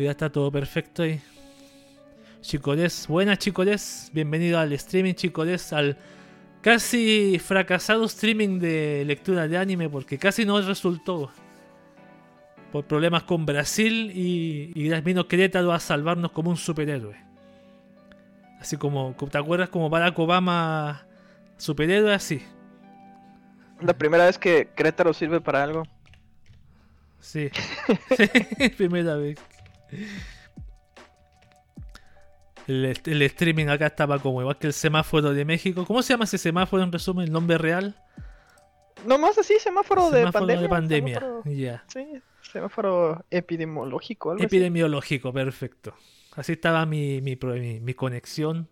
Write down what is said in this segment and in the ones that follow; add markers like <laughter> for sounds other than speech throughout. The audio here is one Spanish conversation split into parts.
Ya está todo perfecto ahí. Chicoles, buenas chicoles, bienvenido al streaming chicoles, al casi fracasado streaming de lectura de anime porque casi no resultó. Por problemas con Brasil y, y vino Querétaro a salvarnos como un superhéroe. Así como, ¿te acuerdas como Barack Obama superhéroe así? La primera vez que Querétaro sirve para algo. Sí, <laughs> primera vez. El, streaming acá estaba como igual que el semáforo de México. ¿Cómo se llama ese semáforo en resumen? ¿El nombre real? Nomás así, semáforo, de pandemia. De pandemia. Ya. Sí, semáforo epidemiológico. epidemiológico, perfecto. Así estaba mi, mi, mi, conexión.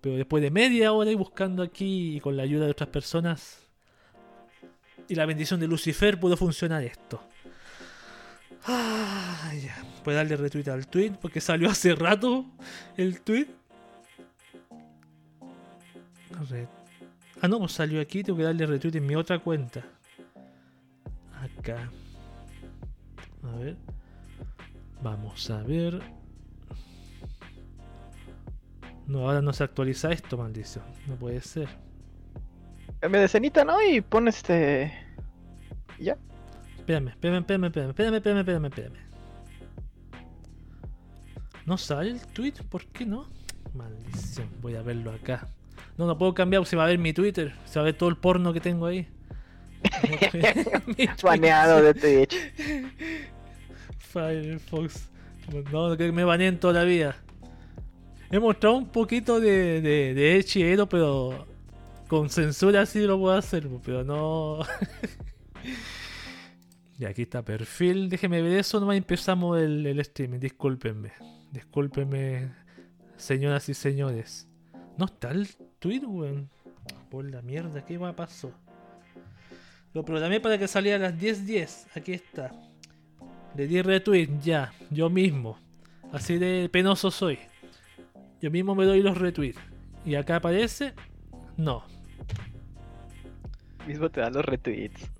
Pero después de media hora y buscando aquí y con la ayuda de otras personas y la bendición de Lucifer pudo funcionar esto. Ah, ya. Puedo darle retweet al tweet porque salió hace rato el tweet. Ah, no, pues salió aquí. Tengo que darle retweet en mi otra cuenta. Acá. A ver. Vamos a ver. No, ahora no se actualiza esto, maldición. No puede ser. Me de cenita, ¿no? Y pones este. Ya. Espérame, espérame, espérame, espérame, espérame, espérame, espérame, espérame. ¿No sale el tweet? ¿Por qué no? Maldición, voy a verlo acá. No, no puedo cambiar, se va a ver mi Twitter, se va a ver todo el porno que tengo ahí. <laughs> Baneado de Twitch. Firefox. No, que me baneen todavía. He mostrado un poquito de, de, de pero con censura sí lo puedo hacer, pero no. <laughs> Y aquí está perfil. Déjeme ver eso, nomás empezamos el, el streaming. Discúlpenme. Discúlpenme, señoras y señores. No está el tweet, weón. Por la mierda, ¿qué a pasó? Lo programé para que saliera a las 10.10. Aquí está. Le di retweet, ya. Yo mismo. Así de penoso soy. Yo mismo me doy los retweets. Y acá aparece. No mismo te da los retweets.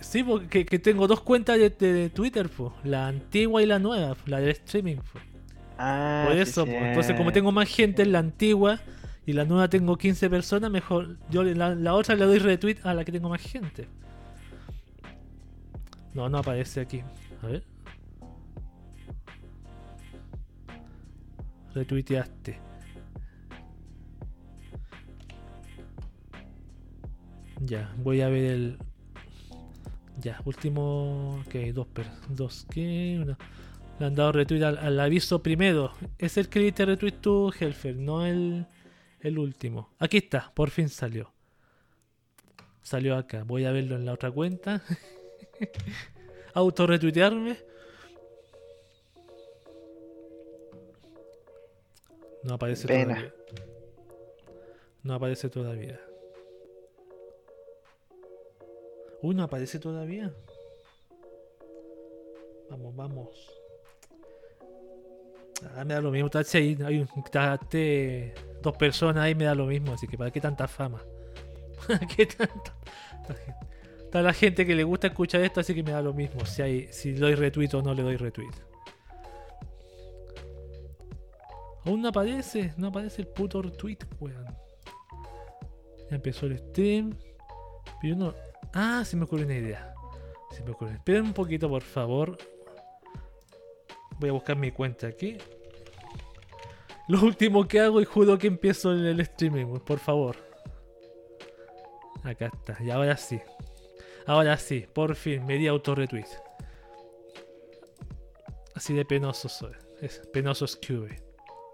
Sí, porque que tengo dos cuentas de, Twitter, la antigua y la nueva, la del streaming. Ah, Por eso, entonces como tengo más gente en la antigua y la nueva tengo 15 personas, mejor yo la, la otra le doy retweet a la que tengo más gente. No, no aparece aquí. A ver. Retuiteaste. Ya, voy a ver el. Ya, último. Ok, dos. Dos que. Le han dado retweet al, aviso primero. Es el que le diste retweet tú, Helfer, no el, el último. Aquí está, por fin salió. Salió acá. Voy a verlo en la otra cuenta. <laughs> Auto retuitearme. No aparece todavía. No aparece todavía. Uy, no aparece todavía. Vamos, vamos. Ah, me da lo mismo. Está, hay, hay un, dos personas ahí, me da lo mismo. Así que, ¿para qué tanta fama? <laughs> ¿Qué tanta? Está la gente que le gusta escuchar esto, así que me da lo mismo. Si, hay, si doy retweet o no le doy retweet. Aún no aparece, no aparece el puto retweet, weón. Ya empezó el stream. Pero no, Ah, se me ocurre una idea. Se me ocurre. Esperen un poquito, por favor. Voy a buscar mi cuenta aquí. Lo último que hago y juro que empiezo el, streaming, por favor. Acá está. Y ahora sí. Ahora sí, por fin, me di auto-retweet. Así de penoso soy. Es penoso Scooby.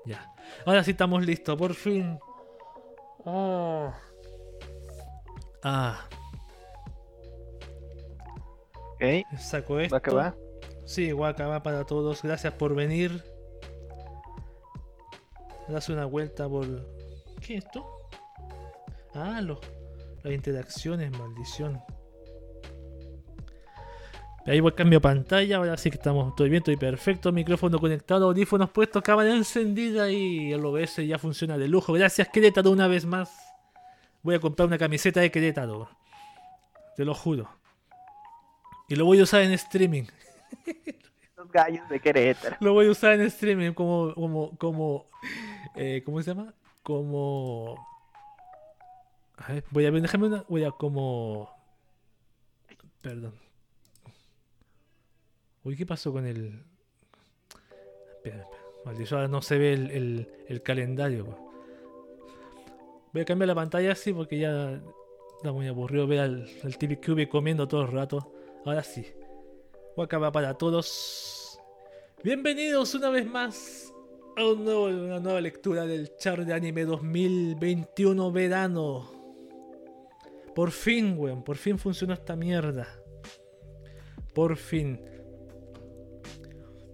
Ya. Ahora sí estamos listos, por fin. Oh. Ah. Ok. Saco esto. ¿Va va? Sí, va para todos. Gracias por venir. Das una vuelta por. ¿Qué es esto? Ah, los, las interacciones, maldición. Ahí voy cambio pantalla, ahora sí que estamos, estoy bien, estoy perfecto, micrófono conectado, audífonos puestos, cámara encendida y el OBS ya funciona de lujo. Gracias Querétaro una vez más. Voy a comprar una camiseta de Querétaro. Te lo juro. Y lo voy a usar en streaming. <laughs> los gallos de Querétaro. Lo voy a usar en streaming como, como, como, eh, ¿cómo se llama? Como, a ver, voy a ver, déjame una, voy a como, perdón. Uy, ¿qué pasó con el? Espera, espera. Maldito, ahora no se ve el, el- el calendario. po. Voy a cambiar la pantalla así porque ya está muy aburrido ver al, al TVQB comiendo todo el rato. Ahora sí. Wakaba para todos. Bienvenidos una vez más a una nueva lectura del char de anime 2021 verano. Por fin, weón, por fin funcionó esta mierda. Por fin.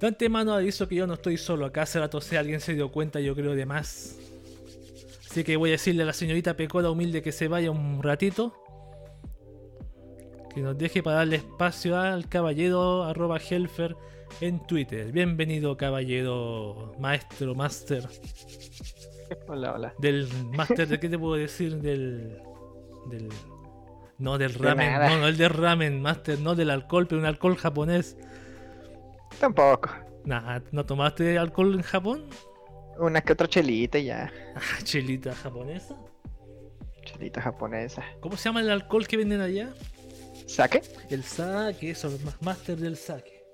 De antemano aviso que yo no estoy solo. Acá hace rato si alguien se dio cuenta, yo creo, de más. Así que voy a decirle a la señorita Pecora humilde que se vaya un ratito. Que nos deje para darle espacio al caballero arroba Helfer en Twitter. Bienvenido caballero, maestro, master. Hola, hola. Del master, ¿de qué te puedo decir? Del... del no, del De ramen. No, no, el del ramen, master. No del alcohol, pero un alcohol japonés. Tampoco. Nah, ¿no tomaste alcohol en Japón? Una que otra chelita ya. Ah, chelita japonesa. Chelita japonesa. ¿Cómo se llama el alcohol que venden allá? ¿Saque? El sake, eso, los más master del sake.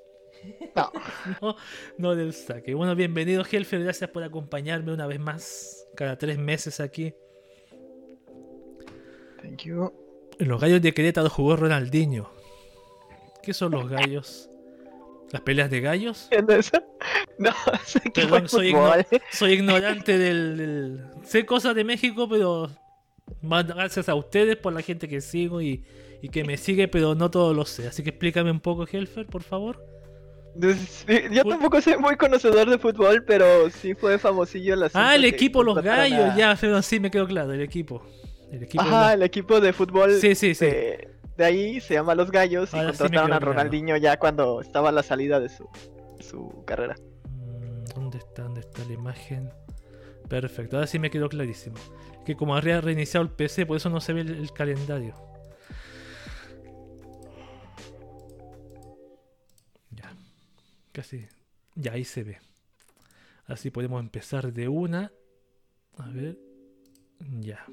No. <laughs> No, no del sake. Bueno, bienvenido Helfer, gracias por acompañarme una vez más, cada tres meses aquí. Thank you. Los gallos de Querétaro jugó Ronaldinho. ¿Qué son los gallos? ¿Las peleas de gallos? <laughs> No, sé que Perdón, soy, igno- soy ignorante del, del- Sé cosas de México, pero... Más gracias a ustedes por la gente que sigo y, y que me sigue, pero no todo lo sé. Así que explícame un poco, Helfer, por favor. Sí, Yo tampoco soy muy conocedor de fútbol, pero sí fue famosillo la Ah, el equipo Los Gallos, ya, pero sí me quedó claro, el equipo. El equipo Ajá, el equipo de fútbol Sí, sí, sí. De, de ahí se llama Los Gallos y Ahora sí contrataron quedó a claro. Ronaldinho ya cuando estaba a la salida de su, su carrera. Mm, ¿Dónde está? ¿Dónde está la imagen? Perfecto, ahora sí me quedó clarísimo. Que como habría reiniciado el PC, por eso no se ve el, el calendario. Casi. Ya, ahí se ve. Así podemos empezar de una. A ver. Ya.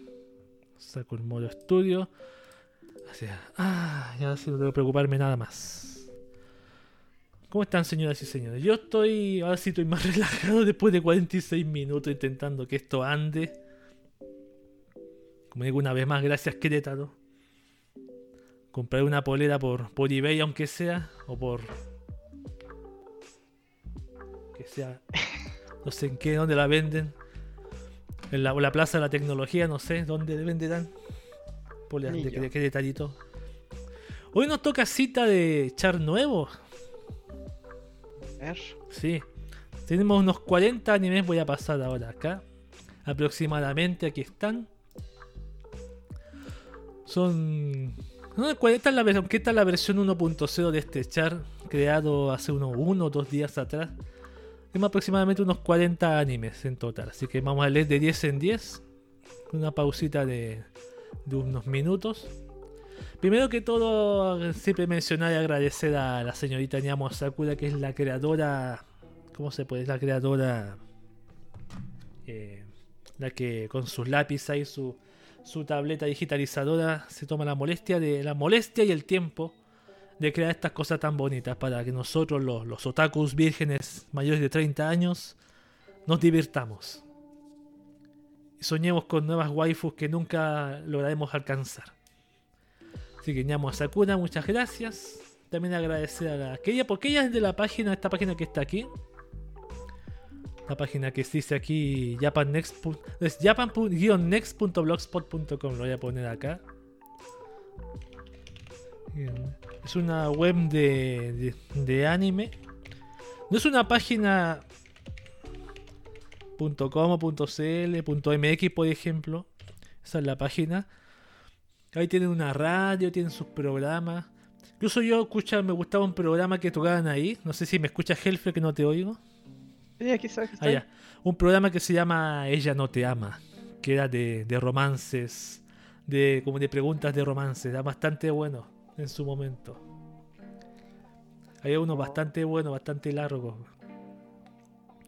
Saco el modo estudio. Así. Ah, ya sí no tengo que preocuparme nada más. ¿Cómo están, señoras y señores? Yo estoy. Ahora sí estoy más <laughs> relajado después de 46 minutos intentando que esto ande. Como digo una vez más, gracias Querétaro. Compraré una polera por, por eBay, aunque sea. O por. Sea. No sé en qué, dónde la venden. En la, o la Plaza de la Tecnología, no sé dónde venderán. Poleras Ni de. Quere- Querétarito. Hoy nos toca cita de char nuevo. Sí. Tenemos unos 40 animes, voy a pasar ahora acá. Aproximadamente, aquí están. Son... No, 40 es la versión, que esta es la versión 1.0 de este char, creado hace unos 1 o 2 días atrás. Aproximadamente unos 40 animes en total, así que vamos a leer de 10 en 10. Una pausita de, unos minutos. Primero que todo, siempre mencionar y agradecer a la señorita Nyamo Sakura, que es la creadora. ¿Cómo se puede? Es la creadora. eh, la que con sus lápices y su, su tableta digitalizadora se toma la molestia de la molestia y el tiempo de crear estas cosas tan bonitas para que nosotros, los, otakus vírgenes mayores de 30 años, nos divirtamos. Soñemos con nuevas waifus que nunca lograremos alcanzar. Así que Ñamo Sakura, muchas gracias. También agradecer a la ella, porque ella es de la página, esta página que está aquí. La página que dice aquí Japan japan-next.blogspot.com. Lo voy a poner acá. Es una web de, de, de anime. No es una página .com o .cl, .mx por ejemplo. Esa es la página. Ahí tienen una radio, tienen sus programas. Incluso yo escucha, me gustaba un programa que tocaban ahí. No sé si me escucha Helfer que no te oigo. Sí, aquí está. Aquí Ah, ya. Un programa que se llama Ella no te ama. Que era de, de romances. De, como de preguntas de romances. Era bastante bueno en su momento. Hay uno bastante bueno, bastante largo.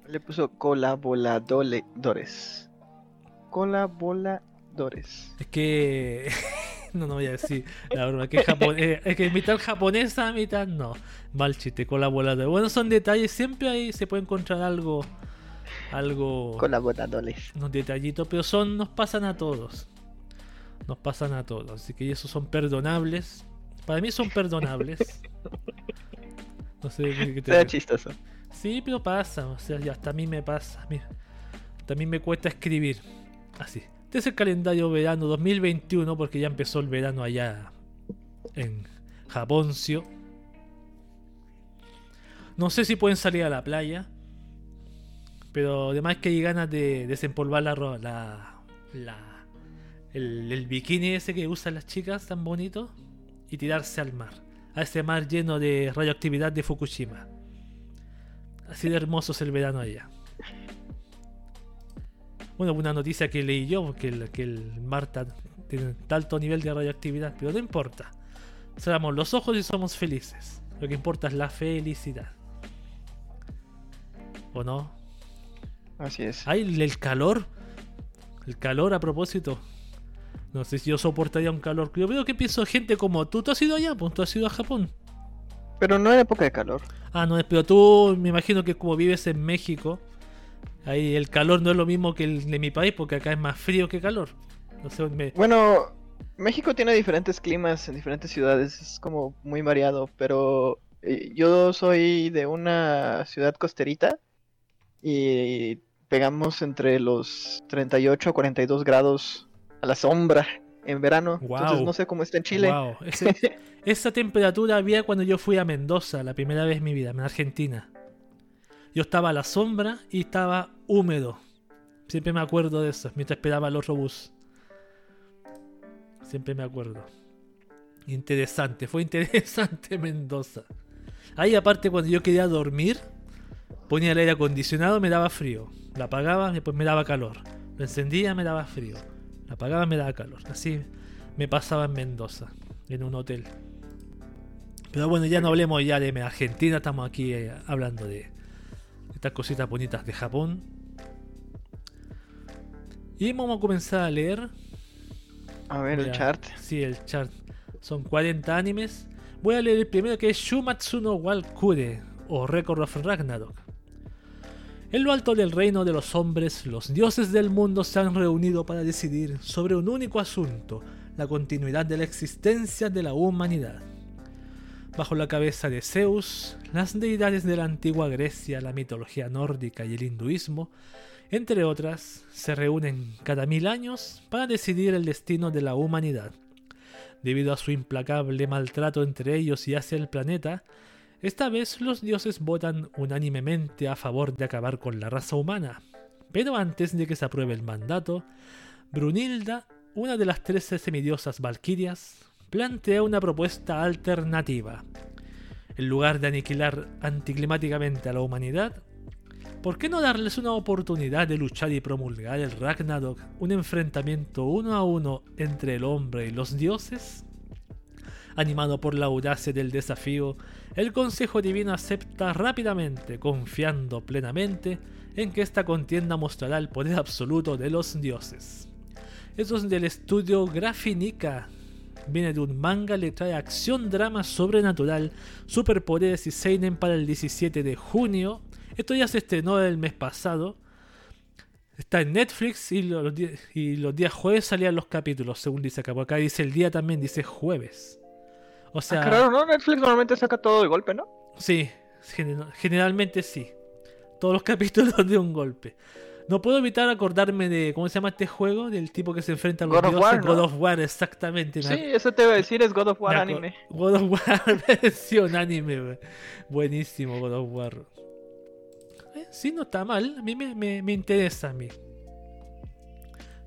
Le puso colaboradores. Colaboradores. Es que. <laughs> no, no voy a decir la broma. Que es, japon- eh, es que mitad japonesa, mitad no. Mal chiste, colaborador. Bueno, son detalles. Siempre ahí se puede encontrar algo. Algo. Colaboradores. unos detallitos, pero son. Nos pasan a todos. Nos pasan a todos. Así que esos son perdonables. Para mí son perdonables. <laughs> No sé qué te Era chistoso. Sí, pero pasa, o sea, ya hasta a mí me pasa. Mira, también me cuesta escribir. Así. Este es el calendario verano 2021 porque ya empezó el verano allá en Japoncio. No sé si pueden salir a la playa, pero además que hay ganas de desempolvar la, la, la el, el bikini ese que usan las chicas tan bonito y tirarse al mar, a ese mar lleno de radioactividad de Fukushima. Así de hermoso es el verano allá. Bueno, una noticia que leí yo, que el, que el mar tiene alto nivel de radioactividad, pero no importa. Cerramos los ojos y somos felices. Lo que importa es la felicidad. ¿O no? Así es. Ay, el calor. El calor a propósito. No sé si yo soportaría un calor. Yo veo que pienso gente como tú. ¿Tú has ido allá? Pues tú has ido a Japón. Pero no en época de calor. Ah, no, pero tú me imagino que como vives en México, ahí el calor no es lo mismo que el de mi país, porque acá es más frío que calor. No sé, me- Bueno, México tiene diferentes climas en diferentes ciudades, es como muy variado, pero eh, yo soy de una ciudad costerita y pegamos entre los 38 a 42 grados a la sombra en verano. Entonces no sé cómo está en Chile. Wow, ese- esa temperatura había cuando yo fui a Mendoza, la primera vez en mi vida, en Argentina. Yo estaba a la sombra y estaba húmedo. Siempre me acuerdo de eso, mientras esperaba el otro bus. Siempre me acuerdo. Interesante, fue interesante <laughs> Mendoza. Ahí aparte cuando yo quería dormir, ponía el aire acondicionado, me daba frío. Lo apagaba, después me daba calor. Lo encendía, me daba frío. Lo apagaba, me daba calor. Así me pasaba en Mendoza, en un hotel. Pero bueno, ya no hablemos ya de Argentina, estamos aquí eh, hablando de estas cositas bonitas de Japón. Y vamos a comenzar a leer. A ver, el chart. Sí, el chart. Son 40 animes. Voy a leer el primero que es Shumatsu no Walkure o Record of Ragnarok. En lo alto del reino de los hombres, los dioses del mundo se han reunido para decidir sobre un único asunto, la continuidad de la existencia de la humanidad. Bajo la cabeza de Zeus, las deidades de la antigua Grecia, la mitología nórdica y el hinduismo, entre otras, se reúnen cada mil años para decidir el destino de la humanidad. Debido a su implacable maltrato entre ellos y hacia el planeta, esta vez los dioses votan unánimemente a favor de acabar con la raza humana. Pero antes de que se apruebe el mandato, Brunilda, una de las trece semidiosas valquirias, plantea una propuesta alternativa. En lugar de aniquilar anticlimáticamente a la humanidad, ¿por qué no darles una oportunidad de luchar y promulgar el Ragnarok, un enfrentamiento uno a uno entre el hombre y los dioses? Animado por la audacia del desafío, el Consejo Divino acepta rápidamente, confiando plenamente en que esta contienda mostrará el poder absoluto de los dioses. Eso es del estudio Grafinica. Viene de un manga, le trae acción, drama sobrenatural, superpoderes y seinen para el 17 de junio. Esto ya se estrenó el mes pasado. Está en Netflix y los, días jueves salían los capítulos, según dice acá. Acá dice el día también, dice jueves. O sea, Ah, claro, ¿no? Netflix normalmente saca todo de golpe, ¿no? Sí, gen- generalmente sí. Todos los <laughs> capítulos de un golpe. No puedo evitar acordarme de. ¿Cómo se llama este juego? Del tipo que se enfrenta a los God of dioses. War, ¿no? God of War, exactamente. Sí, eso te iba a decir, es God of War anime. God of War <laughs> versión anime. we. Buenísimo God of War. Eh, sí, no está mal. A mí me, me- me interesa a mí.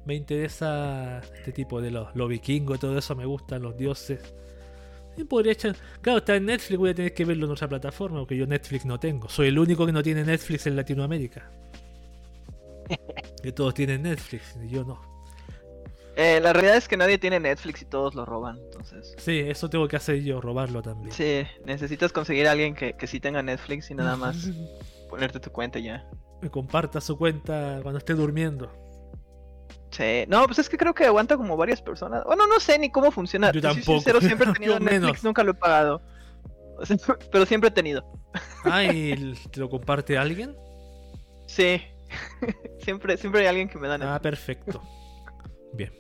Me interesa este tipo de los lo vikingos, todo eso me gustan, los dioses. Y podría echar. Claro, está en Netflix, voy a tener que verlo en otra plataforma, porque yo Netflix no tengo. Soy el único que no tiene Netflix en Latinoamérica. <laughs> Que todos tienen Netflix, y yo no. Eh, la realidad es que nadie tiene Netflix y todos lo roban, entonces. Sí, eso tengo que hacer yo, robarlo también. Sí, necesitas conseguir a alguien que, que sí tenga Netflix y nada más <laughs> ponerte tu cuenta ya. Me comparta su cuenta cuando esté durmiendo. Sí, no, pues es que creo que aguanta como varias personas. Bueno, no sé ni cómo funciona. Yo Te soy tampoco. sincero, siempre he <laughs> tenido Netflix, menos. nunca lo he pagado. O sea, <laughs> pero siempre he tenido. Ah, ¿y te lo comparte alguien? Sí. <laughs> siempre, siempre hay alguien que me da Ah, Netflix. perfecto. Bien.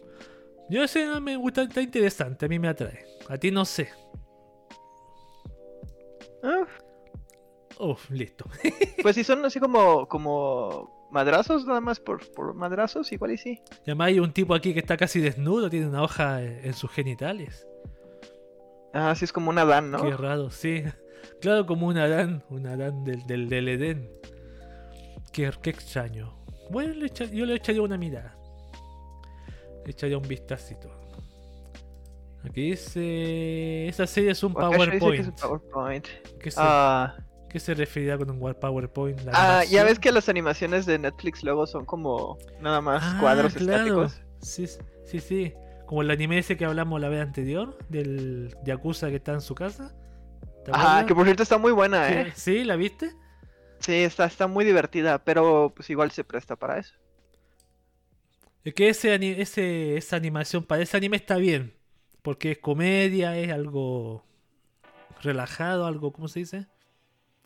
Yo ese no me gusta, está interesante, a mí me atrae. A ti no sé. Ah, Uf, listo. pues si son así como, como madrazos, nada más por, por madrazos, igual y sí. Y además hay un tipo aquí que está casi desnudo, tiene una hoja en en sus genitales. Ah, sí es como una Dan, ¿no? Qué raro, sí. Claro, como un Adán, un Adán del, del, del Edén. Qué, qué extraño. Bueno, yo le echaría una mirada. Le echaría un vistacito. Aquí dice... Esa serie es un dice que es PowerPoint. un PowerPoint. ¿Qué se, Ah, qué se referirá con un PowerPoint? ¿La ah, ya ves que las animaciones de Netflix luego son como nada más Ah, cuadros claro. estáticos. Sí, sí, sí. Como el anime ese que hablamos la vez anterior, del Yakuza que está en su casa. ¿Te Ajá, acuerdas? que por cierto está muy buena, Sí, ¿eh? sí, ¿la viste? Sí, está, está muy divertida, pero pues igual se presta para eso. Es que ese, ese, esa animación para ese anime está bien. Porque es comedia, es algo relajado, algo, ¿cómo se dice?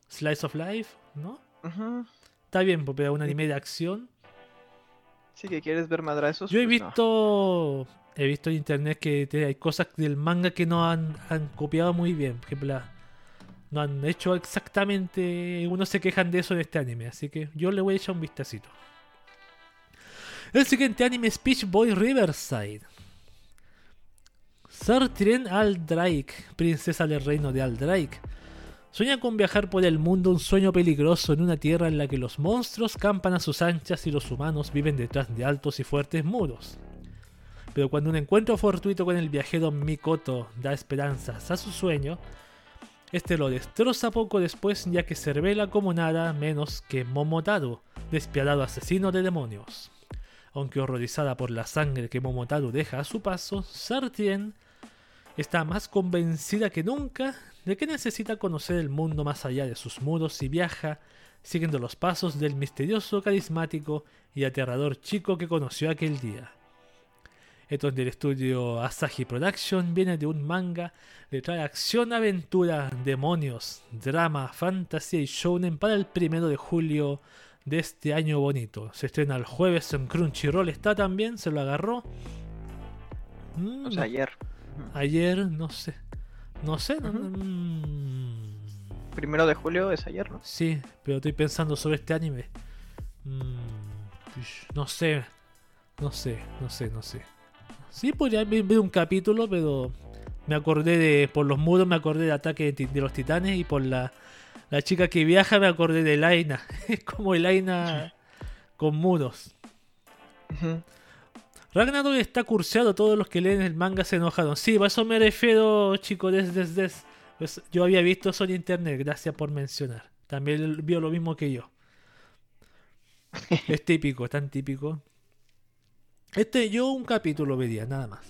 Slice of life, ¿no? Ujú. Está bien, porque es un anime de acción. Sí que quieres ver madrazos. Yo he pues, no. visto he visto en internet que te- hay cosas del manga que no han, han copiado muy bien. Por ejemplo, la- no han hecho exactamente. Unos se quejan de eso en este anime, así que yo le voy a echar un vistacito. El siguiente anime es Peach Boy Riverside. Sartren Aldrake, princesa del reino de Aldrake, sueña con viajar por el mundo un sueño peligroso en una tierra en la que los monstruos campan a sus anchas y los humanos viven detrás de altos y fuertes muros. Pero cuando un encuentro fortuito con el viajero Mikoto da esperanzas a su sueño, este lo destroza poco después ya que se revela como nada menos que Momotaro, despiadado asesino de demonios. Aunque horrorizada por la sangre que Momotaro deja a su paso, Sartien está más convencida que nunca de que necesita conocer el mundo más allá de sus muros y viaja siguiendo los pasos del misterioso, carismático y aterrador chico que conoció aquel día. Esto es del estudio Asahi Production, viene de un manga, le trae acción, aventura, demonios, drama, fantasía y shounen para el primero de julio de este año bonito. Se estrena el jueves en Crunchyroll, está también, se lo agarró. Mm, O sea, no- ayer. ayer, no sé. No sé. no- Ujú. mm, Primero de julio es ayer, ¿no? sí, pero estoy pensando sobre este anime. Mm, ish, no sé. No sé, no sé, no sé. Sí, podría ver un capítulo, pero me acordé de. Por los muros me acordé de Ataque de, los Titanes y por la, la chica que viaja me acordé de Laina. <laughs> Es como Laina con muros. Ujú. Ragnarok está curseado, todos los que leen el manga se enojaron. Sí, a eso me refiero, chicos, des. Pues yo había visto eso en internet, gracias por mencionar. También vio lo mismo que yo. Es típico, tan típico. Este yo un capítulo vería, nada más.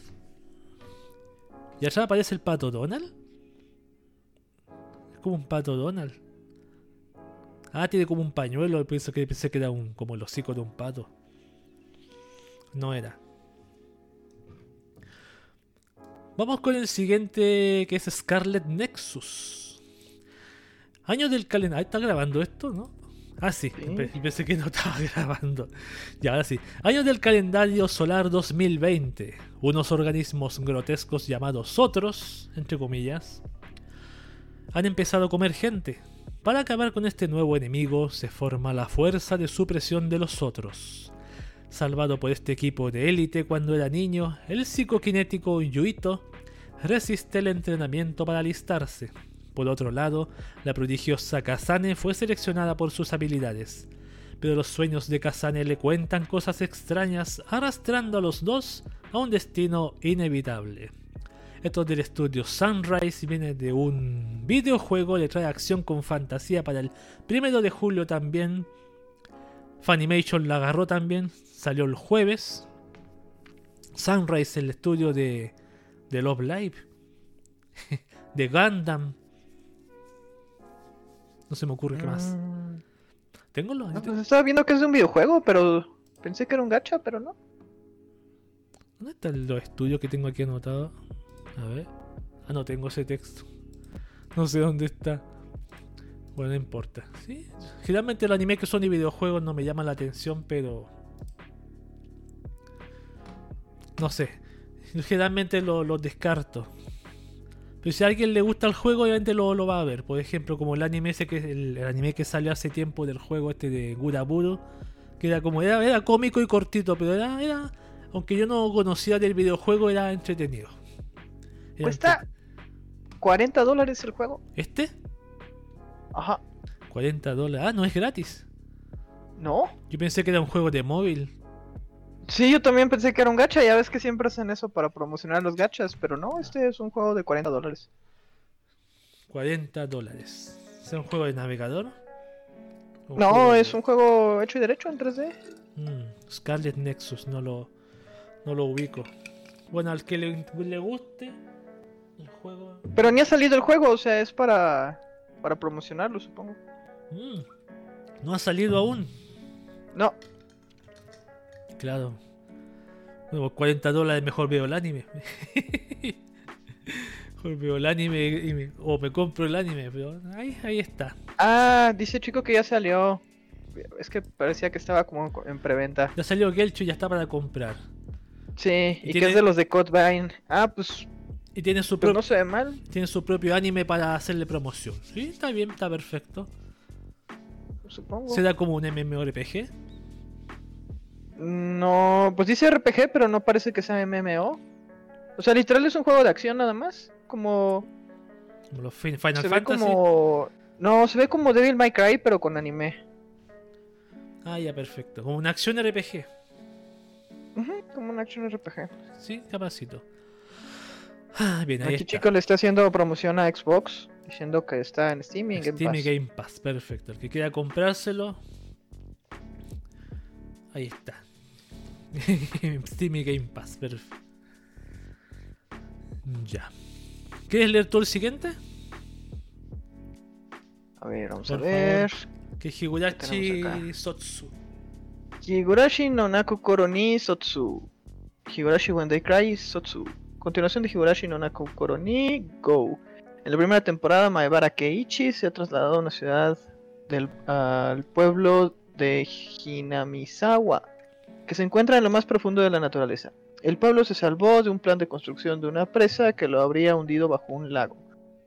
Y allá aparece el pato Donald. Es como un pato Donald. Ah, tiene como un pañuelo, pensé que, pensé que era un, como el hocico de un pato. No era. Vamos con el siguiente que es Scarlet Nexus. Años del calendario. ¿Está grabando esto, no? Ah, sí. Sí. Pe- Pensé que no <laughs> estaba grabando. Ya, ahora sí. Años del calendario solar 2020. Unos organismos grotescos llamados otros, entre comillas, han empezado a comer gente. Para acabar con este nuevo enemigo se forma la fuerza de supresión de los otros. Salvado por este equipo de élite cuando era niño, el psicoquinético Yuito resiste el entrenamiento para alistarse. Por otro lado, la prodigiosa Kazane fue seleccionada por sus habilidades, pero los sueños de Kazane le cuentan cosas extrañas arrastrando a los dos a un destino inevitable. Esto es del estudio Sunrise viene de un videojuego, le trae acción con fantasía para el primero de julio también. Funimation la agarró también, salió el jueves. Sunrise, el estudio de, de Love Live, <laughs> de Gundam. No se me ocurre qué más. Tengo los. no, pues estaba viendo que es un videojuego, pero pensé que era un gacha, pero no. ¿Dónde están los estudios que tengo aquí anotados? A ver. Ah, no tengo ese texto. No sé dónde está. Bueno, no importa. Sí. Generalmente los animes que son de videojuegos no me llaman la atención, pero. No sé. Generalmente lo- los descarto. Pero si a alguien le gusta el juego, obviamente lo, lo va a ver. Por ejemplo, como el anime ese que el, el anime que salió hace tiempo del juego este de Guraburo. Que era como, era, era cómico y cortito, pero era, era. Aunque yo no conocía del videojuego, era entretenido. Era Cuesta 40 dólares el juego. ¿Este? Ajá. 40 dólares. Ah, no es gratis. No. Yo pensé que era un juego de móvil. Sí, yo también pensé que era un gacha. Ya ves que siempre hacen eso para promocionar los gachas, pero no, este es un juego de 40 dólares. 40 dólares. ¿Es un juego de navegador? ¿Un No, juego es un juego hecho y derecho en 3D. Mm, Scarlet Nexus, no lo, no lo ubico. Bueno, al que le, le guste el juego. Pero ni ha salido el juego, o sea, es para, para promocionarlo, supongo. Mm, no ha salido aún. No, Claro. Bueno, 40 dólares mejor veo el anime. <laughs> mejor veo el anime y me- o me compro el anime, pero ahí, ahí está. Ah, dice chico que ya salió. Es que parecía que estaba como en preventa. Ya salió Gelcho y ya está para comprar. Sí, y, que tiene- es de los de Codebine. Ah, pues, Y tiene su, pues pro- no se ve mal. tiene su propio anime para hacerle promoción. Sí, está bien, está perfecto. Supongo. ¿Será como un MMORPG? No, pues dice RPG, pero no parece que sea MMO. O sea, literal es un juego de acción nada más. Como. Como los Fin- Final se ve Fantasy. como. No, se ve como Devil May Cry, pero con anime. Ah, ya, perfecto. Como una acción RPG. Como un action RPG. Sí, capacito. Ah, bien, ahí Aquí está. chico le está haciendo promoción a Xbox, diciendo que está en Steam y en Game Steam y Pass. Game Pass, perfecto. El que quiera comprárselo. Ahí está. <laughs> Steam y Game Pass, perfecto. Ya. ¿Quieres leer tú el siguiente? A ver, vamos Por a ver. Que Higurashi? Sotsu. Higurashi no Naku Koro ni Sotsu. Higurashi When They Cry Sotsu. Continuación de Higurashi no Naku Koro ni Go. En la primera temporada, Maebara Keiichi se ha trasladado a una ciudad del al pueblo de Hinamizawa, que se encuentra en lo más profundo de la naturaleza. El pueblo se salvó de un plan de construcción de una presa que lo habría hundido bajo un lago.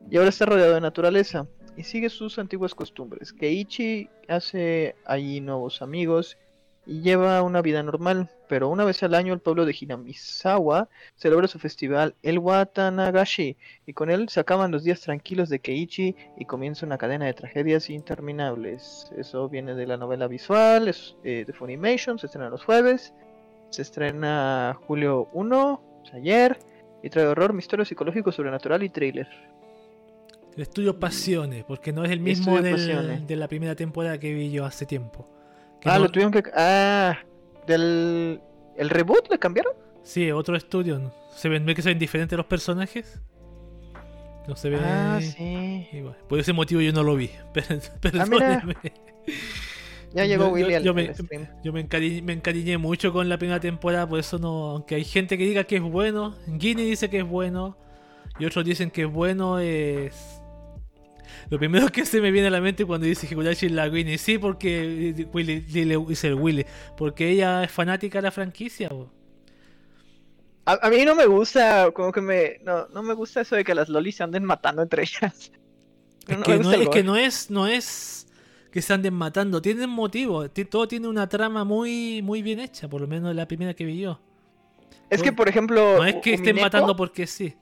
Y ahora está rodeado de naturaleza y sigue sus antiguas costumbres. Keiichi hace allí nuevos amigos y lleva una vida normal, pero una vez al año el pueblo de Hinamizawa celebra su festival el Watanagashi y con él se acaban los días tranquilos de Keiichi y comienza una cadena de tragedias interminables. Eso viene de la novela visual, es eh, de Funimation, se estrena los jueves, se estrena julio 1, o sea, ayer, y trae horror, misterio psicológico, sobrenatural y thriller. El estudio Pasiones, porque no es el mismo del- de la primera temporada que vi yo hace tiempo. Ah, no- lo tuvieron que... Ah, del... ¿El reboot le cambiaron? Sí, otro estudio. Se ven, ¿ve que se ven diferentes los personajes? No se ve. Ah, sí. igual. Por ese motivo yo no lo vi. <laughs> Pero, Ah. Ya llegó Yo- yo- Willy al, yo me- al stream. Yo me encariñé, me encariñé mucho con la primera temporada, por eso no. Aunque hay gente que diga que es bueno, Guinea dice que es bueno, y otros dicen que es bueno, es. Lo primero que se me viene a la mente cuando dice Higurashi es la Guinea, sí, porque. Willy, dice el Willy, porque ella es fanática de la franquicia. bo. A, a mí no me gusta, como que me... No, no me gusta eso de que las lolis se anden matando entre ellas. <laughs> Es, No que, no, es que no es, no es que se anden matando, tienen motivo, ti- todo tiene una trama muy, muy bien hecha, por lo menos la primera que vi yo. Es que, por ejemplo... No es que estén matando porque sí.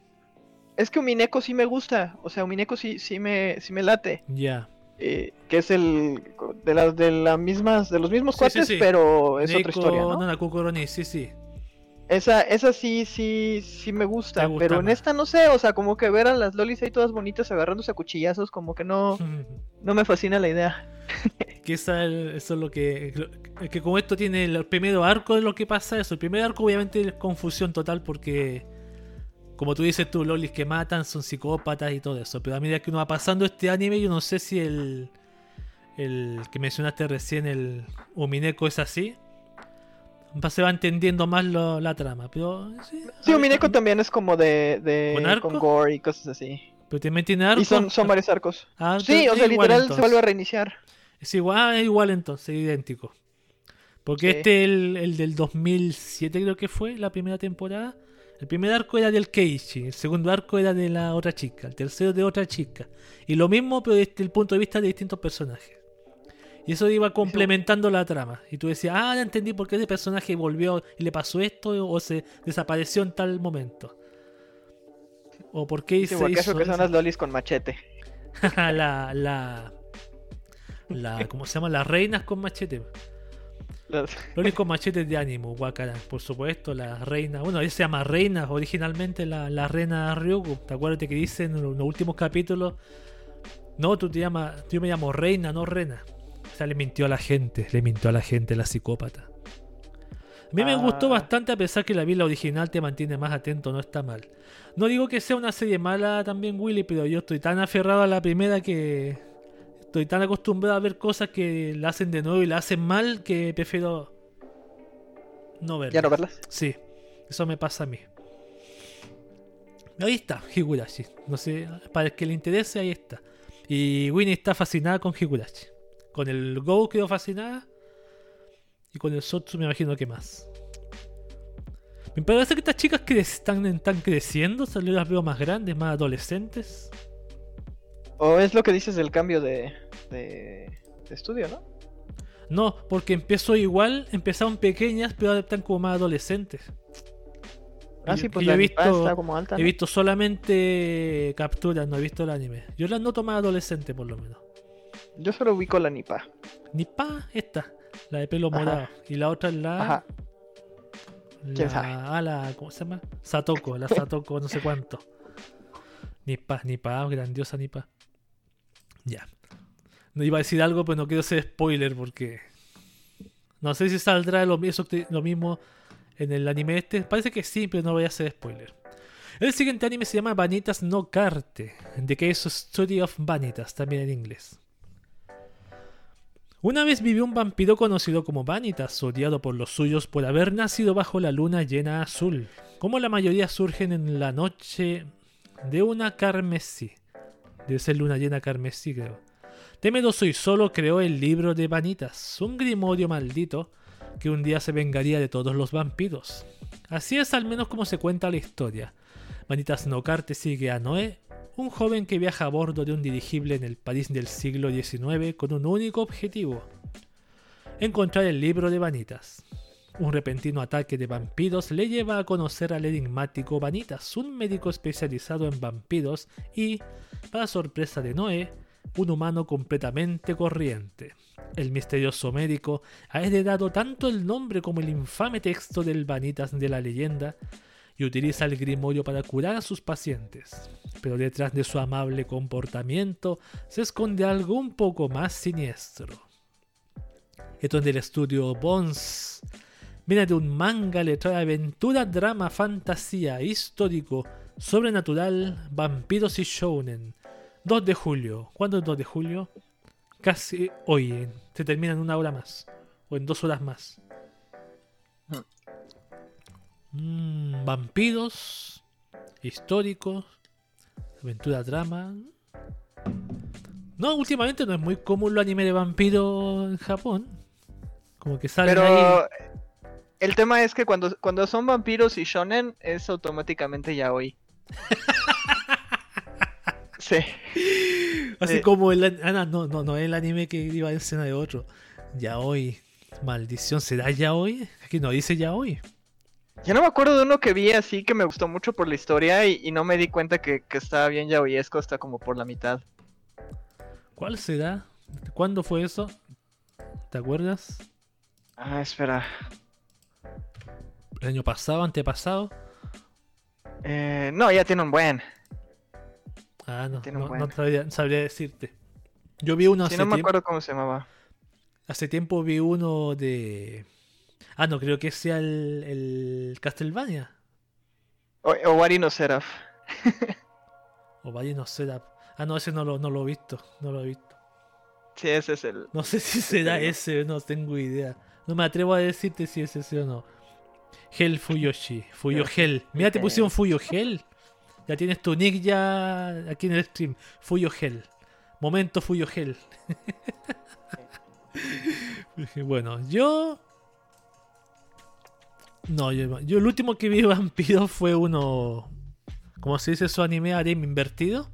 Es que Umineko sí me gusta. O sea, Umineko sí, sí, me, sí me late. Ya. eh, que es el... De las de las mismas... De los mismos Sí, cuates, sí. pero es otra historia, ¿no? Nanaku Koroni, sí, sí. Esa, esa sí, sí, sí me gusta. Pero en esta no sé, o sea, como que ver a las lolis ahí todas bonitas agarrándose a cuchillazos, como que no, <laughs> no me fascina la idea. Que esa, eso es lo que. Que como esto tiene el primer arco de lo que pasa, eso. El primer arco, obviamente, es confusión total porque. Como tú dices, tú, lolis que matan son psicópatas y todo eso. Pero a medida que uno va pasando este anime, yo no sé si el. El que mencionaste recién, el Umineko, es así. Se va entendiendo más lo- la trama. Pero. Sí, Sí, Umineko también es como de, de ¿Con arco? gore y cosas así. Pero también tiene arco. Y son, son varios arcos. Ah, Sí, o sea, literal se vuelve a reiniciar. Es igual, ah, es igual entonces, idéntico. Porque Sí. este, el, el del 2007 creo que fue, la primera temporada. El primer arco era del Keiichi, el segundo arco era de la otra chica, el tercero de otra chica. Y lo mismo, pero desde el punto de vista de distintos personajes. Y eso iba complementando la trama. Y tú decías, ah, ya entendí por qué ese personaje volvió y le pasó esto o se desapareció en tal momento. O por qué Sí, hizo, porque eso que son las lolis con machete. <laughs> la, la, la, ¿cómo se llama? Las reinas con machete. <laughs> Lolis con machetes de ánimo, guacara. Por supuesto, la reina. Bueno, ella se llama reina originalmente, la, la reina Ryugu. ¿Te acuerdas que dicen en los últimos capítulos? No, tú te llamas, yo me llamo reina, no rena. O sea, le mintió a la gente, le mintió a la gente la psicópata. A mí me Ah. gustó bastante a pesar que la vi la original te mantiene más atento, no está mal. No digo que sea una serie mala también, Willy, pero yo estoy tan aferrado a la primera que estoy tan acostumbrado a ver cosas que la hacen de nuevo y la hacen mal que prefiero no verla. ¿Ya no verlas? Sí, eso me pasa a mí. Ahí está, Higurashi. No sé, para el que le interese, ahí está. Y Winnie está fascinada con Higurashi. Con el Go quedó fascinada. Y con el Sotsu me imagino que más. Me parece que estas chicas que están, están creciendo, o sea, yo las veo más grandes, más adolescentes. ¿O es lo que dices del cambio de, de, de estudio, no? No, porque empezó igual, empezaron pequeñas, pero ahora están como más adolescentes. Ah, sí, pues yo la he visto, está como alta. He visto solamente capturas, no he visto el anime. Yo las noto más adolescentes por lo menos. Yo solo ubico la Nipa. Nipa, esta, la de pelo Ajá. morado. Y la otra es la. Ajá. ¿Quién la, sabe? ah, la- ¿Cómo se llama? Satoko, la Satoko, no sé cuánto. <laughs> Nipa, Nipa, grandiosa Nipa. Ya. No iba a decir algo, pero no quiero ser spoiler porque. No sé si saldrá lo, mismo en el anime este. Parece que sí, pero no voy a hacer spoiler. El siguiente anime se llama Vanitas no Carte. The Case Story of Vanitas, también en inglés. Una vez vivió un vampiro conocido como Vanitas, odiado por los suyos por haber nacido bajo la luna llena azul. Como la mayoría surgen en la noche de una carmesí. Debe ser luna llena carmesí, creo. Temeroso y solo creó el libro de Vanitas, un grimorio maldito que un día se vengaría de todos los vampiros. Así es al menos como se cuenta la historia. Vanitas Nocarte sigue a Noé, un joven que viaja a bordo de un dirigible en el París del siglo XIX con un único objetivo. Encontrar el libro de Vanitas. Un repentino ataque de vampiros le lleva a conocer al enigmático Vanitas, un médico especializado en vampiros y, para sorpresa de Noé, un humano completamente corriente. El misterioso médico ha heredado tanto el nombre como el infame texto del Vanitas de la leyenda y utiliza el grimorio para curar a sus pacientes. Pero detrás de su amable comportamiento se esconde algo un poco más siniestro. Esto es del estudio Bones. Viene de un manga, le trae aventura, drama, fantasía, histórico, sobrenatural, vampiros y shounen. 2 de julio. ¿Cuándo es 2 de julio? Casi hoy. eh. Se termina en una hora más. O en dos horas más. Mm, vampiros, históricos, aventura, drama. No, últimamente no es muy común los anime de vampiros en Japón. Como que salen ahí. El tema es que cuando, cuando son vampiros y shonen es automáticamente ya hoy. <laughs> sí. Así eh. como el ah, no, no, no, el anime que iba en escena de otro. Ya hoy. Maldición, ¿será ya hoy? Aquí no dice ya hoy. Yo no me acuerdo de uno que vi así que me gustó mucho por la historia y, y no me di cuenta que, que estaba bien yaoyesco hasta como por la mitad. ¿Cuál será? ¿Cuándo fue eso? ¿Te acuerdas? Ah, espera. ¿El año pasado, antepasado? Eh, no, ya tiene un buen. Ah, no, no, buen. no sabría, sabría decirte. Yo vi uno Sí, hace no me tiempo. acuerdo cómo se llamaba. Hace tiempo vi uno de. Ah, no, creo que sea el, el Castlevania. O, o Wari no Seraph. <laughs> O vaya no será. Ah, no, ese no lo, no lo he visto. No lo he visto. Sí, ese es el. No sé si será ese, no tengo idea. No me atrevo a decirte si es ese o no. Hell Fuyoshi. Fuyo Hell. Mira, te pusieron Fuyo. Ya tienes tu nick ya aquí en el stream. Fuyo Hell. Momento Fuyo. Dije, <laughs> bueno, yo. No, yo, yo el último que vi vampiro fue uno. ¿Cómo se dice su anime? Harem invertido.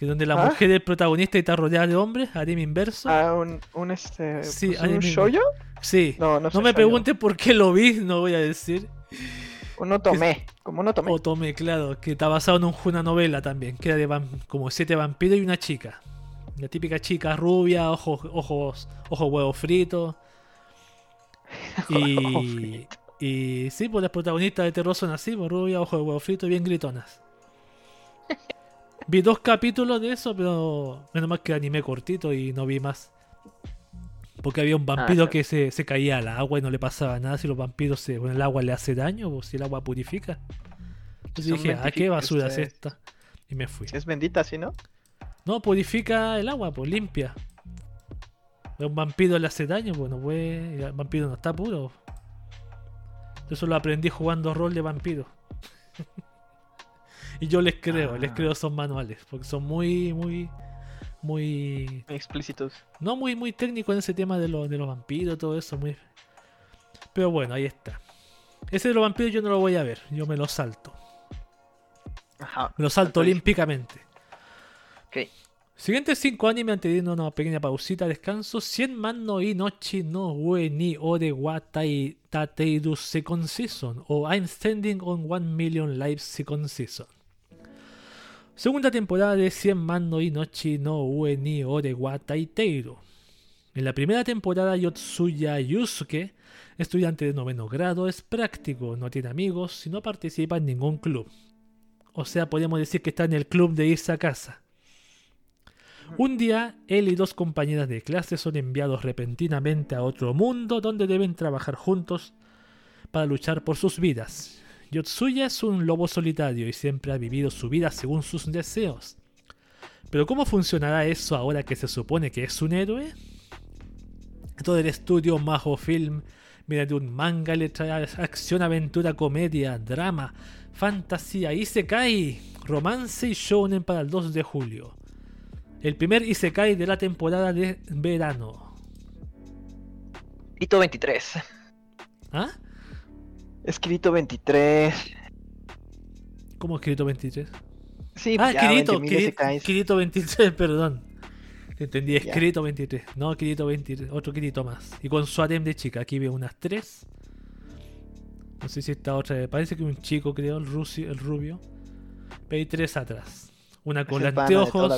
Que donde la ¿Ah? mujer es protagonista está rodeada de hombres. Harem inverso. Ah, un, un este. Sí, pues, anime. ¿Un shoujo? sí. No, no, No sé me shoujo. preguntes por qué lo vi, no voy a decir. Uno tomé. Como uno tomé. O tomé, claro, que está basado en un- una novela también, que era de como siete vampiros y una chica. La típica chica rubia, ojos, ojos, ojos huevos fritos. <laughs> Y, frito. y sí, pues las protagonistas de terror son así, pues rubia, ojos de huevos fritos y bien gritonas. <laughs> Vi dos capítulos de eso, pero menos mal que animé cortito y no vi más. Porque había un vampiro claro. que se, se caía al agua y no le pasaba nada si los vampiros se, con el agua le hace daño o si el agua purifica. Entonces Son dije, ¿a qué científicos basura es esta? Y me fui. Es bendita, ¿sí, no? No, purifica el agua, pues limpia. Un vampiro le hace daño, pues no puede. El vampiro no está puro. Eso lo aprendí jugando rol de vampiro. <laughs> y yo les creo, les Ah. creo esos manuales, porque son muy, muy, muy. Explícitos. No muy, muy técnicos en ese tema de, los de los vampiros, todo eso, muy. Pero bueno, ahí está. Ese de los vampiros yo no lo voy a ver, yo me lo salto. Ajá. Me lo salto Entonces- olímpicamente. Ok. Siguientes 5 anime antes de irnos una pequeña pausita, descanso. 100 man no inochi no ue ni ore wa tai tateiru second season. O I'm standing on 1 million lives second season. Segunda temporada de 100 man no inochi no ue ni ore wa taiteiru. En la primera temporada, Yotsuya Yusuke, estudiante de noveno grado, es práctico, no tiene amigos y no participa en ningún club. O sea, podemos decir que está en el club de irse a casa. Un día, él y dos compañeras de clase son enviados repentinamente a otro mundo donde deben trabajar juntos para luchar por sus vidas. Yotsuya es un lobo solitario y siempre ha vivido su vida según sus deseos. Pero ¿cómo funcionará eso ahora que se supone que es un héroe? Todo el estudio Maho Film, mediante un manga le trae acción, aventura, comedia, drama, fantasía, isekai, romance y shounen para el 2 de julio. El primer Isekai de la temporada de verano. Escrito 23. ¿Ah? Escrito 23. ¿Cómo escrito 23? Sí, Ah, ya, Kirito, 20.000 Kiri- isekais. Kirito 23, perdón. Entendí, escrito 23. No, Kirito 23, otro Kirito más. Y con su harem de chica, aquí veo unas 3. No sé si esta otra, parece que un chico creo, el, rusio, el rubio. Pero hay tres atrás. Una con anteojos,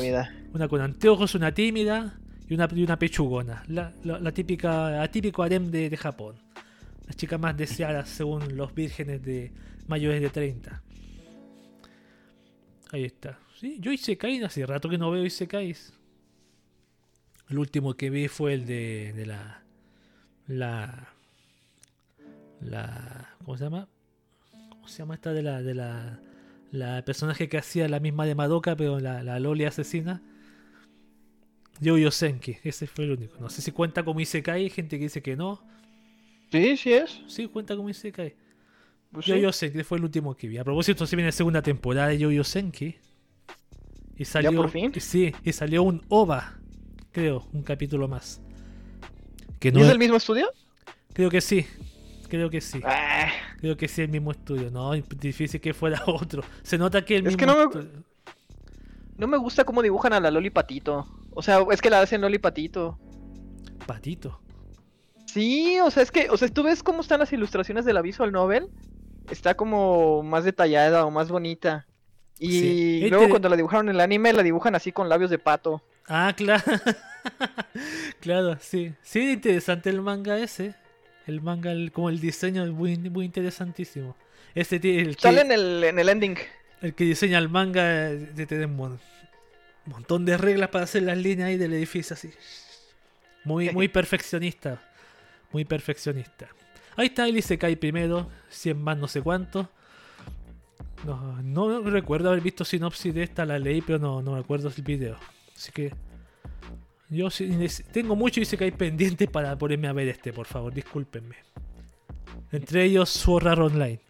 una con anteojos, una tímida y una, y una pechugona. La, la- la típica, atípico harem de, de Japón. Las chicas más deseadas según los vírgenes de mayores de 30. Ahí está. Sí, yo Isekai hace rato que no veo Isekais. El último que vi fue el de, de la. La. La. ¿Cómo se llama? ¿Cómo se llama esta de la. de la. La personaje que hacía la misma de Madoka, pero la, la Loli asesina. Yo Yosenki, ese fue el único. No sé si cuenta como Isekai, hay gente que dice que no. Sí, sí es. Sí, cuenta como Isekai. Pues Yo sí. Yosenki fue el último que vi. A propósito, se viene la segunda temporada de Yo Yosenki. Y salió. por fin? Sí, y salió un OVA. Creo, un capítulo más. Que ¿Y no es es- del mismo estudio? Creo que sí. Creo que sí. Ah, Creo que sí, el mismo estudio. No, difícil que fuera <laughs> otro. Se nota que el Es mismo que no me- estudio- no me gusta cómo dibujan a la Loli Patito. O sea, es que la hacen Loli Patito. Patito. Sí, o sea, es que, o sea, tú ves cómo están las ilustraciones de la visual novel. Está como más detallada o más bonita. Y Sí. luego Este- cuando la dibujaron en el anime, la dibujan así con labios de pato. Ah, claro. <laughs> claro, sí. Sí, interesante el manga ese. El manga, el- como el diseño es muy, muy interesantísimo. Ese ti- el que, Sale en el, en el ending. el que diseña el manga de. Un montón de reglas para hacer las líneas ahí del edificio así. Muy, muy <laughs> perfeccionista. Muy perfeccionista. Ahí está el Isekai primero, 100 más no sé cuánto. No, no recuerdo haber visto sinopsis de esta, la leí, pero no, no me acuerdo del video. Así que yo tengo mucho Isekai pendiente para ponerme a ver este, por favor, discúlpenme. Entre ellos Sword Art Online.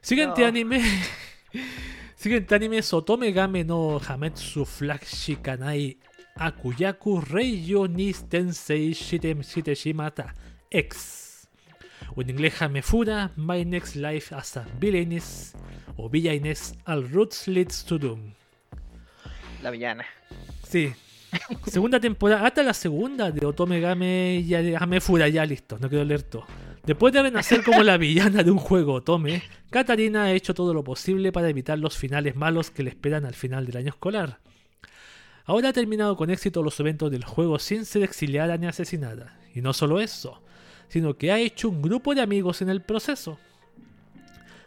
Siguiente No. anime. <laughs> Siguiente anime Sotome Game no Hametsu Flag Shikanai Akuyaku Reiyo ni Tensei Shitem Shiteshimata X. O en inglés Hamefura My Next Life as a Villainess o Villainess All Roots Leads to Doom. La villana. Sí. <laughs> Segunda temporada, hasta la segunda de Otome Game y Hamefura, ya listo, no quiero leer todo. Después de renacer como la villana de un juego Otome, Katarina ha hecho todo lo posible para evitar los finales malos que le esperan al final del año escolar. Ahora ha terminado con éxito los eventos del juego sin ser exiliada ni asesinada. Y no solo eso, sino que ha hecho un grupo de amigos en el proceso.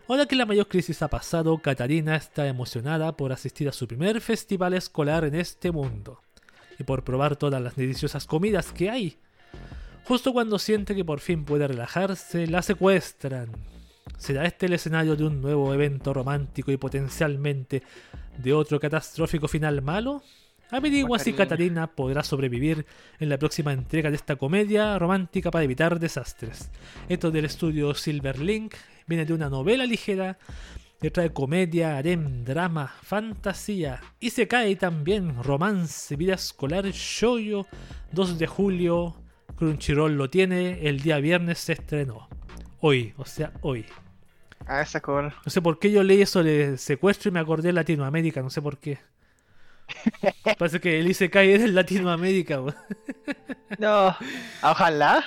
Ahora que la mayor crisis ha pasado, Katarina está emocionada por asistir a su primer festival escolar en este mundo y por probar todas las deliciosas comidas que hay. Justo cuando siente que por fin puede relajarse, la secuestran. ¿Será este el escenario de un nuevo evento romántico y potencialmente de otro catastrófico final malo? Averigua si. Katarina podrá sobrevivir en la próxima entrega de esta comedia romántica para evitar desastres. Esto del estudio Silverlink viene de una novela ligera que trae comedia, harem, drama, fantasía y se cae también romance, vida escolar, shoyo, 2 de julio, Crunchyroll lo tiene, el día viernes se estrenó. Hoy, o sea, hoy. Ah, está cool. No sé por qué yo leí eso de secuestro y me acordé de Latinoamérica, no sé por qué. <laughs> Parece que el Isekai era en Latinoamérica. No, ojalá.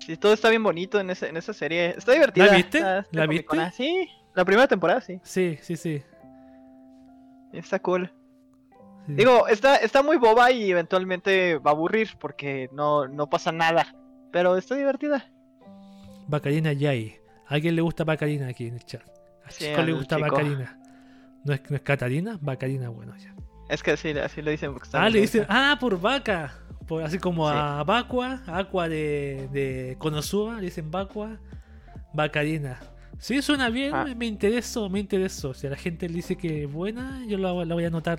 Sí, todo está bien bonito en, ese, en esa serie. Está divertida. ¿La viste? ¿La viste? Sí, la primera temporada, sí. Sí, sí, sí. Está cool. sí. Digo, está, está muy boba y eventualmente va a aburrir porque no, no pasa nada. Pero está divertida. Bacarina Yai. ¿A alguien le gusta Bacarina aquí en el chat? A Sí, Chico le gusta chico. Bacarina. ¿No es, ¿No es Catarina? Bacarina, bueno, ya. Es que así, así le dicen Ah, le dicen, bonita. ah, por vaca. Por, así como Sí. a Bakua, Aqua de, de Konosuba, le dicen Bakua, Bacarina. Sí, suena bien, Ah. me, me interesó, me interesó. Si a la gente le dice que es buena, yo la, la voy a anotar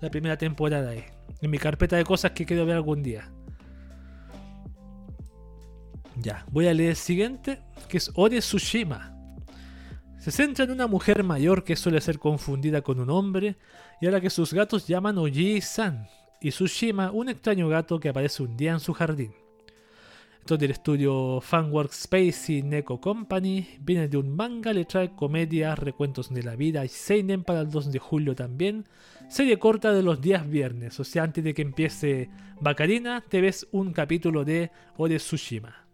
la primera temporada ahí. En mi carpeta de cosas que quiero ver algún día. Ya, voy a leer el siguiente, que es Ore Tsushima. Se centra en una mujer mayor que suele ser confundida con un hombre y a la que sus gatos llaman Oji-san y Tsushima, un extraño gato que aparece un día en su jardín. Esto es del estudio Fanworks Space y Neko Company. Viene de un manga, le trae comedia, recuentos de la vida y Seinen para el 2 de julio también. Serie corta de los días viernes, o sea, antes de que empiece Bacarina, te ves un capítulo de Ore Tsushima.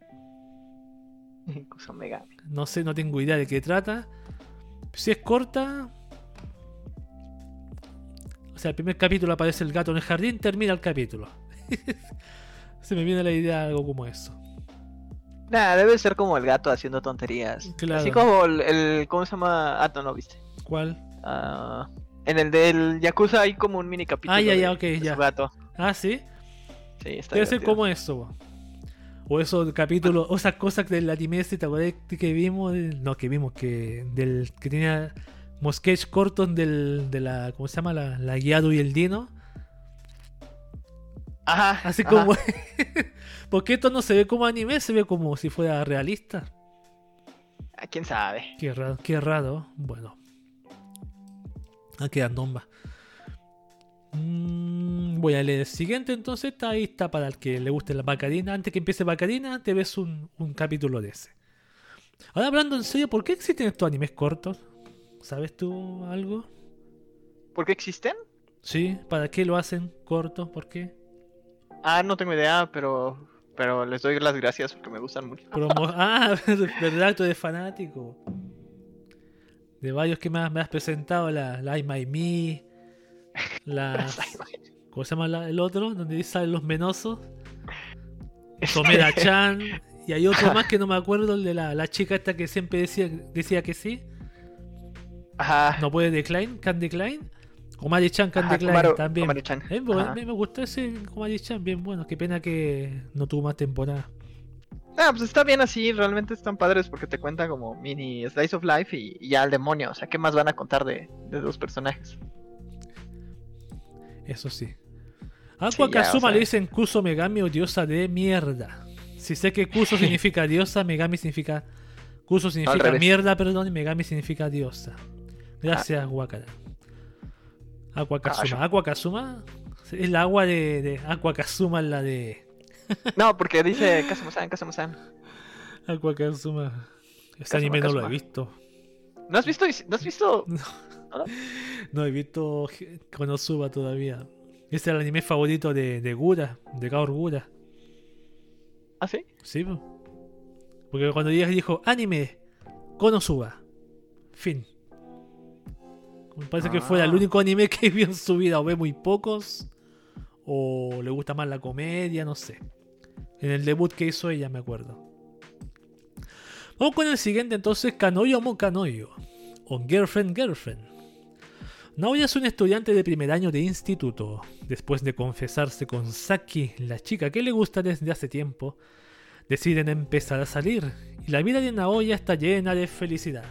<laughs> No sé, no tengo idea de qué trata. Si es corta. O sea, el primer capítulo aparece el gato en el jardín, termina el capítulo. <laughs> Se me viene la idea de algo como eso. Nah, debe ser como el gato haciendo tonterías. Claro. Así como el, el- ¿Cómo se llama? Ah, no, no viste. ¿Cuál? Ah, en el del Yakuza hay como un mini capítulo. Ah, ya, ya, ok, de ya. su gato. Ah, sí. Sí, está Debe ser como eso. O esos capítulos, o esas cosas del anime, ese, ¿te acuerdas que vimos? No, que vimos que del que tenía sketch cortos del, de la, ¿cómo se llama? La, la Guiado y el Dino. Ajá. Así ajá. como. <laughs> Porque esto no se ve como anime, se ve como si fuera realista. Ah, ¿Quién sabe? Qué raro, qué raro. Bueno. Ah, quedan nombas. Mm, voy a leer el siguiente entonces. Está ahí está para el que le guste la Bacarina. Antes que empiece Bacarina, te ves un, un capítulo de ese. Ahora hablando en serio, ¿por qué existen estos animes cortos? ¿Sabes tú algo? ¿Por qué existen? ¿Sí? ¿Para qué lo hacen corto? ¿Por qué? Ah, no tengo idea, pero pero les doy las gracias porque me gustan mucho. Promo- <laughs> ah, verdad, tú eres fanático. De varios que me has, me has presentado, la, la I My Me, la... <laughs> ¿Cómo se llama la- el otro? Donde salen los menosos. Someda Chan. Y hay otro más <laughs> que no me acuerdo, el de la, la chica esta que siempre decía, decía que sí. Ajá. No puede decline, can decline. Komari-chan Candy Ajá, Komaru- también. Komaru-chan. Eh, bueno, me, me gustó ese Komari-chan, bien bueno. Qué pena que no tuvo más temporada. Ah, pues está bien así, realmente están padres porque te cuentan como mini slice of life y, y ya al demonio. O sea, ¿qué más van a contar de, de los personajes? Eso sí. Sí, Aqua o sea. le dicen Kuso Megami o diosa de mierda. Si sé que Kuso <laughs> significa diosa, Megami significa. Kuso significa mierda, perdón, y Megami significa diosa. Gracias, Wakara. Aqua Ah, Kazuma. Aqua Kazuma es la agua de, de Aqua Kazuma, la de. <laughs> No, porque dice Kazuma-san, Kazuma-san. Aqua Kazuma. Ese Kazuma, anime no lo he visto. ¿No has visto? ¿No has visto? <laughs> No he visto Konosuba todavía. Ese es el anime favorito de, de Gura, de Kaor Gura. ¿Ah, sí? Sí, po. porque cuando ella dijo anime, Konosuba. Fin. Me parece que fue el Ah. único anime que <laughs> vio en su vida, o ve muy pocos, o le gusta más la comedia, no sé. En el debut que hizo ella, me acuerdo. Vamos con el siguiente entonces, Kanoyo Mo Kanoyo, o Girlfriend Girlfriend. Naoya es un estudiante de primer año de instituto. Después de confesarse con Saki, la chica que le gusta desde hace tiempo, deciden empezar a salir y la vida de Naoya está llena de felicidad.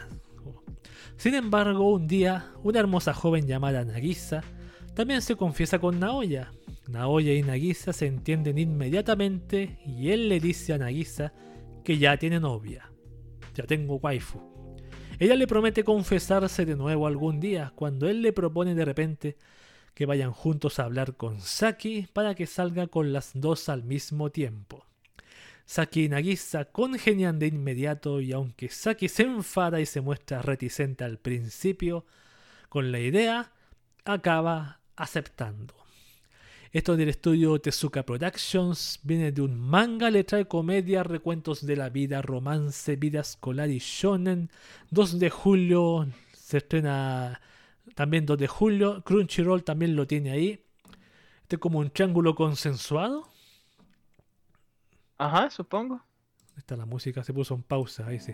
Sin embargo, un día, una hermosa joven llamada Nagisa también se confiesa con Naoya. Naoya y Nagisa se entienden inmediatamente y él le dice a Nagisa que ya tiene novia. Ya tengo waifu. Ella le promete confesarse de nuevo algún día cuando él le propone de repente que vayan juntos a hablar con Saki para que salga con las dos al mismo tiempo. Saki y Nagisa congenian de inmediato y aunque Saki se enfada y se muestra reticente al principio con la idea, acaba aceptando. Esto del estudio Tezuka Productions viene de un manga, le trae comedia, recuentos de la vida, romance, vida escolar y shonen. 2 de julio se estrena también 2 de julio. Crunchyroll también lo tiene ahí. Este es como un triángulo consensuado. Ajá, supongo. Está la música, se puso en pausa, ahí sí.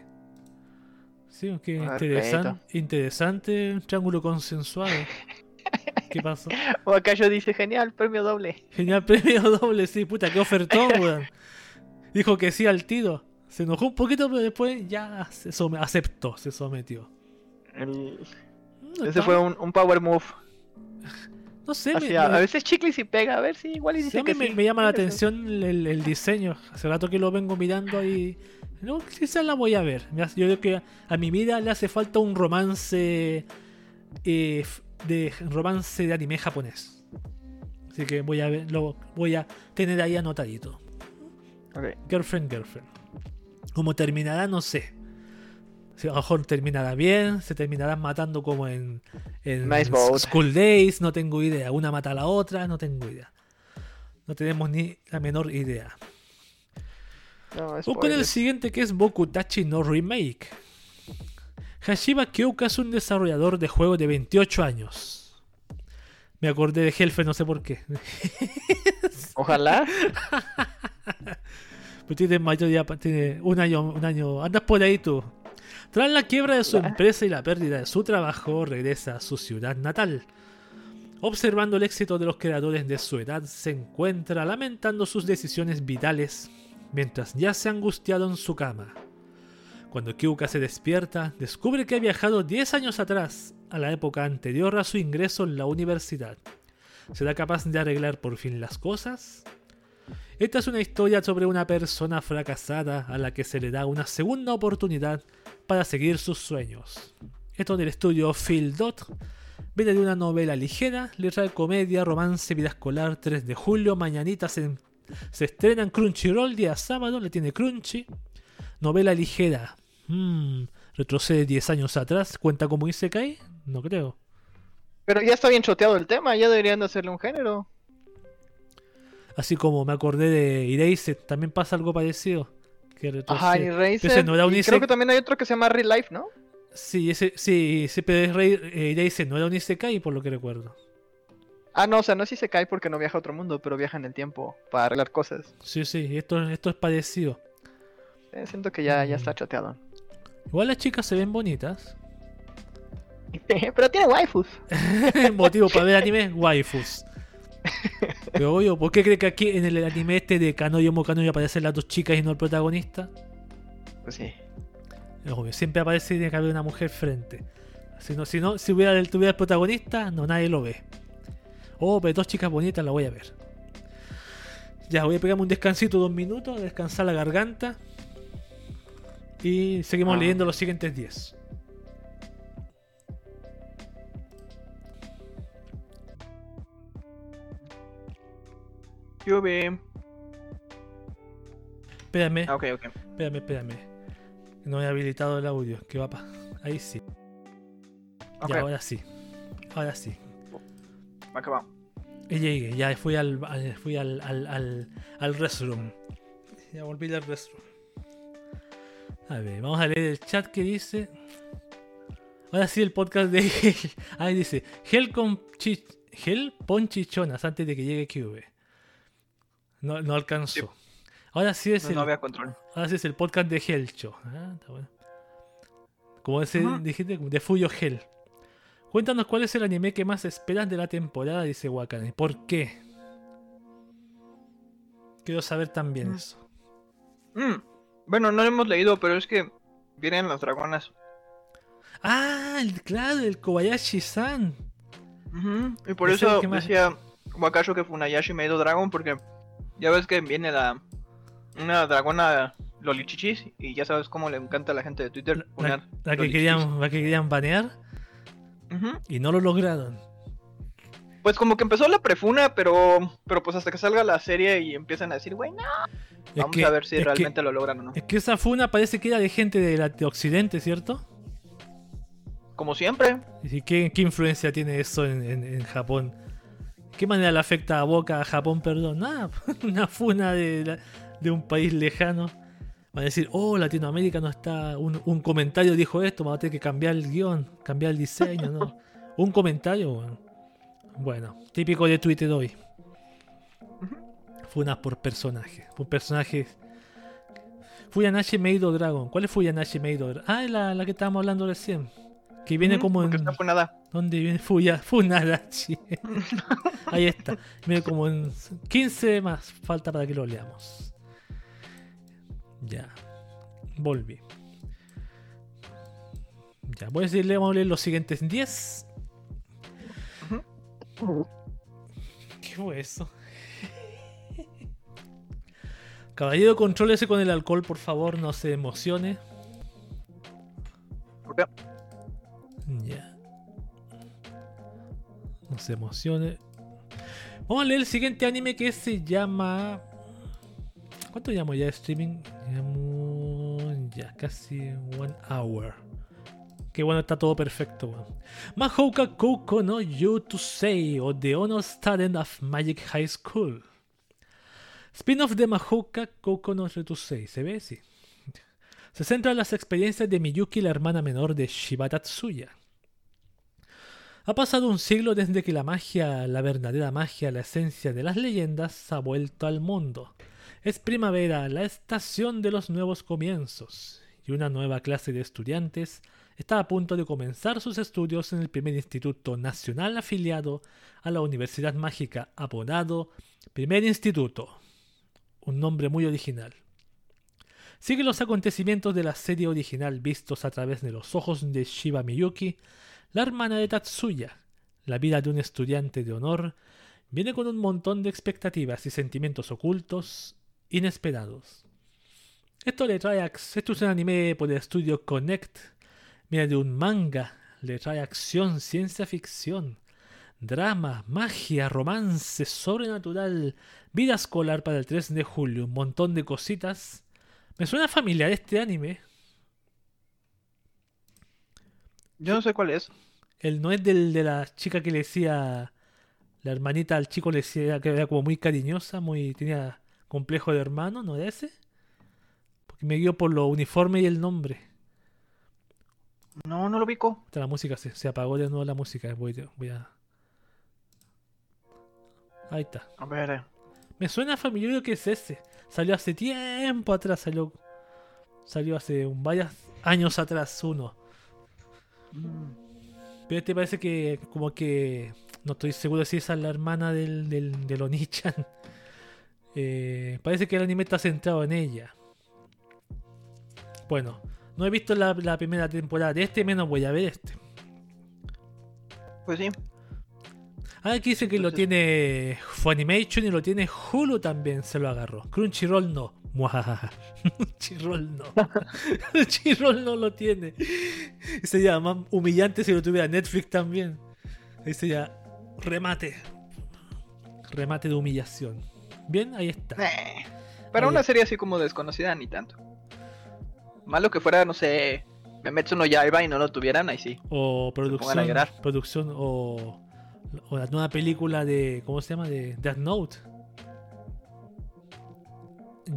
Sí, qué Perfecto. interesan- interesante, un triángulo consensuado. <laughs> ¿Qué pasó? <laughs> O acaso dice, genial, premio doble. Genial premio <laughs> doble, sí, puta, qué ofertón, <laughs> weón. Dijo que sí al tiro. Se enojó un poquito, pero después ya se aceptó, se sometió. El- No Ese fue un, un power move. No sé, me, a, me- a veces chicle y pega, a ver si igual y sí, dice mí que me, sí. me llama la atención el, el diseño. Hace rato que lo vengo mirando y. No, quizás la voy a ver. Yo creo que a mi vida le hace falta un romance. eh, de romance de anime japonés. Así que voy a ver, lo voy a tener ahí anotadito. Ok. Girlfriend, girlfriend. ¿Cómo terminará? No sé. Si a lo mejor terminará bien, se terminarán matando como en, en Nice. School Days, no tengo idea. Una mata a la otra, no tengo idea. No tenemos ni la menor idea. No, O con el siguiente que es Bokutachi no Remake. Hashiba Kyouka es un desarrollador de juegos de 28 años. Me acordé de Hellfe, no sé por qué. <laughs> Ojalá. <laughs> Pues tiene mayor ya, tiene un año, un año. Andas por ahí tú. Tras la quiebra de su empresa y la pérdida de su trabajo, regresa a su ciudad natal. Observando el éxito de los creadores de su edad, se encuentra lamentando sus decisiones vitales mientras ya se ha angustiado en su cama. Cuando Kyuka se despierta, descubre que ha viajado 10 años atrás, a la época anterior a su ingreso en la universidad. ¿Será capaz de arreglar por fin las cosas? Esta es una historia sobre una persona fracasada a la que se le da una segunda oportunidad para seguir sus sueños. Esto del estudio Phil Dot viene de una novela ligera, le trae comedia, romance, vida escolar, 3 de julio, mañanita se, se estrena en Crunchyroll, día sábado, le tiene Crunchy. Novela ligera. Mm, retrocede 10 años atrás, cuenta como Isekai, no creo. Pero ya está bien choteado el tema, ya deberían de hacerle un género. Así como me acordé de Erased, también pasa algo parecido. Que Ajá, y no creo que también hay otro que se llama Real Life, ¿no? Sí, ese, sí, pero Rey eh, Erased no era un Isekai por lo que recuerdo. Ah, no, o sea, no se cae porque no viaja a otro mundo, pero viaja en el tiempo para arreglar cosas. Sí, sí, esto, esto es parecido. Eh, siento que ya, ya Mm. está choteado. Igual las chicas se ven bonitas. Pero tiene waifus. <laughs> Motivo para ver anime, waifus. Pero obvio, ¿por qué cree que aquí en el anime este de Kanoyo Mokanoyo aparecen las dos chicas y no el protagonista? Pues sí. Es obvio, siempre aparece y tiene que haber una mujer frente. Si no, si no, si hubiera tuviera el protagonista, no nadie lo ve. Oh, pero dos chicas bonitas la voy a ver. Ya, voy a pegarme un descansito, dos minutos, descansar la garganta. Y seguimos Ah. leyendo los siguientes 10. Yo. Espérame, Ah, ok, ok. espérame, espérame. No he habilitado el audio. ¿Qué va pa? Ahí sí. Ok, Ya, ahora sí. Ahora sí. va que va. Y llegué, ya fui al- fui al, al, al, al restroom. Ya volví al restroom. A ver, vamos a leer el chat que dice. Ahora sí, el podcast de <laughs> Hell. Ahí dice: Hell con chi- Hell pon chichonas antes de que llegue QV. No, no alcanzó. Sí. Ahora sí es No, el, no había control. ahora sí es el podcast de Hellcho. Ah, está bueno. Como ese, Ujú. dijiste, de Fuyo Hell. Cuéntanos cuál es el anime que más esperas de la temporada, dice Wakane. ¿Por qué? Quiero saber también Mm. eso. Mm, Bueno, no lo hemos leído, pero es que vienen las dragonas. Ah, el, claro, el Kobayashi-san. Y por es eso más- decía Wakashi que Funayashi Meido Dragon, porque ya ves que viene la una dragona Lolichichis y ya sabes cómo le encanta a la gente de Twitter La, la que querían, la que querían banear y no lo lograron. Pues como que empezó la prefuna, pero pero pues hasta que salga la serie y empiezan a decir, güey, no. Vamos que- a ver si que- realmente lo logran o no. es que esa funa parece que era de gente de, la, de Occidente, ¿cierto? Como siempre. ¿Y qué, qué influencia tiene eso en, en- en Japón? ¿Qué manera le afecta a Boca, a Japón, perdón? Nada, <laughs> una funa de, la- de un país lejano. Van a decir, oh, Latinoamérica no está. Un, un comentario dijo esto, vamos a tener que cambiar el guion, cambiar el diseño, ¿no? <laughs> Un comentario, bueno. Bueno, típico de Twitter hoy. Funas por personaje. Por personajes. Fuyanashi Meido Dragon. ¿Cuál es Fuyanashi Meido Dragon? Ah, es la, la que estábamos hablando recién. Que viene como en. está funada. ¿Dónde viene Fuya? <laughs> Funarachi. <laughs> Ahí está. Viene como en 15 más. Falta para que lo leamos. Ya. Volví. Ya, voy a decirle, vamos a leer los siguientes 10. <laughs> ¿Qué fue eso? Caballero, contrólese con el alcohol, por favor, no se emocione. Ya. No se emocione. Vamos a leer el siguiente anime que se llama. ¿Cuánto llamo ya de streaming? Llamo. Ya, casi one hour. Qué bueno, está todo perfecto. Mahouka Kouko no You to Say o The Honor Student of Magic High School. Spin-off de Mahouka Kouko no Retusei. ¿Se ve? Sí. Se centra en las experiencias de Miyuki, la hermana menor de Shiba Tatsuya. Ha pasado un siglo desde que la magia, la verdadera magia, la esencia de las leyendas, ha vuelto al mundo. Es primavera, la estación de los nuevos comienzos, y una nueva clase de estudiantes está a punto de comenzar sus estudios en el primer instituto nacional afiliado a la Universidad Mágica, apodado Primer Instituto. Un nombre muy original. Sigue los acontecimientos de la serie original vistos a través de los ojos de Shiba Miyuki, la hermana de Tatsuya. La vida de un estudiante de honor viene con un montón de expectativas y sentimientos ocultos, inesperados. Esto le trae ac- esto es un anime por el estudio Connect. Viene de un manga, le trae acción, ciencia ficción, drama, magia, romance, sobrenatural, vida escolar para el 3 de julio, un montón de cositas. Me suena familiar este anime. Yo no sé cuál es. El no es del de la chica que le decía. La hermanita al chico le decía que era como muy cariñosa, muy. tenía complejo de hermano, ¿no era ese? Porque me guió por lo uniforme y el nombre. No, no lo. Esta, La música se, se apagó de nuevo la música. Voy, voy a. Ahí está. A ver. eh. Me suena familiar que es ese. Salió hace tiempo atrás, salió. Salió hace un varios años atrás uno. Mm. Pero este parece que como que... No estoy seguro si esa es la hermana del, del, del Onichan. <laughs> Eh, parece que el anime está centrado en ella. Bueno, no he visto la, la primera temporada de este, menos voy a ver este. Pues sí. Ah, aquí dice que lo tiene Funimation y lo tiene Hulu también, se lo agarró. Crunchyroll no. <laughs> Crunchyroll no. <laughs> Crunchyroll no lo tiene. Sería más humillante si lo tuviera Netflix también. Ahí sería remate. Remate de humillación. Bien, ahí está. Eh, Para Ahí. una serie así como desconocida, ni tanto. Malo que fuera, no sé, Memetsu no Yaiba y no lo tuvieran, ahí sí. O a producción. Producción o, o la nueva película de. ¿Cómo se llama? De Death Note.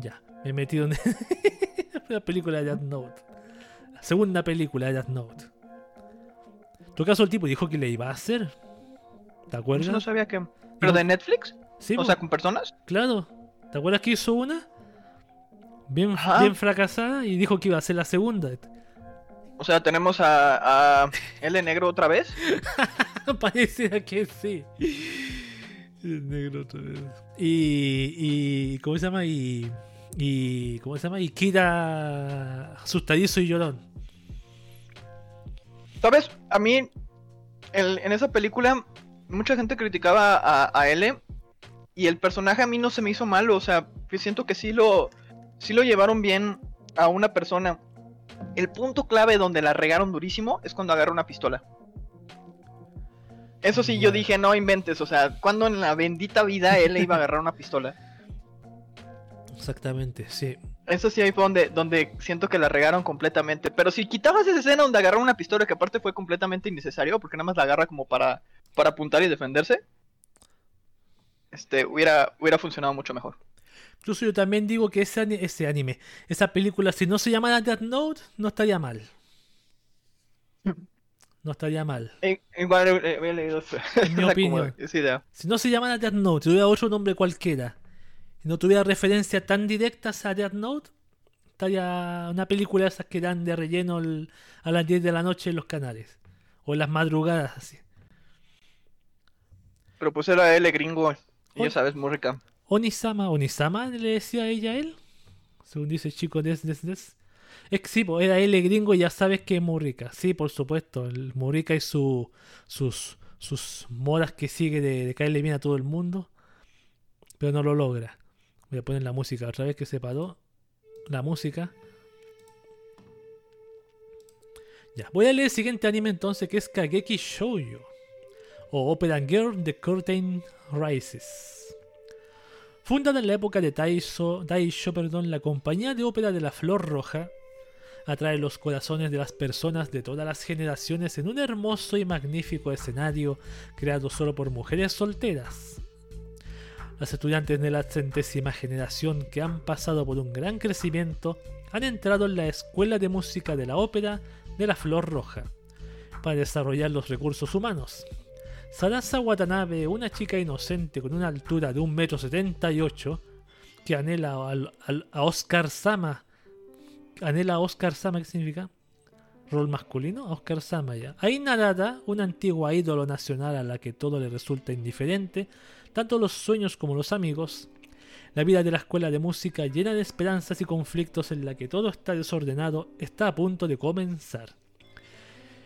Ya, me he metido en <laughs> la película de Death Note. La segunda película de Death Note. Todo caso, el tipo dijo que le iba a hacer. ¿Te acuerdas? Eso no sabía que... ¿Pero de Netflix? Sí, o sea, con personas. claro. ¿Te acuerdas que hizo una? Bien, Ajá. bien fracasada y dijo que iba a hacer la segunda. O sea, tenemos a, a L negro otra vez. <laughs> Pareciera que sí. El negro otra vez. Y, y. ¿Cómo se llama? Y. Y. ¿Cómo se llama? Y Kira asustadizo y llorón. ¿Sabes? A mí, en esa película, mucha gente criticaba a, a L. Y el personaje a mí no se me hizo malo. O sea, siento que sí lo, sí lo llevaron bien a una persona. El punto clave donde la regaron durísimo es cuando agarra una pistola. Eso sí, yo dije, no inventes. O sea, cuando en la bendita vida él iba a agarrar una <laughs> pistola. Exactamente, sí. Eso sí, ahí fue donde, donde siento que la regaron completamente. Pero si quitabas esa escena donde agarró una pistola, que aparte fue completamente innecesario, porque nada más la agarra como para, para apuntar y defenderse, este, hubiera, hubiera funcionado mucho mejor. Incluso yo también digo que ese, ese anime, esa película, si no se llamara Death Note, no estaría mal. No estaría mal. <laughs> Igual eh, he leído En mi <laughs> opinión. Si no se llamara Death Note, si tuviera otro nombre cualquiera, y no tuviera referencias tan directas a Death Note, estaría una película de esas que dan de relleno el- a las 10 de la noche en los canales. O en las madrugadas, así. Pero pues era L gringo, y ya sabes, muy rica. Onisama, Onisama le decía ella a él, según dice el chico des, des, des. Es que sí, era él gringo y ya sabes que es muy rica. Sí, por supuesto, el muy rica y su, sus, sus modas que sigue de, caerle bien a todo el mundo, pero no lo logra. Voy a poner la música otra vez que se paró. La música. Ya, voy a leer el siguiente anime entonces que es Kageki Shoujo o Opera Girl The Curtain Rises. Fundada en la época de Taisho, Daisho, perdón, la compañía de ópera de la Flor Roja atrae los corazones de las personas de todas las generaciones en un hermoso y magnífico escenario creado solo por mujeres solteras. Las estudiantes de la centésima generación que han pasado por un gran crecimiento han entrado en la Escuela de Música de la Ópera de la Flor Roja para desarrollar los recursos humanos. Sarasa Watanabe, una chica inocente con una altura de 1,78m, que anhela a Oscar Sama. ¿Anhela a Oscar Sama qué significa? ¿Rol masculino? Oscar Sama ya. Hay Narada, una antigua ídolo nacional a la que todo le resulta indiferente, tanto los sueños como los amigos. La vida de la escuela de música, llena de esperanzas y conflictos en la que todo está desordenado, está a punto de comenzar.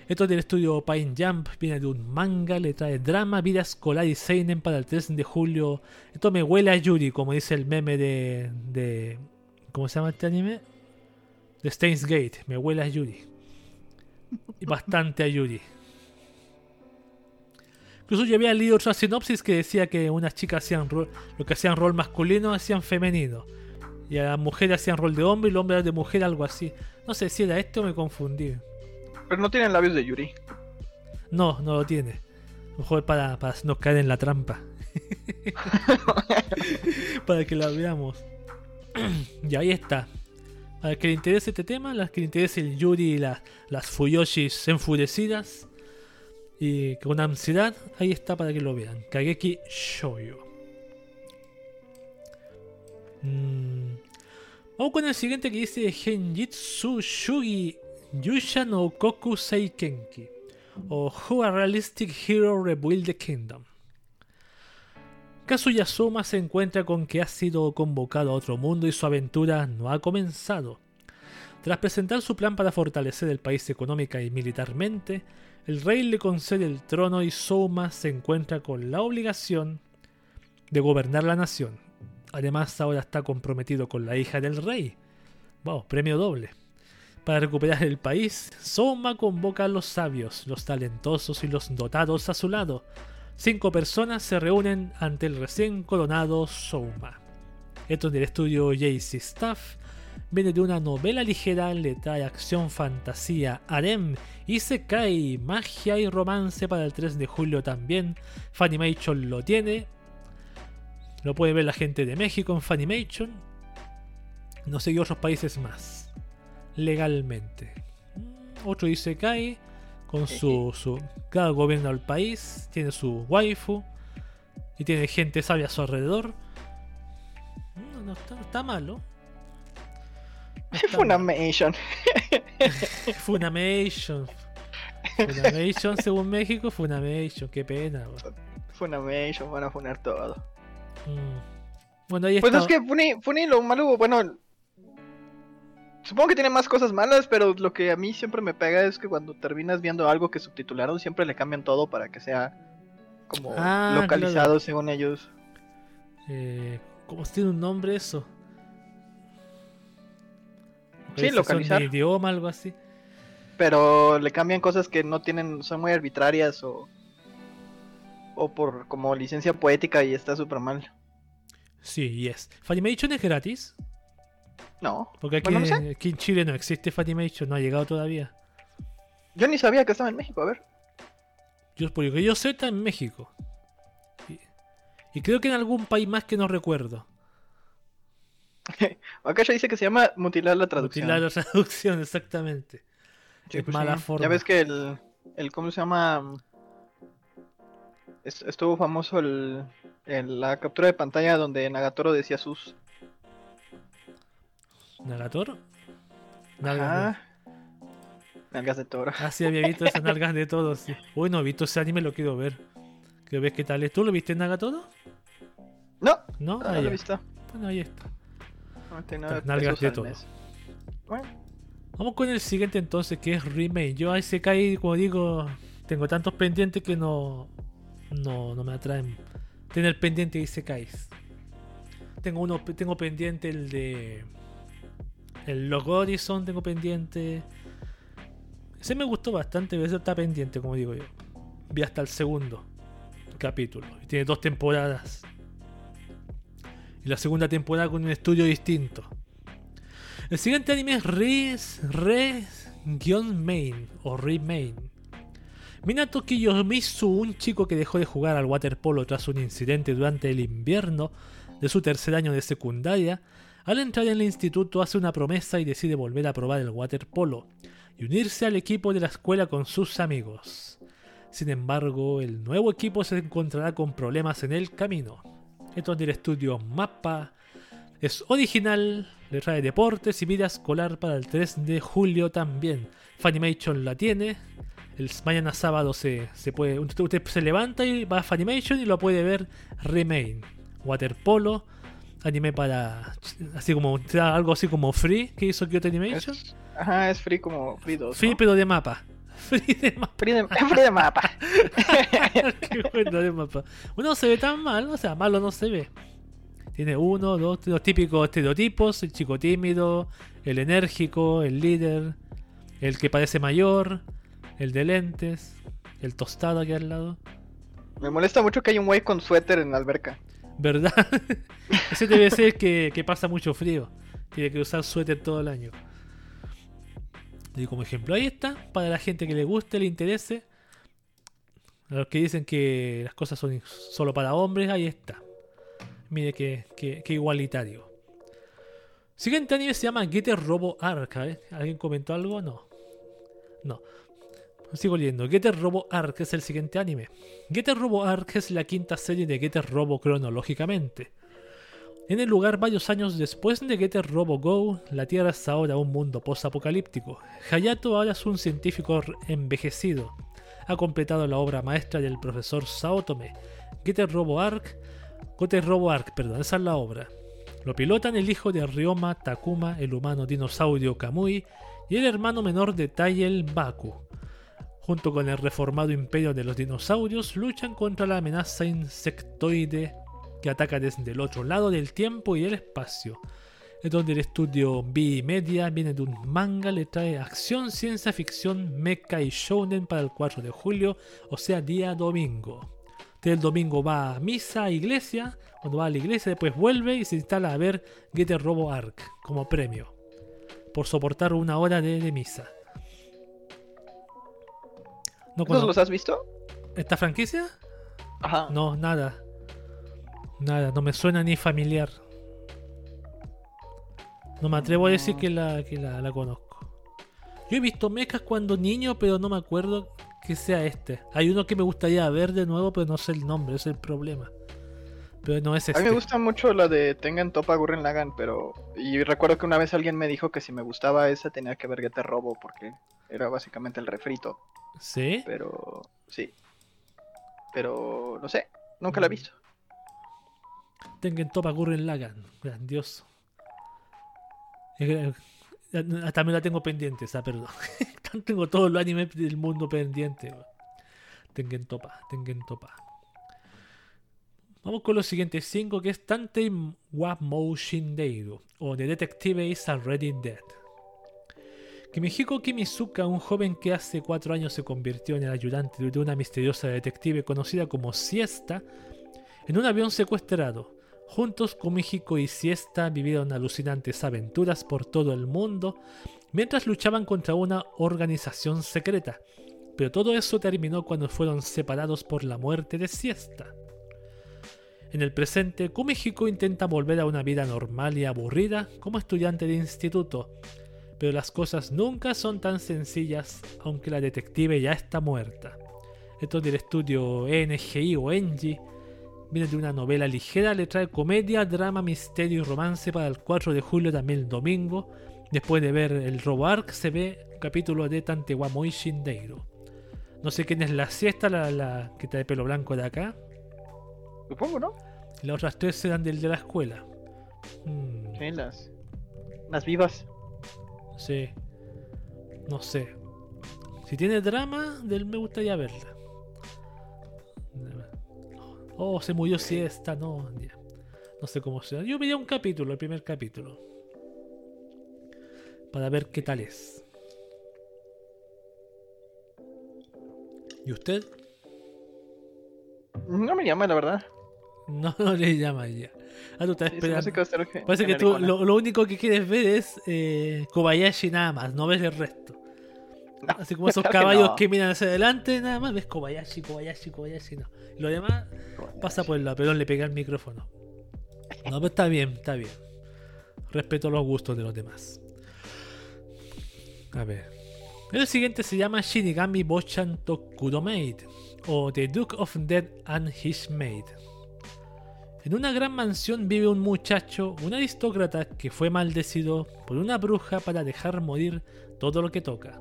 Esto es del estudio Pine Jump, viene de un manga, le trae drama, vida escolar y seinen para el 3 de julio. Esto me huele a Yuri, como dice el meme de, de ¿cómo se llama este anime? De Steins Gate, me huele a Yuri. Y bastante a Yuri. Incluso yo había leído otra sinopsis que decía que unas chicas hacían rol, lo que hacían rol masculino hacían femenino. Y a las mujeres hacían rol de hombre y los hombres de mujer, algo así. No sé si era este o me confundí. Pero no tienen labios de Yuri. No, no lo tiene. Mejor para, para hacernos caer en la trampa. <laughs> para que la veamos. <clears throat> y ahí está. A las que le interese este tema, las que le interese el Yuri y la- las Fuyoshis enfurecidas y con ansiedad, ahí está para que lo vean. Kageki Shoujo. Mm. Vamos con el siguiente que dice Genjitsu Shugi Yusha no Koku Seikenki. o Who a Realistic Hero Rebuild the Kingdom. Kazuya Soma se encuentra con que ha sido convocado a otro mundo y su aventura no ha comenzado. Tras presentar su plan para fortalecer el país económica y militarmente, el rey le concede el trono y Soma se encuentra con la obligación de gobernar la nación. Además, ahora está comprometido con la hija del rey. Wow, premio doble. Para recuperar el país, Soma convoca a los sabios, los talentosos y los dotados a su lado Cinco personas se reúnen ante el recién coronado Souma. Esto del estudio JC Staff viene de una novela ligera, le trae acción, fantasía, harem, cae magia y romance para el 3 de julio también. Funimation lo tiene. Lo puede ver la gente de México en Funimation. No sé qué otros países más. Legalmente. Mm, otro Isekai con su, su cada gobierno del país, tiene su waifu y tiene gente sabia a su alrededor. No, no está, malo. <laughs> Funimation. <laughs> Funimation. Funimation según México, Funimation, qué pena. Funimation, van a funar todo. Mm. Bueno, ahí pues es que Funi, Funi lo malo, bueno, Supongo que tiene más cosas malas, pero lo que a mí siempre me pega es que cuando terminas viendo algo que subtitularon, siempre le cambian todo para que sea como ah, localizado según ellos. Eh, ¿Cómo tiene un nombre eso? Sí, localizar. idioma, algo así. Pero le cambian cosas que no tienen, son muy arbitrarias o, o por como licencia poética y está súper mal. Sí, yes. ¿Funimation es gratis? No. Porque aquí, en Chile no existe Funimation, no ha llegado todavía. Yo ni sabía que estaba en México, a ver. Yo, porque yo sé, está en México. Y, creo que en algún país más que no recuerdo. <laughs> Acá ya dice que se llama mutilar la traducción. Mutilar la <laughs> traducción, exactamente. es pues mala forma. Ya ves que el, el ¿cómo se llama? estuvo famoso el, la captura de pantalla donde Nagatoro decía sus. ¿Nagatoro? Nalgas Nalgas de toro. Ah, sí, había visto esas nalgas de todo, sí. Uy, no he visto ese anime, lo quiero ver. ¿Qué ves qué tal es? ¿Tú lo viste en Nagatoro? No. ¿No? No, ah, lo he visto. Bueno, ahí está. No nalgas de todo. Bueno. Vamos con el siguiente entonces, que es Remake. Yo a ese caí, como digo, tengo tantos pendientes que no, no, no me atraen. Tener pendiente y se caes. Tengo uno, tengo pendiente el de el Log Horizon tengo pendiente. Ese me gustó bastante, pero ese está pendiente, como digo yo. Vi hasta el segundo capítulo. Y tiene dos temporadas. Y la segunda temporada con un estudio distinto. El siguiente anime es Res, Res-Main o Remain. Minato Kiyomizu, un chico que dejó de jugar al waterpolo tras un incidente durante el invierno de su tercer año de secundaria, al entrar en el instituto hace una promesa y decide volver a probar el waterpolo y unirse al equipo de la escuela con sus amigos. Sin embargo, el nuevo equipo se encontrará con problemas en el camino. Esto es del estudio Mapa. Es original, le trae deportes y vida escolar para el 3 de julio también. Funimation la tiene. El mañana sábado se, se puede. Usted se levanta y va a Funimation y lo puede ver Remain. Waterpolo anime para. Así como. Algo así como Free que hizo Kyoto Animation. ajá, es Free como Free 2. Free, pero de mapa. <laughs> Free de mapa. Free de, <laughs> free de mapa. <laughs> Qué bueno de mapa. Uno se ve tan mal, o sea, malo no se ve. Tiene uno, dos, los típicos estereotipos: el chico tímido, el enérgico, el líder, el que parece mayor, el de lentes, el tostado aquí al lado. Me molesta mucho que hay un güey con suéter en la alberca. ¿Verdad? <laughs> Ese debe ser que, que, pasa mucho frío. Tiene que usar suéter todo el año. Y como ejemplo, ahí está. Para la gente que le guste, le interese. A los que dicen que las cosas son solo para hombres, ahí está. Mire que, que, igualitario. Siguiente anime se llama Getter Robo Arca. ¿eh? ¿Alguien comentó algo? No. No. Sigo leyendo. Getter Robo Arc es el siguiente anime. Getter Robo Arc es la quinta serie de Getter Robo cronológicamente. En el lugar varios años después de Getter Robo Go, la Tierra es ahora un mundo post-apocalíptico. Hayato ahora es un científico envejecido. ha completado la obra maestra del profesor Saotome, Getter Robo Arc, Getter Robo Arc, perdón, esa es la obra. Lo pilotan el hijo de Ryoma Takuma, el humano dinosaurio Kamui, y el hermano menor de Tayel Baku. Junto con el reformado imperio de los dinosaurios, luchan contra la amenaza insectoide que ataca desde el otro lado del tiempo y el espacio. Es donde el estudio B Media viene de un manga, le trae acción, ciencia ficción, mecha y shounen para el 4 de julio, o sea, día domingo. Usted el domingo va a misa, a iglesia, cuando va a la iglesia después vuelve y se instala a ver Getter Robo Arc como premio por soportar una hora de, de misa. No ¿Todos conozco- los has visto? ¿Esta franquicia? Ajá. No, nada. Nada, no me suena ni familiar. No me atrevo a decir que la, que la, la conozco. Yo he visto mechas cuando niño, pero no me acuerdo que sea este. Hay uno que me gustaría ver de nuevo, pero no sé el nombre, ese es el problema. Pero no es A este. mí me gusta mucho la de Tengan Topa Gurren Lagan, pero. Y recuerdo que una vez alguien me dijo que si me gustaba esa tenía que ver Getter Robo, porque era básicamente el refrito. ¿Sí? Pero. Sí. Pero. No sé. Nunca la he Mm. visto. Tengen Topa Gurren Lagan. Grandioso. Eh, eh, También la tengo pendiente, esa, perdón. <laughs> tengo todos los animes del mundo pendiente. weón. Tengen Topa, Tengen Topa. Vamos con los siguientes 5 que es Tantei wa Moushindeiro o The Detective is Already Dead. Kimihiko Kimizuka, un joven que hace 4 años se convirtió en el ayudante de una misteriosa detective conocida como Siesta, en un avión secuestrado. Juntos, Kumihiko y Siesta vivieron alucinantes aventuras por todo el mundo mientras luchaban contra una organización secreta. Pero todo eso terminó cuando fueron separados por la muerte de Siesta. En el presente, Kumihiko intenta volver a una vida normal y aburrida como estudiante de instituto, pero las cosas nunca son tan sencillas aunque la detective ya está muerta. Esto del estudio NGI o NG Viene de una novela ligera, le trae comedia, drama, misterio y romance para el 4 de julio, también el domingo. Después de ver el Robo Arc, se ve un capítulo de Tantewamoi Shindeiro. No sé quién es la siesta, la, la que trae pelo blanco de acá. Supongo, ¿no? Y las otras tres serán del de la escuela. Mm, Sí, las. Las vivas. sí. No sé. Si tiene drama, del me gustaría verla. Oh, se murió siesta, no. ya. No sé cómo sea. Yo vería un capítulo, el primer capítulo. Para ver qué tal es. ¿Y usted? No me llama, la verdad. <laughs> No, no le llama ya. Ah, tú estás Sí, esperando. que Parece que tú lo, lo único que quieres ver es eh, Kobayashi nada más, no ves el resto. No, Así como <laughs> esos claro que caballos no. que miran hacia adelante, nada más ves Kobayashi, Kobayashi, Kobayashi, no. Lo demás pasa por el lado, pero le pega el micrófono. No, pero está bien, está bien. Respeto los gustos de los demás. A ver. El siguiente se llama Shinigami Bochan Tokuro Maid o The Duke of Dead and His Maid. En una gran mansión vive un muchacho, un aristócrata que fue maldecido por una bruja para dejar morir todo lo que toca.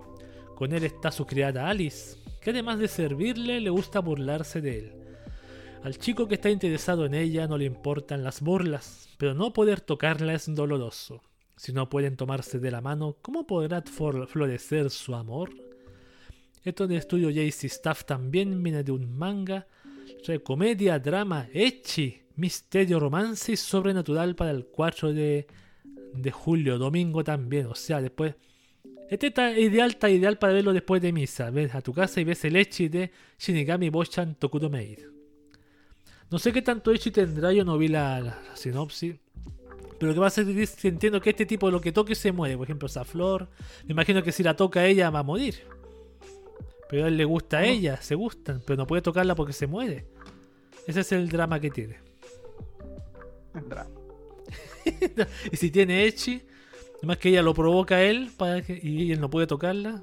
Con él está su criada Alice, que además de servirle le gusta burlarse de él. Al chico que está interesado en ella no le importan las burlas, pero no poder tocarla es doloroso. Si no pueden tomarse de la mano, ¿cómo podrá florecer su amor? Esto de estudio JC Staff también viene de un manga. Comedia, drama, ecchi, misterio, romance y sobrenatural para el 4 de, de julio, domingo también. O sea, después. Este está ideal, está ideal para verlo después de misa. Ves a tu casa y ves el ecchi de Shinigami Bochan Tokuro Maid. No sé qué tanto ecchi tendrá, yo no vi la, la sinopsis. Pero que va a ser que entiendo que este tipo lo que toque se muere. Por ejemplo, esa flor. Me imagino que si la toca ella va a morir. Pero a él le gusta a ella, se gustan, pero no puede tocarla porque se muere. Ese es el drama que tiene. <laughs> Y si tiene Echi, además que ella lo provoca a él para que, y él no puede tocarla.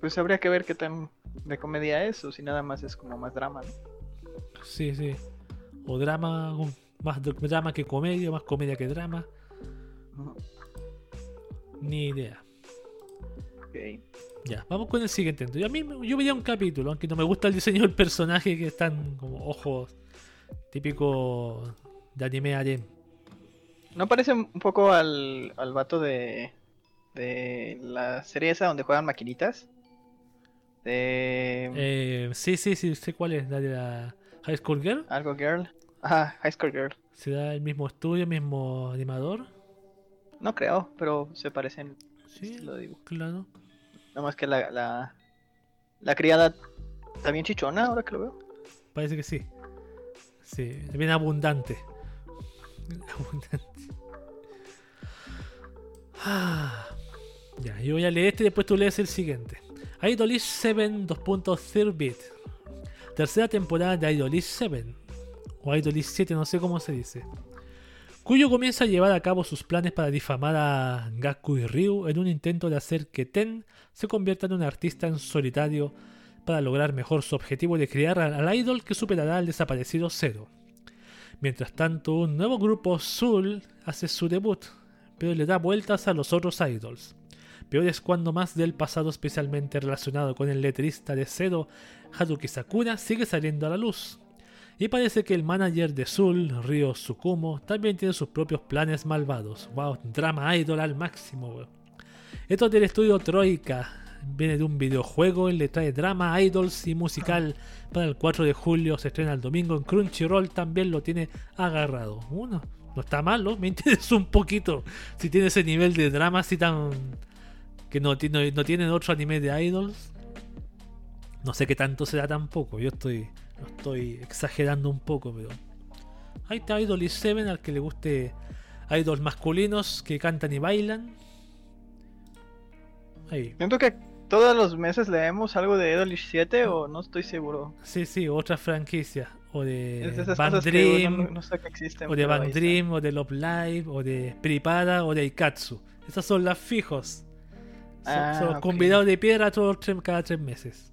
Pues habría que ver qué tan de comedia es o si nada más es como más drama. ¿no? Sí, sí. O drama, más dr- drama que comedia, más comedia que drama. Ni idea. Ok. Ya, vamos con el siguiente. Entonces, a mí yo veía un capítulo, aunque no me gusta el diseño del personaje que están como ojos típico de anime harem. ¿No parece un poco al, al vato de, de la serie esa donde juegan maquinitas? De Eh, sí, sí, sí, sé cuál es, la de la High School Girl. algo girl. Ajá, High School Girl. ¿Será el mismo estudio, el mismo animador? No creo, pero se parecen. Sí, Lo digo. claro. Nada más que la, la, la criada está bien chichona ahora que lo veo. Parece que sí. Sí, es bien abundante. Abundante. Ah, ya, yo voy a leer este y después tú lees el siguiente. Idolish 7 2.0 bit. Tercera temporada de Idolish 7. O Idolish 7, no sé cómo se dice. Cuyo comienza a llevar a cabo sus planes para difamar a Gaku y Ryu en un intento de hacer que Ten se convierta en un artista en solitario para lograr mejor su objetivo de crear al idol que superará al desaparecido Zero. Mientras tanto, un nuevo grupo Soul hace su debut, pero le da vueltas a los otros idols. Peor es cuando más del pasado especialmente relacionado con el letrista de Zero, Haruki Sakura, sigue saliendo a la luz. Y parece que el manager de Soul, Ryo Tsukumo, también tiene sus propios planes malvados. Wow, drama idol al máximo. Esto es del estudio Troika. Viene de un videojuego y le trae drama, idols y musical. Para el 4 de julio se estrena el domingo en Crunchyroll. También lo tiene agarrado. Uno, no está malo. <laughs> Me interesa un poquito. Si tiene ese nivel de drama así tan. que no, no, no tienen otro anime de idols. No sé qué tanto será tampoco. Yo estoy. Lo estoy exagerando un poco, pero. Ahí está Idol y Seven al que le guste idols masculinos que cantan y bailan. Ahí. Siento que todos los meses leemos algo de Idolish 7 o no estoy seguro. Sí, sí, otra franquicia. O de que Dream, no, no sé que existen. o de está. Dream, o de Love Live, o de Pripada, o de Ikatsu. Esas son las fijos. Son, Ah, son convidados de piedra todos cada tres meses.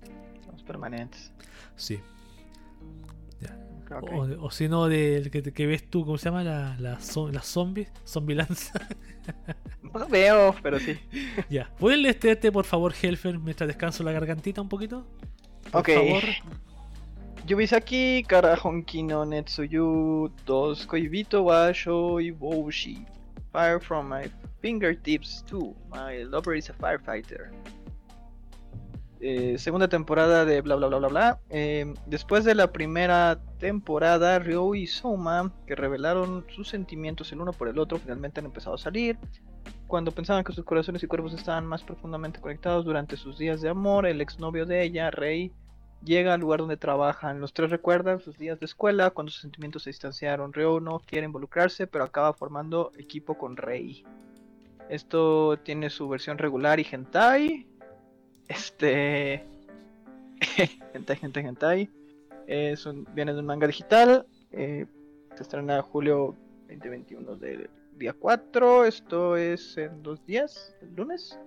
Los permanentes. Sí. Ok. O, o si no, del que, que ves tú, ¿cómo se llama? La, la, la zombie, zombie lanza. No <laughs> veo, pero sí. <laughs> ya. ¿Pueden leerte, por favor, Helfer, mientras descanso la gargantita un poquito? Por Ok. favor. Yubisaki Karahonki no Netsuyu dos Koibito wa Shoiboushi. Fire from my fingertips too. My lover is a firefighter. Eh, segunda temporada de bla bla bla bla bla. Eh, después de la primera temporada, Ryo y Soma, que revelaron sus sentimientos el uno por el otro, finalmente han empezado a salir. Cuando pensaban que sus corazones y cuerpos estaban más profundamente conectados durante sus días de amor, el exnovio de ella, Rey, llega al lugar donde trabajan. Los tres recuerdan sus días de escuela, cuando sus sentimientos se distanciaron. Ryo no quiere involucrarse, pero acaba formando equipo con Rey. Esto tiene su versión regular y hentai. Este. <laughs> hentai, hentai, hentai. Es un- viene de un manga digital. eh, se estrena julio 2021 del día 4. Esto es en dos días, el lunes.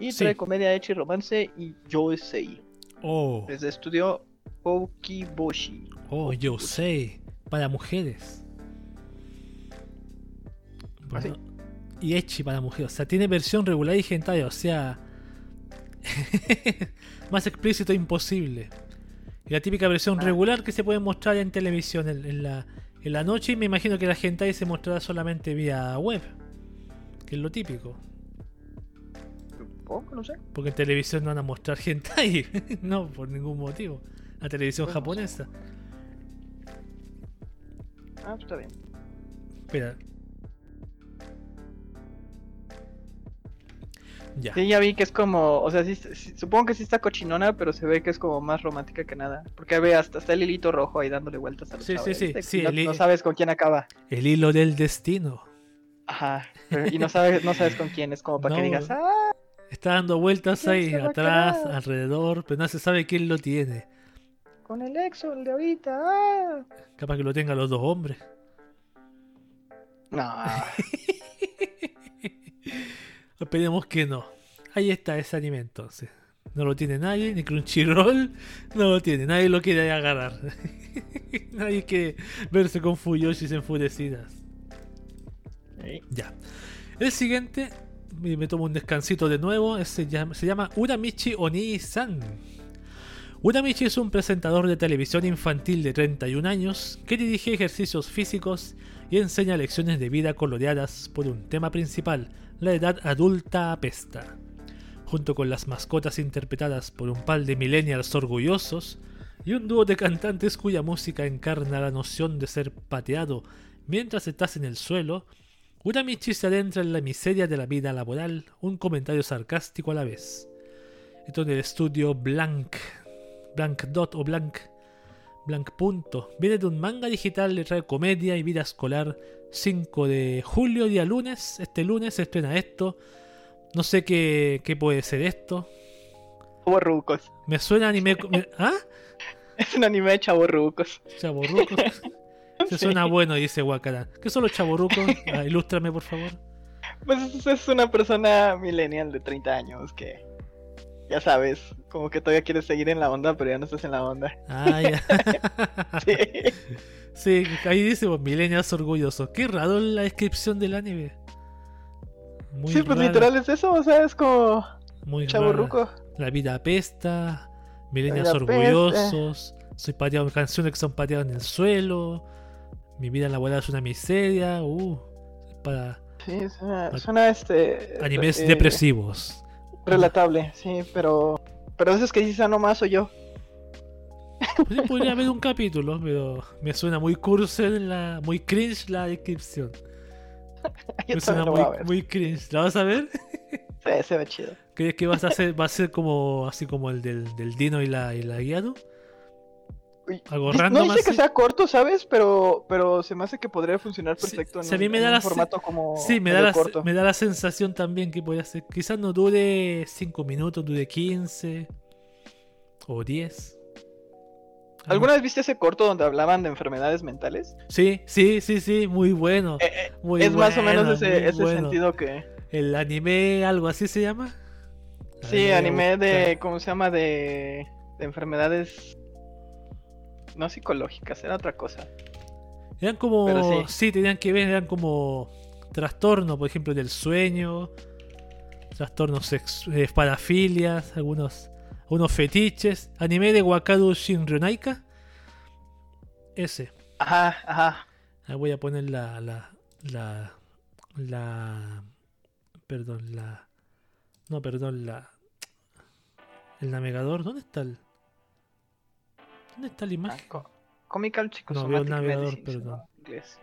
Y Sí. trae comedia, hecha y romance y Yosei. Oh, Desde estudio Okiboshi. oh, yo sé. Para mujeres. ¿Ah, sí? Y Echi para mujeres. O sea, tiene versión regular y hentai. O sea, <laughs> más explícito imposible. Y la típica versión Ah. regular que se puede mostrar en televisión en, en la, en la noche. Y me imagino que la hentai se mostrará solamente vía web. Que es lo típico. Supongo, no sé. Porque en televisión no van a mostrar hentai. <laughs> no, por ningún motivo. La televisión Pues no sé. japonesa. Ah, está bien. Espera. Ya. Sí, ya vi que es como, o sea, sí, sí, supongo que sí está cochinona, pero se ve que es como más romántica que nada. Porque ve hasta, hasta el hilito rojo ahí dándole vueltas a los Sí, sí, sí, sí, no, sabes con quién acaba. El hilo del destino. Ajá. pero- y no sabes, no sabes con quién, es como para que digas, ah, Está dando vueltas ¿Quién ahí, atrás, alrededor, pero no se sabe quién lo tiene. con el exo, el de ahorita, ah. Capaz que lo tengan los dos hombres. No, <laughs> Esperemos que no. Ahí está ese anime entonces. No lo tiene nadie, ni Crunchyroll, no lo tiene, nadie lo quiere agarrar. <laughs> nadie quiere verse con Fuyoshis enfurecidas. Sí. Ya. El siguiente y me tomo un descansito de nuevo. Es- Se llama, se llama Uramichi Onii-san. Uramichi es un presentador de televisión infantil de 31 años que dirige ejercicios físicos y enseña lecciones de vida coloreadas por un tema principal, la edad adulta apesta. Junto con las mascotas interpretadas por un par de millennials orgullosos y un dúo de cantantes cuya música encarna la noción de ser pateado mientras estás en el suelo, Uramichi se adentra en la miseria de la vida laboral, un comentario sarcástico a la vez. Esto en el estudio Blank, Blank Dot o Blank, Blank Punto. Viene de un manga digital, le trae comedia y vida escolar. 5 de julio, día lunes. Este lunes se estrena esto. No sé qué, qué puede ser esto. Chavorrucos. Me suena anime. me- <laughs> ¿Ah? Es un anime de chavorrucos. Chaborrucos. <laughs> Se Sí. suena bueno, dice Wakara. ¿Qué son los chaborrucos? Ah, ilústrame, por favor. Pues es- es una persona millennial de 30 años que, ya sabes, como que todavía quieres seguir en la onda, pero ya no estás en la onda. Ah, ya. <laughs> Sí. Sí, ahí dice pues, millennials orgullosos. Qué raro la descripción del anime. Muy Sí, pues raro, literal es eso, o sea, es como muy raro. chavorruco. La vida apesta, vida orgullosos, soy pateado, canciones que son pateadas en el suelo, mi vida laboral es una miseria, uh, para Sí, suena, suena este... animes eh, depresivos. Relatable, sí, pero... Pero eso es que dices, ah, nomás soy yo. Pues podría haber un capítulo, pero me suena muy cursi la, muy cringe la descripción. <laughs> Yo Me suena muy, cringe. ¿La vas a ver? Sí, se ve chido. ¿Crees que vas a hacer, va a ser como así como el del, del Dino y la, y la Guiado? Algo random no dice que así. sea corto, ¿sabes? Pero, pero se me hace que podría funcionar perfecto en, sí, un, me da un la se- formato como Sí, me da, la, corto. me da la sensación también que podría ser. Quizás no dure 5 minutos, dure 15 o 10. Algo- ¿Alguna vez viste ese corto donde hablaban de enfermedades mentales? Sí, sí, sí, sí, muy bueno. Eh, eh, Muy es más o menos ese, ese bueno. sentido que... El anime, algo así se llama. Sí, anime de... ¿Cómo se llama? De, de enfermedades... No psicológicas, era otra cosa. Eran como. Sí. sí. tenían que ver, eran como trastornos, por ejemplo, del sueño, trastornos eh, parafilias, algunos, algunos fetiches. Anime de Wakaru Shinryonaika. Ese. Ajá, ajá. Ahí voy a poner la. la. la. la. Perdón, la. No, perdón, la. El navegador. ¿Dónde está el. ¿Dónde está la Ah, imagen? co- Comical veo el navegador, perdón. ¿no? Inglés.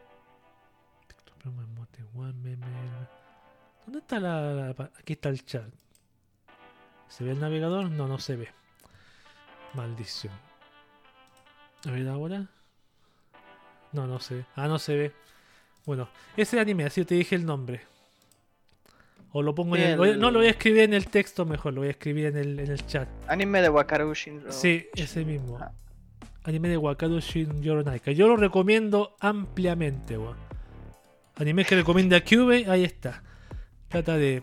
¿Dónde está la, Aquí está el chat. ¿Se ve el navegador? No, no se ve. Maldición. A ver ahora. No, no se ve. Ah, no se ve. Bueno, ese anime, así te dije el nombre. O lo pongo en el... El- No, lo voy a escribir en el texto mejor, lo voy a escribir en el, en el chat. Anime de Wakaru Shinro. Sí, ese mismo. Ah. Anime de Wakaru Shin Yoronaika. Yo lo recomiendo ampliamente, weón. Anime que recomienda Cube, ahí está. Trata de,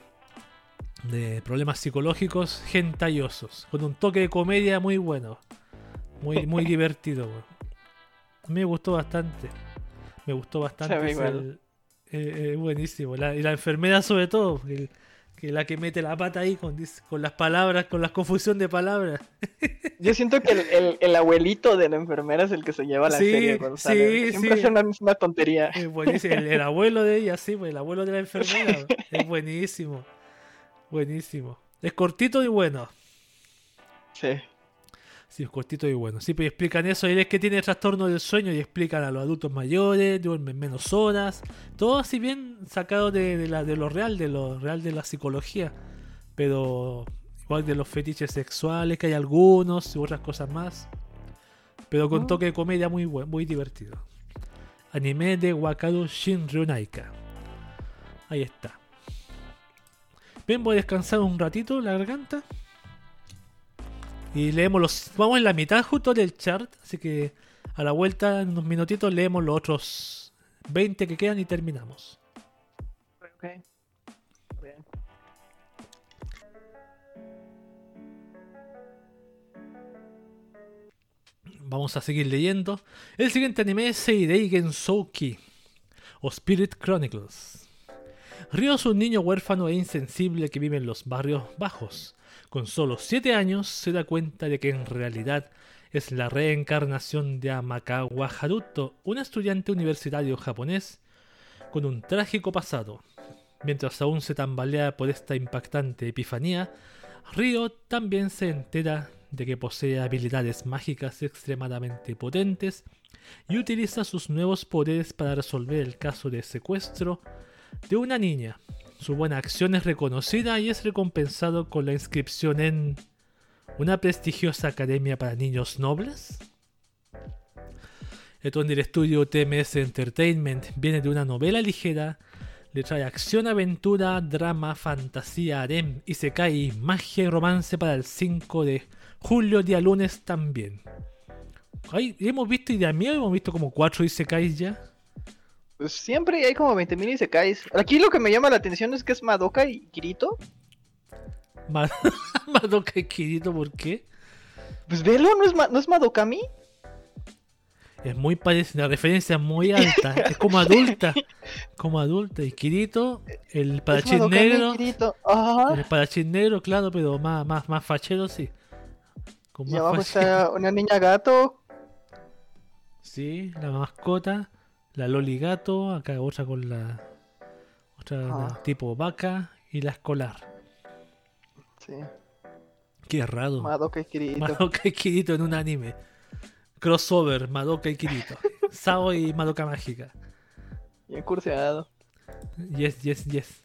de problemas psicológicos gentayosos. Con un toque de comedia muy bueno. Muy, muy <laughs> divertido, weón. A mí me gustó bastante. Me gustó bastante. Igual. eh, eh, buenísimo. La- y la enfermera sobre todo. el- que la que mete la pata ahí con, con las palabras, con la confusión de palabras. <laughs> Yo siento que el, el- el abuelito de la enfermera es el que se lleva la Sí, serie cuando sí, sale. Siempre sí. hace una misma tontería. Es buenísimo. El, el abuelo de ella, sí, pues, el abuelo de la enfermera. <laughs> Es buenísimo. Buenísimo. Es cortito y bueno. Sí. Sí, es cortito y bueno. Sí, pues explican eso. Él es que tiene trastorno del sueño y explican a los adultos mayores, duermen menos horas. Todo así bien sacado de, de la, de lo real, de lo real de la psicología. Pero igual de los fetiches sexuales, que hay algunos y otras cosas más. Pero con Oh. toque de comedia muy buen, muy divertido. Anime de Wakaru Shinryunaika. Ahí está. Bien, voy a descansar un ratito la garganta. Y leemos los. Vamos en la mitad justo del chart. Así que a la vuelta, en unos minutitos, leemos los otros 20 que quedan y terminamos. Ok. Bien. Vamos a seguir leyendo. El siguiente anime es Seirei Gensouki o Spirit Chronicles. Ryo es un niño huérfano e insensible que vive en los barrios bajos. Con solo 7 años se da cuenta de que en realidad es la reencarnación de Amakawa Haruto, un estudiante universitario japonés con un trágico pasado. Mientras aún se tambalea por esta impactante epifanía, Ryo también se entera de que posee habilidades mágicas extremadamente potentes y utiliza sus nuevos poderes para resolver el caso de secuestro de una niña. Su buena acción es reconocida y es recompensado con la inscripción en una prestigiosa academia para niños nobles. Esto en el estudio TMS Entertainment viene de una novela ligera, le trae acción, aventura, drama, fantasía, harem, y se cae magia y romance para el 5 de julio, día lunes también. Ay, hemos visto y de mí hemos visto como 4 Isekais ya. Pues siempre hay como 20.000 Isekais. Aquí lo que me llama la atención es que es Madoka y Kirito. Ma- <laughs> Madoka y Kirito, ¿por qué? Pues velo, ¿no es, Ma- ¿no es Madokami? Es muy parecida, la referencia es muy alta, es como <laughs> adulta, como adulta. Y Kirito, el parachín negro. Ajá. el parachín negro, claro, pero más, más, más fachero, sí. Con Y más abajo fachero. está una niña gato. Sí, la mascota, la Loli gato, acá otra con la otra Ah. tipo vaca y la escolar. Sí, Qué raro. Madoka y Kirito. Madoka y Kirito en un anime. Crossover, Madoka y Kirito. <laughs> Sao y Madoka mágica. Bien curseado. Yes, yes, yes.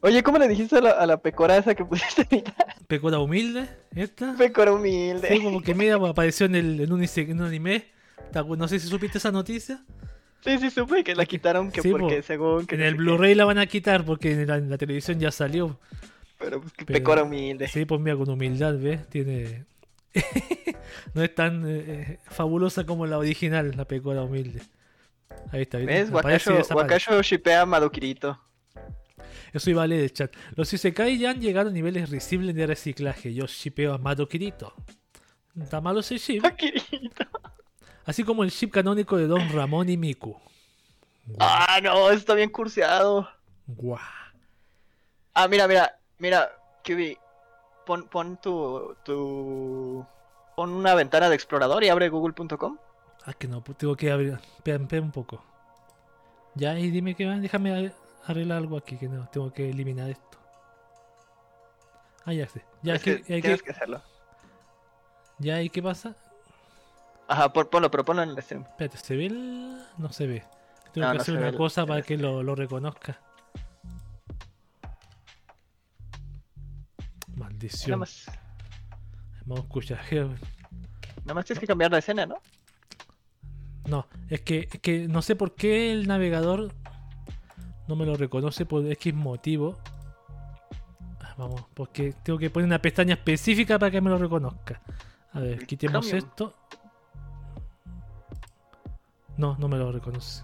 Oye, ¿cómo le dijiste a la, a la pecora esa que pusiste? <laughs> Pecora humilde, esta. Pecora humilde. Sí, como que mira, apareció en, el, en, un, en un anime. No sé si supiste esa noticia. Sí, sí, supe que la quitaron que Sí, porque po. según que En no el. Blu-ray la van a quitar porque en la, en la televisión ya salió. Pero pues que pecora humilde. Sí, pues mira, con humildad, ¿ves? Tiene. <laughs> no es tan eh, eh, fabulosa como la original, la pecora humilde. Ahí está, ¿Ves? Wakashi desaparece. Wakashi shipea a Madokirito. Eso iba a leer el chat. Los Isekai ya han llegado a niveles risibles de reciclaje. Yo shipeo a Mato Kirito. Está malo ese ship. Kirito. Así como el ship canónico de Don Ramón y Miku. Ah, no, está bien curseado. Guau. Ah, mira, mira, mira, Kiwi. Pon, pon tu, tu... Pon una ventana de explorador y abre google.com. Ah, que no, pues tengo que abrir. Espera, un poco. Ya, y dime que va. Déjame arreglar algo aquí, que no, tengo que eliminar esto. Ah, ya sé. Ya, Es ¿qué- que hay tienes que- que hacerlo. ya, ¿y qué pasa? Ajá, pon- ponlo, pero ponlo en el stream. Espérate, ¿se ve el...? No se ve. Tengo No, que no hacer una el- cosa para que lo, lo reconozca. Nada Maldición. más, Vamos a escuchar. Nada más tienes que cambiar la escena, ¿no? No, es que, es que no sé por qué el navegador no me lo reconoce por X motivo. Ah, Vamos, porque tengo que poner una pestaña específica para que me lo reconozca. A ver, quitemos Chromium. esto. No, no me lo reconoce.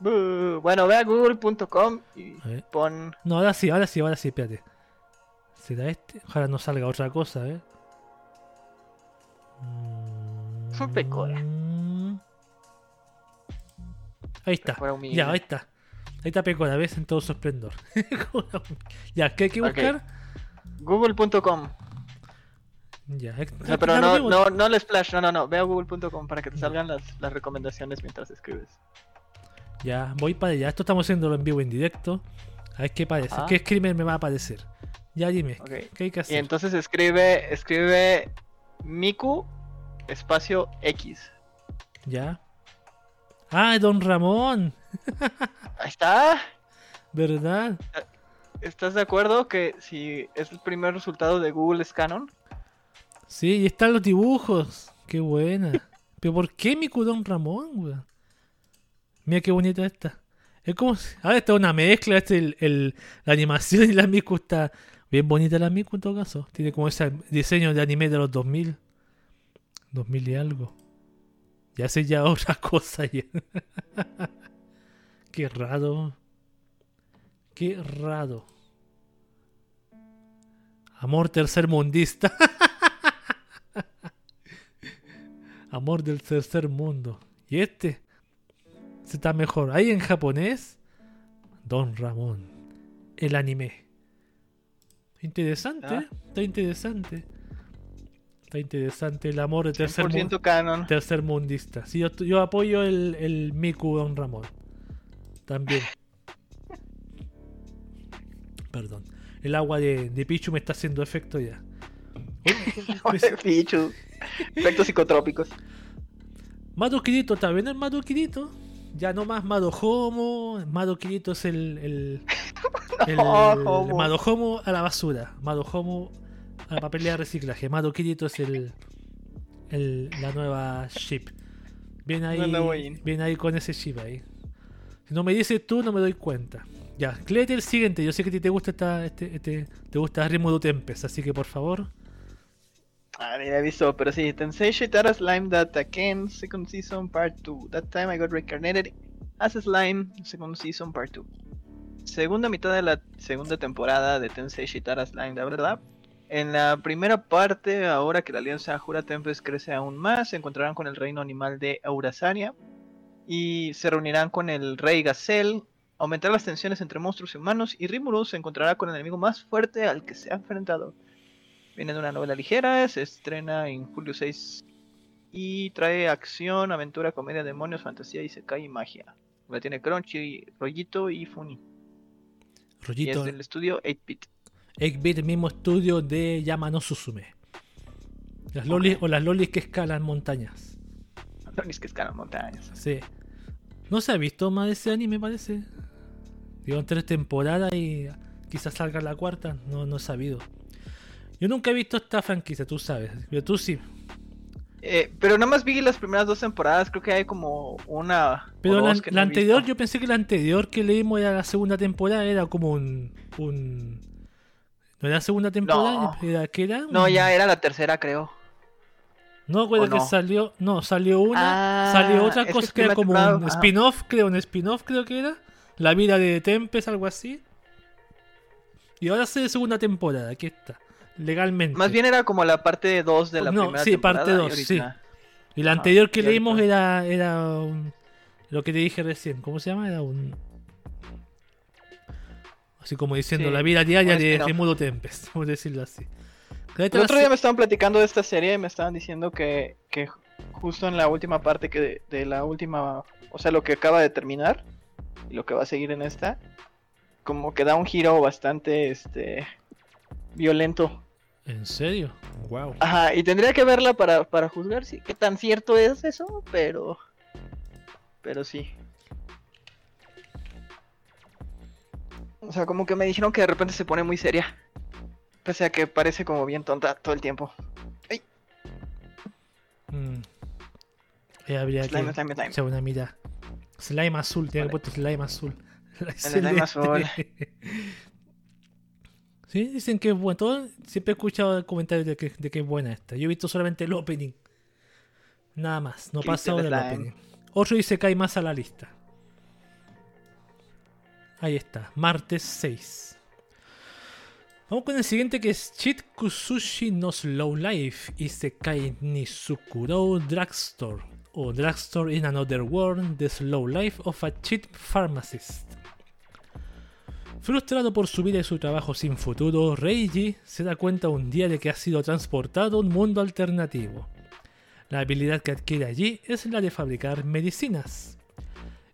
Buh. Bueno, ve a google.com y A pon... No, ahora sí, ahora sí, ahora sí, espérate. ¿Será este? Ojalá no salga otra cosa, ¿eh? Fue pecora. Mm. Ahí está. Pecora. Ya, ahí está. Ahí está Pecora, ¿ves? En todo su esplendor. <laughs> ya, ¿qué hay que buscar? Google.com. Ya, No, pero no, no, no el splash, no, no, no. Ve a google.com para que te salgan las, las recomendaciones mientras escribes. Ya, voy para allá. Esto estamos haciéndolo en vivo, en directo. A ver qué parece. Ajá. ¿Qué screamer me va a aparecer? Ya dime. ¿qué hay que Y hacer? entonces escribe, escribe Miku espacio X. Ya. Ah, Don Ramón, Ahí está. ¿verdad? ¿Estás de acuerdo que si es el primer resultado de Google es canon? Sí, y están los dibujos. Qué buena. Pero ¿por qué Miku Don Ramón, weón? Mira qué bonita esta. Es como. Ahora está una mezcla, este el, el- la animación y la Miku está bien bonita la Miku en todo caso. Tiene como ese diseño de anime de los 2000. 2000 y algo. Ya sé ya otra <laughs> cosa ya. qué raro. Qué raro. Amor tercer <laughs> Amor del tercer mundo. Y este se está mejor. Ahí en japonés, Don Ramón. el anime. Interesante, Ah. está interesante. Está interesante el amor de tercer, mu- 100% canon. tercer mundista. Sí, yo, yo apoyo el, el Miku Don Ramón. También. <laughs> Perdón. El agua de, de Pichu me está haciendo efecto ya. <laughs> Pichu. Efectos psicotrópicos. Mato Kirito también es Mato Kirito. Ya no más Mato Homo. Mato Kirito es el. el, <laughs> el No, Homo. A la basura. Mato Homo a la papelera de reciclaje. Mato Kirito es el, el. la nueva ship. Bien ahí. Bien ahí con ese chip ahí. Si no me dices tú, no me doy cuenta. Ya, léete el siguiente. Yo sé que a ti te gusta esta, este, este, te gusta Ritmo Tempest, así que por favor. Ah, ni la he visto, pero sí. Tensei Shitara Slime That Again, Second Season Part 2. That time I got reincarnated as slime, Second Season Part 2. Segunda mitad de la segunda temporada de Tensei Shitara Slime, la verdad. En la primera parte, ahora que la alianza Jura Tempest crece aún más, se encontrarán con el reino animal de Eurasania y se reunirán con el rey Gazelle. Aumentar las tensiones entre monstruos y humanos y Rimuru se encontrará con el enemigo más fuerte al que se ha enfrentado. Viene de una novela ligera, se estrena en julio 6 y trae acción, aventura, comedia, demonios, fantasía, isekai y magia. La tiene Crunchy, Rollito y Funny. Y Rollito. es del estudio 8-bit. 8-bit, el mismo estudio de Yamano Suzume. Las lolis o las lolis que escalan montañas. Lolis que escalan montañas. Sí. No se ha visto más de ese anime, parece. Llevan tres temporadas y quizás salga la cuarta. No, no he sabido. Yo nunca he visto esta franquicia, tú sabes. Pero tú sí. Eh, pero nada más vi las primeras dos temporadas, creo que hay como una. Pero la, que anterior, visto. yo pensé que la anterior que leímos era la segunda temporada, era como un. un ¿No era la segunda temporada? No. Era, ¿qué era? No, ya era la tercera, creo. No recuerdo ¿O que no? salió. No, salió una. Ah, salió otra que cosa que era como temporada, un spin-off, creo, un spin-off creo que era. La vida de Tempest, algo así. Y ahora de segunda temporada, aquí está. Legalmente. Más bien era como la parte 2 de la No, primera sí, parte temporada. y dos, sí. ahorita- Y la anterior que y leímos ahorita- era, era un- lo que te dije recién. ¿Cómo se llama? Era un. Así como diciendo Sí, la vida diaria de. Remudo Tempest, <laughs> vamos a decirlo así. El otro día me estaban platicando de esta serie y me estaban diciendo que, que justo en la última parte que de, de la última, o sea, lo que acaba de terminar y lo que va a seguir en esta, como que da un giro bastante este violento. ¿En serio? Wow. Ajá, y tendría que verla para, para juzgar si qué tan cierto es eso, pero pero sí. O sea, como que me dijeron que de repente se pone muy seria. Pese a que parece como bien tonta todo el tiempo. Mm. Ahí habría Slime, que slime, slime. echar una mira. Slime azul, tiene que Vale. puesto slime azul. <laughs> slime azul. <laughs> sí, dicen que es bueno. Todo- siempre he escuchado comentarios de que, de que es buena esta. Yo he visto solamente el opening. Nada más, no ¿Qué pasado viste del opening. Otro dice que hay más a la lista. Ahí está, martes 6. Vamos con el siguiente que es Chit Kusushi no Slow Life Isekai ni Sukuro Drugstore o Drugstore in Another World The Slow Life of a Cheat Pharmacist. Frustrado por su vida y su trabajo sin futuro, Reiji se da cuenta un día de que ha sido transportado a un mundo alternativo. La habilidad que adquiere allí es la de fabricar medicinas.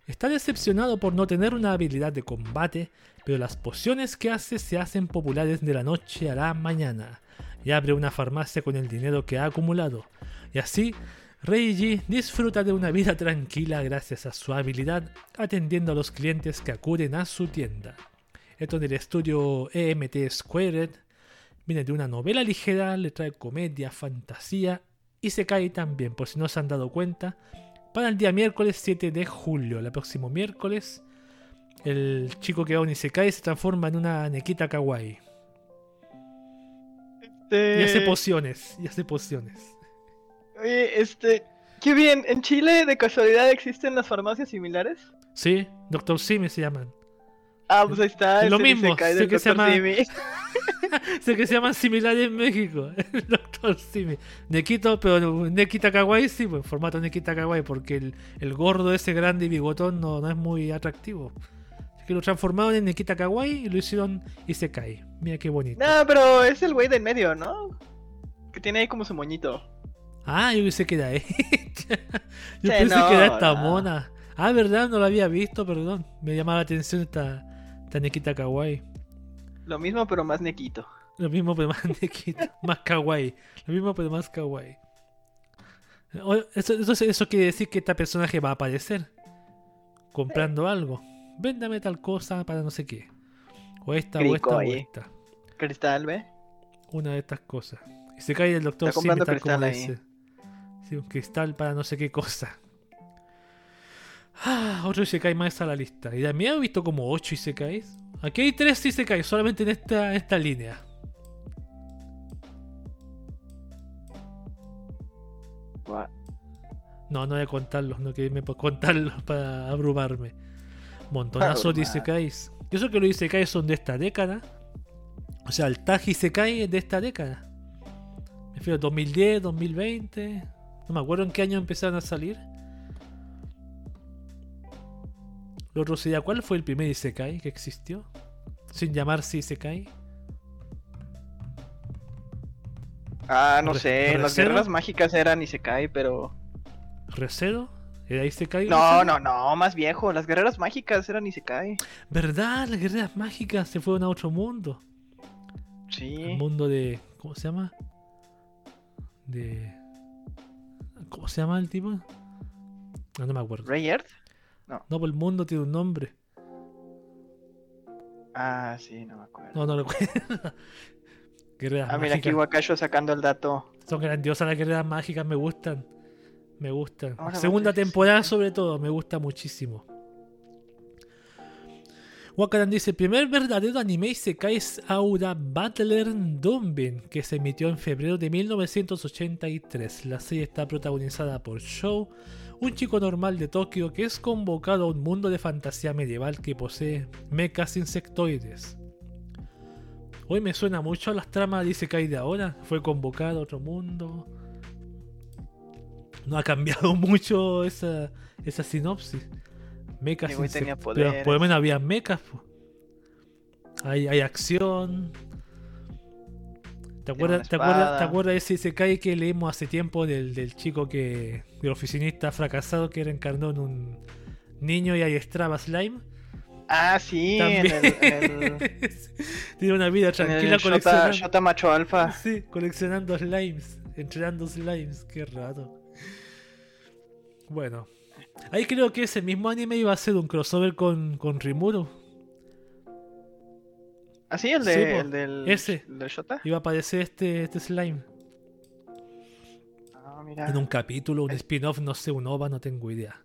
Está decepcionado por no tener una habilidad de combate, pero las pociones que hace se hacen populares de la noche a la mañana, y abre una farmacia con el dinero que ha acumulado. Y así, Reiji disfruta de una vida tranquila gracias a su habilidad atendiendo a los clientes que acuden a su tienda. Esto del estudio EMT Squared viene de una novela ligera, le trae comedia, fantasía y se cae también, por si no se han dado cuenta, para el día miércoles 7 de julio, el próximo miércoles, el chico que va a un Isekai se transforma en una Nekita Kawaii. Y hace Este, pociones, y hace pociones. Oye, este, qué bien. ¿En Chile de casualidad existen las farmacias similares? Sí, Doctor Simi se llaman. Ah, pues ahí está. Es lo mismo, <laughs> sé que se llama- sé que se llaman similares en México. <laughs> El Doctor Simi. Nekito, pero Nekita Kawaii sí, pues formato Nekita Kawaii, porque el, el gordo ese grande y bigotón no, no es muy atractivo. que lo transformaron en Nikita Kawaii y lo hicieron Isekai. Mira qué bonito. No, pero es el güey del medio, ¿no? Que tiene ahí como su moñito. Ah, yo pensé que era <laughs> ella. yo Sí, pensé no, que era esta no. mona. Ah, verdad, no la había visto, perdón. Me llamaba la atención esta, esta Nikita Kawaii. Lo mismo, pero más nequito. Lo mismo pero más <laughs> Nikita, más kawaii. Lo mismo pero más kawaii. Eso, eso, eso quiere decir que este personaje va a aparecer. Comprando algo. Véndame tal cosa para no sé qué. O esta, o esta, o esta. Cristal, ¿ve? Una de estas cosas. Y se cae el doctor Está comprando cristal ahí. dice. Sí, un cristal para no sé qué cosa. Ah, otro Isekai más a la lista. Y también he visto como 8 Isekais. Aquí hay 3 Isekais solamente en esta, en esta línea. No, no voy a contarlos, no quería contarlos <laughs> para abrumarme. Montonazo de. Isekais. Y eso que los Isekais son de esta década. O sea, el Tag Isekai es de esta década. Me refiero 2010, 2020. No me acuerdo en qué año empezaron a salir. Lo otro sería, ¿cuál fue el primer Isekai que existió? Sin llamarse Isekai. Ah, no Re- sé. Las guerras mágicas eran Isekai, pero. ¿Recero? ¿Era Isekai? No, no, no, más viejo. Las guerreras mágicas eran Isekai. ¿Verdad? Las guerreras mágicas se fueron a otro mundo. Sí. El mundo de. ¿Cómo se llama? De. ¿Cómo se llama el tipo? No, no me acuerdo. Earth. No, pues el mundo tiene un nombre. Ah, sí, no me acuerdo. No, no <laughs> recuerdo. guerreras ah, mira aquí. Wakasho sacando el dato. Son grandiosas las guerreras mágicas, me gustan. Me gustan. Ahora Segunda temporada, sobre todo, me gusta muchísimo. Wakaran dice: el primer verdadero anime Isekai es Aura Battler Donbin, que se emitió en febrero de 1983. La serie está protagonizada por Shou, un chico normal de Tokio que es convocado a un mundo de fantasía medieval que posee mechas insectoides. Hoy me suena mucho a las tramas de Isekai de ahora. Fue convocado a otro mundo. No ha cambiado <laughs> mucho esa, esa sinopsis. Mechas güey tenía pero por lo menos había mechas. Hay, hay acción. ¿Te acuerdas, ¿te, acuerdas. ¿Te acuerdas de ese Isekai que leímos hace tiempo del, del chico que. del oficinista fracasado que reencarnó en un niño y adiestraba slime? Ah, sí, en el, en el, <laughs> Tiene una vida tranquila el Shota, coleccionando. Shota Macho Alfa. Sí, coleccionando slimes, entrenando slimes, qué rato. Bueno, ahí creo que ese mismo anime iba a ser un crossover con, con Rimuru. Ah, sí, el, Sí, de, po. el del, Ese. el del Shota. Iba a aparecer este, este slime. Ah, mira. En un capítulo, un Es- spin-off, no sé, un OVA, no tengo idea.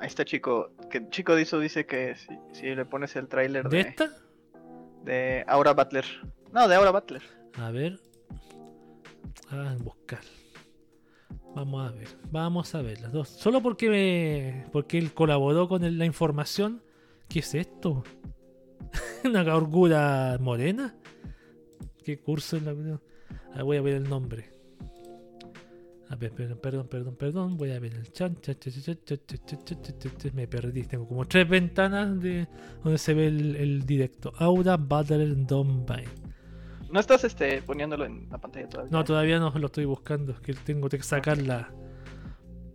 Ahí está Chico. Que Chico Dizo dice que si, si le pones el tráiler ¿De de, esta? de Aura Butler. No, de Aura Butler. A ver. Ah, buscar. Vamos a ver, vamos a ver las dos. Solo porque me, porque él colaboró con la información. ¿Qué es esto? ¿Una gorgura morena? ¿Qué curso es la ah, voy a ver el nombre. A ver, perdón, perdón, perdón, perdón. Voy a ver el chan. Me perdí. Tengo como tres ventanas de donde se ve el, directo. Aura Battle Dombine. No estás este, poniéndolo en la pantalla todavía. No, todavía no lo estoy buscando. Es que tengo que sacarla.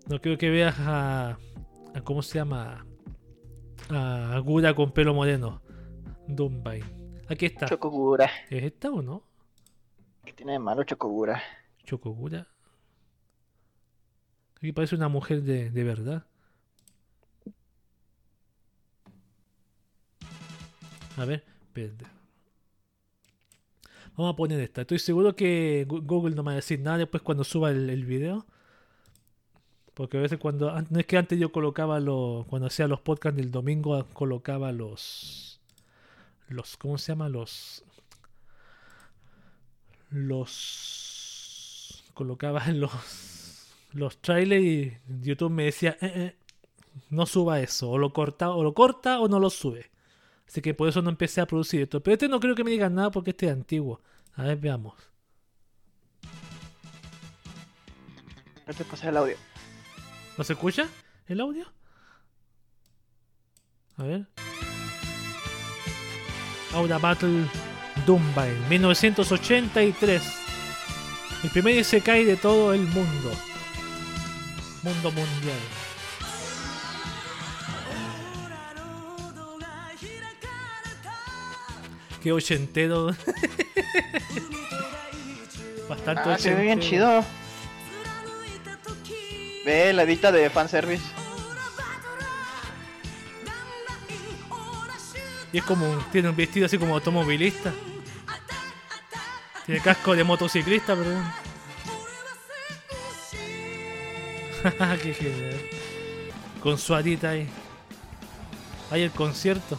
No quiero que veas a. a ¿Cómo se llama? A Gura con pelo moreno. Dumbine. Aquí está. Chocogura. ¿Es esta o no? ¿Qué tiene de malo Chocogura? Chocogura. Aquí parece una mujer de, de verdad. A ver, espérate. Vamos a poner esta. Estoy seguro que Google no me va a decir nada después cuando suba el, video. Porque a veces cuando... an- No es que antes yo colocaba los... Cuando hacía los podcasts del domingo colocaba los... Los... ¿Cómo se llama? Los... Los... Colocaba <laughs> los... Los trailers y YouTube me decía... "Eh, eh, no suba eso. O lo corta, o lo corta o no lo sube. Así que por eso no empecé a producir esto. Pero este no creo que me digan nada porque este es antiguo. A ver, veamos. No te pasé el audio. ¿No se escucha el audio? A ver. Aura Battle Dumbai, 1983. El primer Isekai de todo el mundo. Mundo mundial. Qué ochentero. <laughs> Bastante Ah, se ve bien chido. Ve la edita de fanservice. Y es como, tiene un vestido así como automovilista. Tiene casco de motociclista, perdón. <laughs> Qué genial. Con su arita ahí. Ahí el concierto.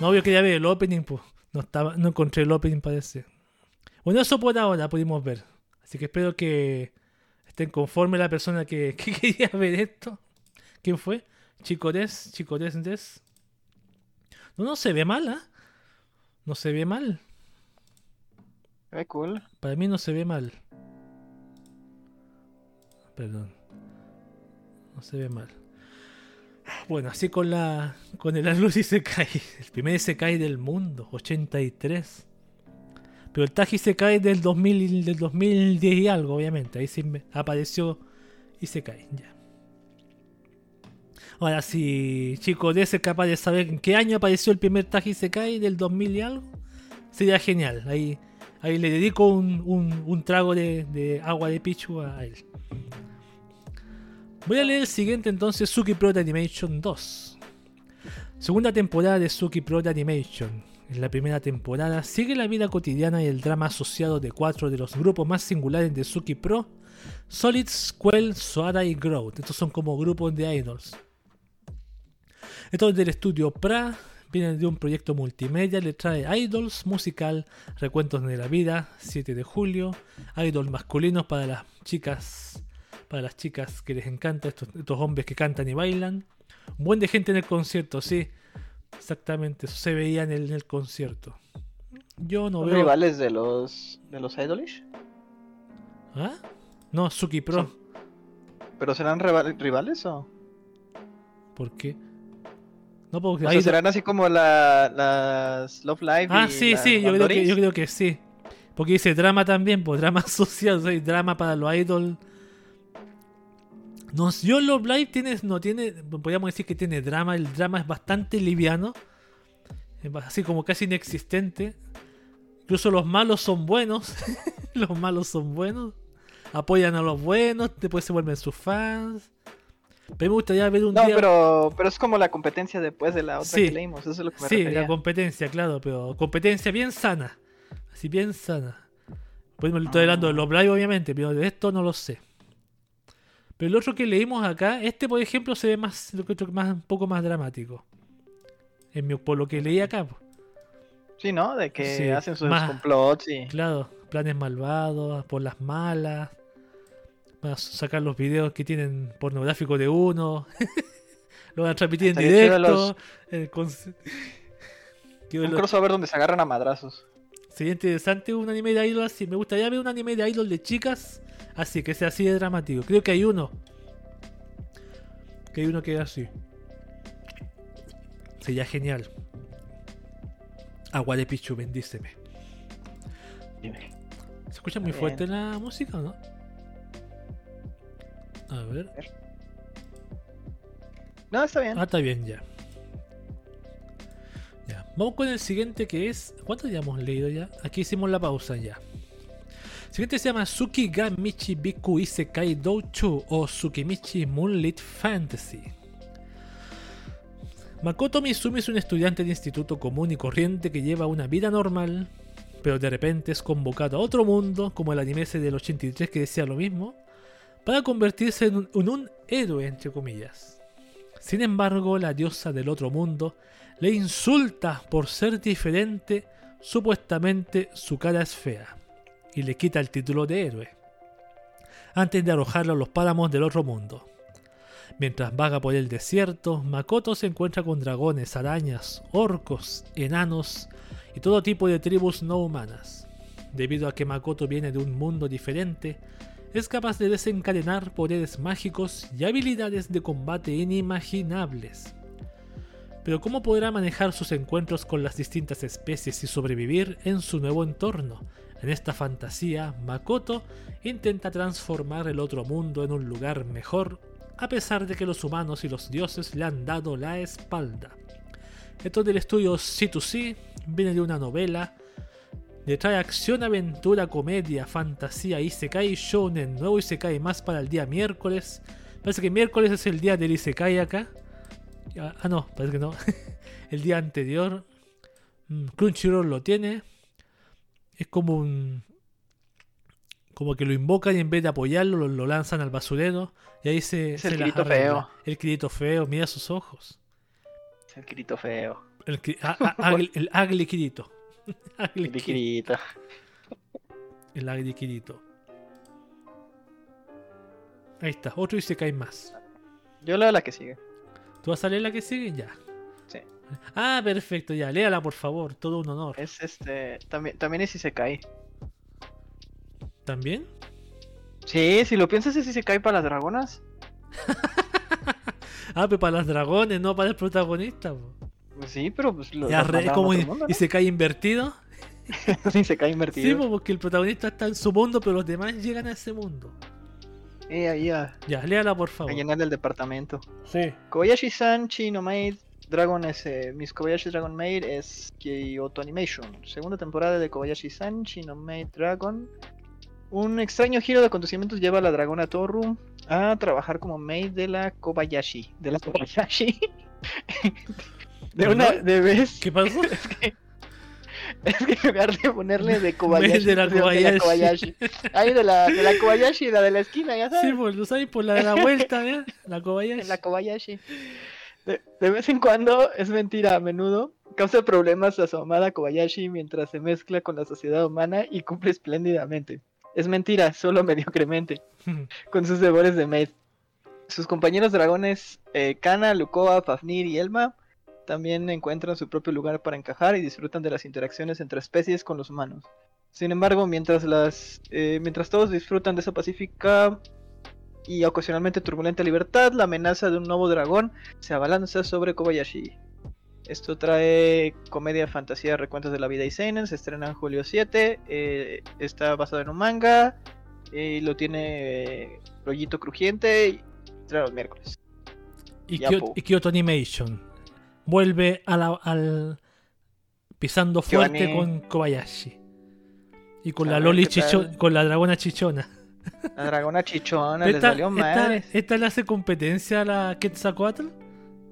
No, yo quería ver el opening, pues. No, estaba, no encontré el opening, parece. Bueno, eso por ahora pudimos ver. Así que espero que estén conforme la persona que, <laughs> que quería ver esto. ¿Quién fue? Chicores, Chicores Des. No, no se ve mal, ¿ah? No se ve mal. Cool. Para mí no se ve mal. Perdón. No se ve mal. Bueno, así con la con el Atlus Isekai. El primer Isekai del mundo, 83. Pero el Taji Isekai del 2000 y- del 2010 y algo, obviamente. Ahí sí me apareció Isekai, ya. Ahora, si Chico D es capaz de saber en qué año apareció el primer Taji Isekai del 2000 y algo, sería genial. Ahí, ahí le dedico un, un- un trago de, de agua de Pichu a él. Voy a leer el siguiente entonces, Suki Pro de Animation 2. Segunda temporada de Suki Pro de Animation. En la primera temporada sigue la vida cotidiana y el drama asociado de cuatro de los grupos más singulares de Suki Pro, Solid, Squall, Soara y Growth. Estos son como grupos de idols. Estos del estudio PRA vienen de un proyecto multimedia, le trae idols, musical, recuentos de la vida, 7 de julio, idols masculinos para las chicas, para las chicas que les encanta, estos, estos hombres que cantan y bailan. Un buen de gente en el concierto, sí. Exactamente, eso se veía en el, en el concierto. Yo no ¿Son veo. rivales de los de los Idolish? ¿Ah? No, Suki Pro. Son- ¿Pero serán rival- rivales o? ¿Por qué? No, porque O sea, serán así como la, las Love Live Ah, y sí, sí, yo creo, que, yo creo que sí. Porque dice drama también, pues drama <laughs> social, o sea, y drama para los idols. No, yo Love Live tiene, no tiene, podríamos decir que tiene drama, el drama es bastante liviano, así como casi inexistente. Incluso los malos son buenos, <laughs> los malos son buenos, apoyan a los buenos, después se vuelven sus fans. Pero me gustaría ver un No, día... pero, pero es como la competencia después de la otra Sí. que leímos, eso es lo que me Sí, refería. la competencia, claro, pero competencia bien sana. Así bien sana. Pues me estoy hablando de los Live, obviamente, pero de esto no lo sé. Pero el otro que leímos acá, este por ejemplo se ve más, lo que más, un poco más dramático. En mi, por lo que leí acá. Sí, ¿no? De que Sí, hacen sus más- complots y... claro, planes malvados, por las malas. Van a sacar los videos que tienen pornográficos de uno. <laughs> lo van a transmitir en directo. los- el <laughs> Que Un lo- crossover donde se agarran a madrazos. Sería interesante un anime de idol así. Me gustaría ver un anime de idol de chicas así, que sea así de dramático. Creo que hay uno. Que hay uno que es así. Sería genial. Agua de Pichu, bendíceme. ¿Se escucha muy fuerte la música o no? A ver. No, está bien. Ah, está bien ya. Ya. Vamos con el siguiente que es. ¿Cuánto ya hemos leído ya? Aquí hicimos la pausa ya. Siguiente se llama Tsukiga Michi Biku Isekai Douchu o Tsukimichi Moonlit Fantasy. Makoto Mizumi es un estudiante de instituto común y corriente que lleva una vida normal, pero de repente es convocado a otro mundo, como el anime ese del 83 que decía lo mismo, para convertirse en un, en un héroe, entre comillas. Sin embargo, la diosa del otro mundo le insulta por ser diferente, supuestamente su cara es fea, y le quita el título de héroe, antes de arrojarlo a los páramos del otro mundo. Mientras vaga por el desierto, Makoto se encuentra con dragones, arañas, orcos, enanos y todo tipo de tribus no humanas. Debido a que Makoto viene de un mundo diferente, es capaz de desencadenar poderes mágicos y habilidades de combate inimaginables. Pero ¿cómo podrá manejar sus encuentros con las distintas especies y sobrevivir en su nuevo entorno? En esta fantasía, Makoto intenta transformar el otro mundo en un lugar mejor, a pesar de que los humanos y los dioses le han dado la espalda. Esto del estudio C2C viene de una novela, le trae acción, aventura, comedia, fantasía, Isekai, Shonen, nuevo Isekai más para el día miércoles. Parece que miércoles es el día del Isekai acá. Ah, no, parece que no. <laughs> el día anterior. Mm, Crunchyroll lo tiene. Es como un. Como que lo invocan y en vez de apoyarlo lo, lanzan al basurero. Y ahí se. Es el grito feo. El grito feo, mira sus ojos. Es el grito feo. El, el, ugly Kirito. <laughs> el Kirito. El ugly Kirito. Ahí está, otro y se cae más. Yo leo la que sigue. ¿Tú vas a leer la que sigue? Ya. Ah, perfecto, ya. Léala, por favor. Todo un honor. Es este. También, también es si se cae. ¿También? Sí, si lo piensas es si se cae para las dragonas. <laughs> ah, pero para las dragones, no para el protagonista. Pues sí, pero pues lo ya, como y, se cae invertido. sí, se cae invertido. Sí, porque el protagonista está en su mundo, pero los demás llegan a ese mundo. Eh, ya. Ya, léala por favor. A llenar el departamento. Sí. Kobayashi-san Chino Maid Dragon es. Eh, Miss Kobayashi Dragon Maid es Kyoto Animation. Segunda temporada de Kobayashi-san Maid Dragon. Un extraño giro de acontecimientos lleva a la dragona Toru a trabajar como maid de la Kobayashi. De la Kobayashi. <laughs> de una. De vez. ¿Qué pasó? <laughs> es que es que en lugar de ponerle de Kobayashi, de la Kobayashi. Ahí de la, de la Kobayashi, la de la esquina, ya sabes. Sí, pues lo sabes por la de la vuelta, ¿eh? La Kobayashi. <laughs> La Kobayashi. De, vez en cuando, es mentira, a menudo, causa problemas a su amada Kobayashi mientras se mezcla con la sociedad humana y cumple espléndidamente. Es mentira, solo <laughs> mediocremente, con sus devores de maid. Sus compañeros dragones eh, Kana, Lukoa, Fafnir y Elma también encuentran su propio lugar para encajar y disfrutan de las interacciones entre especies con los humanos. Sin embargo, mientras, las, eh, mientras todos disfrutan de esa pacífica y ocasionalmente turbulenta libertad, la amenaza de un nuevo dragón se abalanza sobre Kobayashi. Esto trae comedia, fantasía, recuentos de la vida y seinen. Se estrena en julio 7. Eh, está basado en un manga. Y lo tiene rollito crujiente. Y trae los miércoles. Y, Kyoto Animation vuelve a la, al pisando fuerte con Kobayashi. Y con la Loli chicho, con la dragona chichona. La dragona chichona les salió mal. Esta, le hace competencia a la Quetzalcoatl?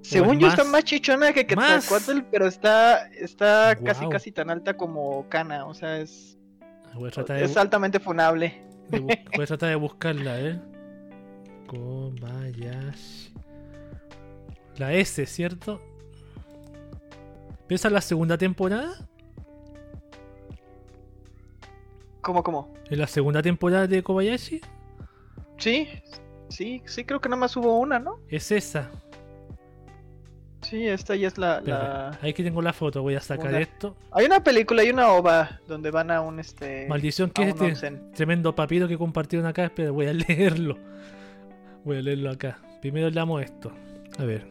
Según yo está más chichona que Quetzalcoatl, pero está, está casi casi tan alta como Kana, o sea, es es altamente funable. <laughs> Voy a tratar de buscarla, ¿eh? Kobayashi. La S, ¿cierto? ¿Piensa en la segunda temporada? ¿Cómo, cómo? ¿En la segunda temporada de Kobayashi? Sí, sí, sí, creo que nada más hubo una, ¿no? Es esa. Sí, esta ya es la, Ahí que tengo la foto, voy a sacar esto. Hay una película, hay una ova donde van a un este. Maldición, que es este tremendo papiro que compartieron acá? Pero voy a <laughs> leerlo. Voy a leerlo acá. Primero leamos esto. A ver.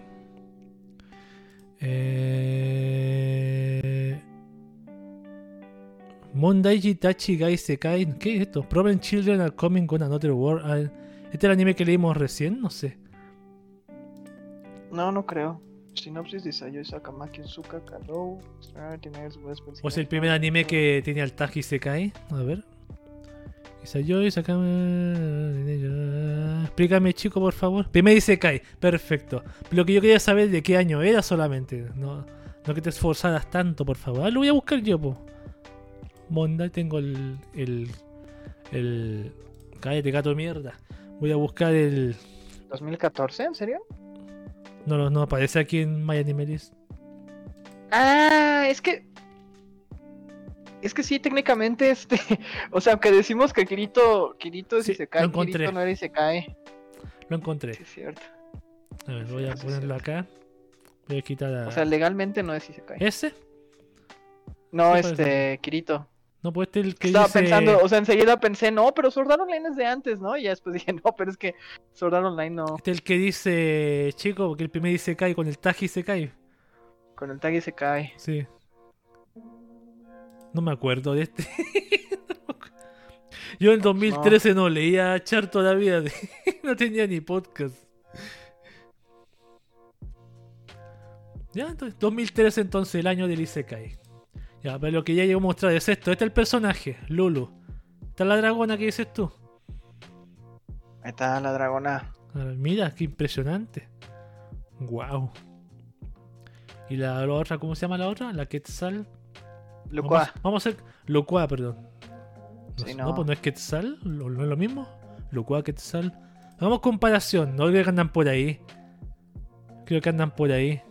Eh... Mondaiji Tachi Gai Sekai. ¿Qué es esto? Problem Children are coming on another world. Ah, ¿Este es el anime que leímos recién? No sé. No, no creo. Sinopsis de Sayo Sakamaki Suka Kado. O sea, el primer anime que tenía el Taji Sekai. A ver. Isayoi, sacame. Explícame, chico, por favor. Primero dice Kai. Perfecto. Lo que yo quería saber de qué año era solamente. No, no que te esforzaras tanto, por favor. Ah, lo voy a buscar yo, po. Monda, tengo el. el. el. Cállate, gato de mierda. Voy a buscar el. ¿2014? ¿En serio? No, no, no aparece aquí en My Ah, es que es que sí, técnicamente, este. <laughs> O sea, aunque decimos que Kirito, Kirito si se cae, Kirito no era y se cae. Lo encontré. Sí, es cierto. A ver, voy a ponerlo acá. Voy a quitar a... O sea, legalmente no es si se cae. ¿Ese? No, este, Kirito. No, pues este el que Estaba pensando, o sea, enseguida pensé, no, pero Sword Art Online es de antes, ¿no? Y ya después dije, <laughs> no, pero es que Sword Art Online no. Este el que dice, chico, porque el primer dice cae con el Taji se cae. Con el tag y se cae. Sí. No me acuerdo de este. <laughs> Yo en 2013 no, leía Char todavía. <laughs> no tenía ni podcast. Ya, entonces, 2013 entonces, el año del Isekai. Ya, pero lo que ya llevo a mostrar es esto. Este es el personaje, Lulu. Esta es la dragona que dices tú. Ahí está la dragona. Mira, qué impresionante. Wow. ¿Y la, la otra, cómo se llama la otra? La Quetzal. Lucua. Vamos, vamos a hacer. Locua, perdón. No, Sí, no, no. pues no es Quetzal, ¿no es lo mismo? Locua, Quetzal. Hagamos comparación, no creo que andan por ahí. Creo que andan por ahí.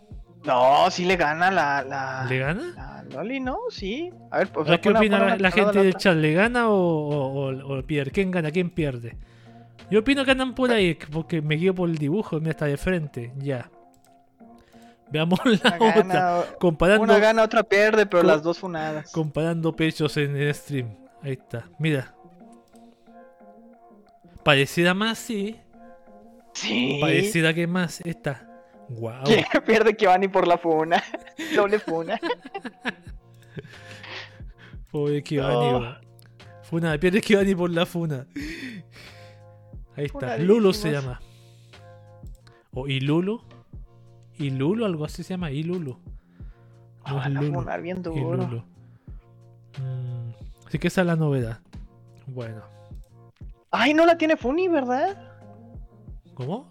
No, sí le gana la. la... ¿Le gana? La Loli, ¿no? Sí. A ver, pues. A ver, ¿Qué opina la, gente de del chat? ¿Le gana o, o, o- o pierde? ¿Quién gana? ¿Quién pierde? Yo opino que andan por ahí, porque me guío por el dibujo, mira, está de frente, ya. Veamos <laughs> la Una otra. gana, Comparando, una gana, otra pierde, pero las dos funadas. comparando pechos en el stream. Ahí está, mira. Parecida más, sí. Sí. Parecida que más. Esta. Wow. ¿Quién <laughs> pierde que van y por la funa? <laughs> Doble funa. Pobre Kibani, Oh. Funa, pierde Kibani por la funa. Ahí está. Lulu se llama. O Ilulu. Ilulu, algo así se llama. Ilulu. No es Van a Lulu. funar bien duro. Ilulu. Mm, así que esa es la novedad. Bueno. Ay, no la tiene Funi, ¿verdad? ¿Cómo?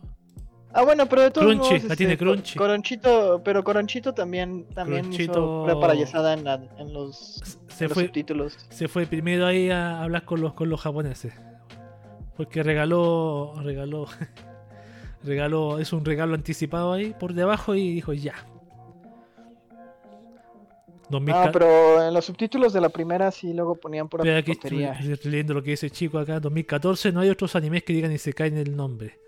Ah, bueno, pero de todos Crunchy, modos, la tiene Co- Crunchy. Coronchito, pero Coronchito también, también Cronchito- hizo pura parayasada en, la- en los, Se en los fue, subtítulos. se fue primero ahí a hablar con los, con los japoneses. Porque regaló. Regaló. <laughs> regaló. Es un regalo anticipado ahí por debajo y dijo ya. 2000 No, pero en los subtítulos de la primera sí luego ponían Pero aquí estoy, estoy leyendo lo que dice el chico acá. 2014 no hay otros animes que digan y se caen el nombre.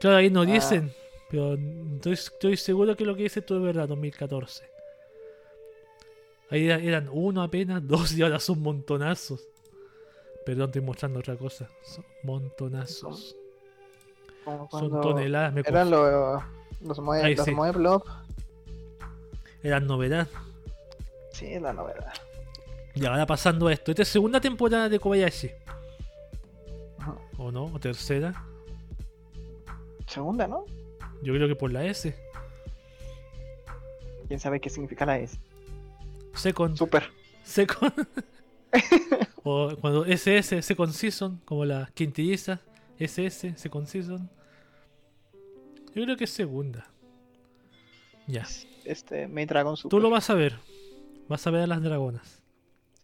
Claro, ahí no Ah. dicen. Pero estoy, estoy seguro que lo que dice tú es verdad, 2014. Ahí era- eran uno apenas, <laughs> dos y ahora son montonazos. Perdón, estoy mostrando otra cosa. Son montonazos. Como Son toneladas. Me Eran los Ahí los sí. Eran novedad. Sí, la novedad. Y ahora pasando a esto. Esta es segunda temporada de Kobayashi. Ajá. ¿O no? ¿O tercera? Segunda, ¿no? Yo creo que por la S. ¿Quién sabe qué significa la S? Second. Super. Second. <laughs> o cuando SS, Second Season, como la quintilliza. SS, Second Season. Yo creo que es segunda. Ya. Este, Main Dragon Super. Tú lo vas a ver. Vas a ver a las dragonas.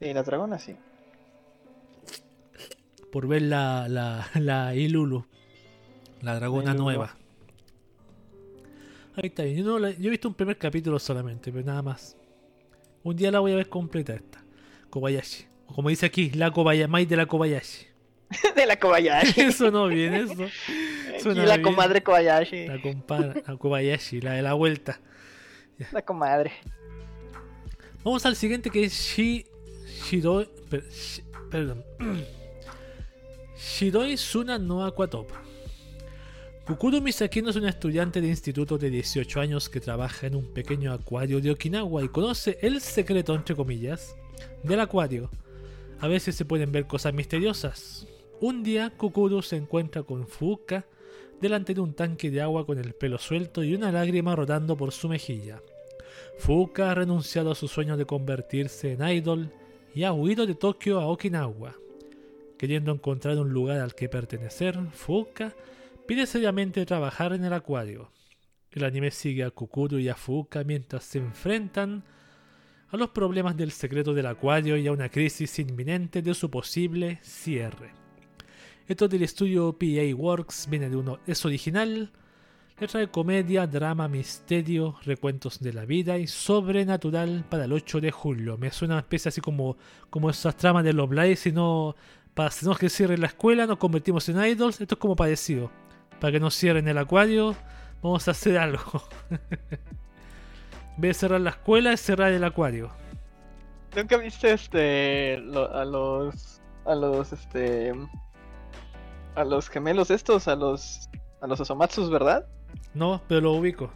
Sí, la dragona sí. Por ver la, la, la Ilulu. La dragona nueva. Ahí está bien. Yo, no la- yo he visto un primer capítulo solamente, pero nada más. Un día la voy a ver completa esta. Kobayashi. O como dice aquí, la Kobayashi. Mai de la Kobayashi. <laughs> de la Kobayashi. <laughs> Eso no viene, eso. <laughs> Suena la bien. comadre Kobayashi. La compadre, la Kobayashi, la de la vuelta. La comadre. Vamos al siguiente que es Shi. Shiroi. per- Shi- perdón. <clears throat> Shiroi Suna no Aquatop. Kukuro Misakino es un estudiante de instituto de 18 años que trabaja en un pequeño acuario de Okinawa y conoce el secreto, entre comillas, del acuario. A veces se pueden ver cosas misteriosas. Un día, Kukuro se encuentra con Fuka delante de un tanque de agua con el pelo suelto y una lágrima rodando por su mejilla. Fuka ha renunciado a su sueño de convertirse en idol y ha huido de Tokio a Okinawa. Queriendo encontrar un lugar al que pertenecer, Fuka pide seriamente trabajar en el acuario. El anime sigue a Kukuro y a Fuka mientras se enfrentan a los problemas del secreto del acuario y a una crisis inminente de su posible cierre. Esto del estudio PA Works viene de uno, es original, le trae comedia, drama, misterio, recuentos de la vida y sobrenatural para el 8 de julio. Me suena una especie así como, como esas tramas de los Blaze, si no, para no que cierre la escuela, nos convertimos en idols. Esto es como parecido. Para que nos cierren el acuario, vamos a hacer algo. <laughs> en vez de cerrar la escuela, es cerrar el acuario. ¿Nunca viste este lo- a los a los este a los gemelos estos, a los a los Osomatsus, ¿verdad? No, pero lo ubico.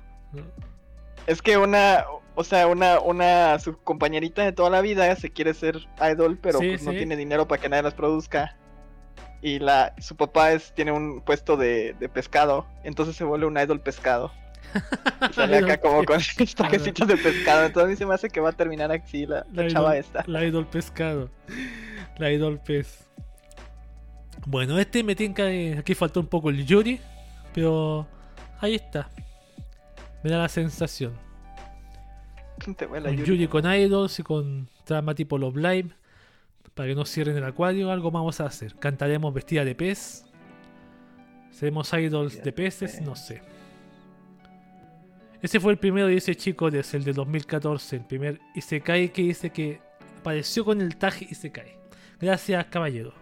Es que una, o sea, una, una su compañerita de toda la vida se quiere ser idol, pero Sí, pues, no tiene dinero para que nadie las produzca. Y la, su papá es, tiene un puesto de, de pescado, entonces se vuelve un idol pescado. Y sale acá como <laughs> con trajecitos de pescado. Entonces a mí se me hace que va a terminar así la, la La chava idol- esta. La idol pescado. La idol pez. Bueno, este me tinca que aquí faltó un poco el Yuri, pero ahí está. Me da la sensación. Te. Yuri con idols y con trama tipo Love Live. Para que no cierren el acuario, algo vamos a hacer. Cantaremos vestida de pez. Seremos idols de peces, no sé. Ese fue el primero de ese chico, desde el de 2014. El primer Isekai que dice que apareció con el tag Isekai. Gracias, caballero.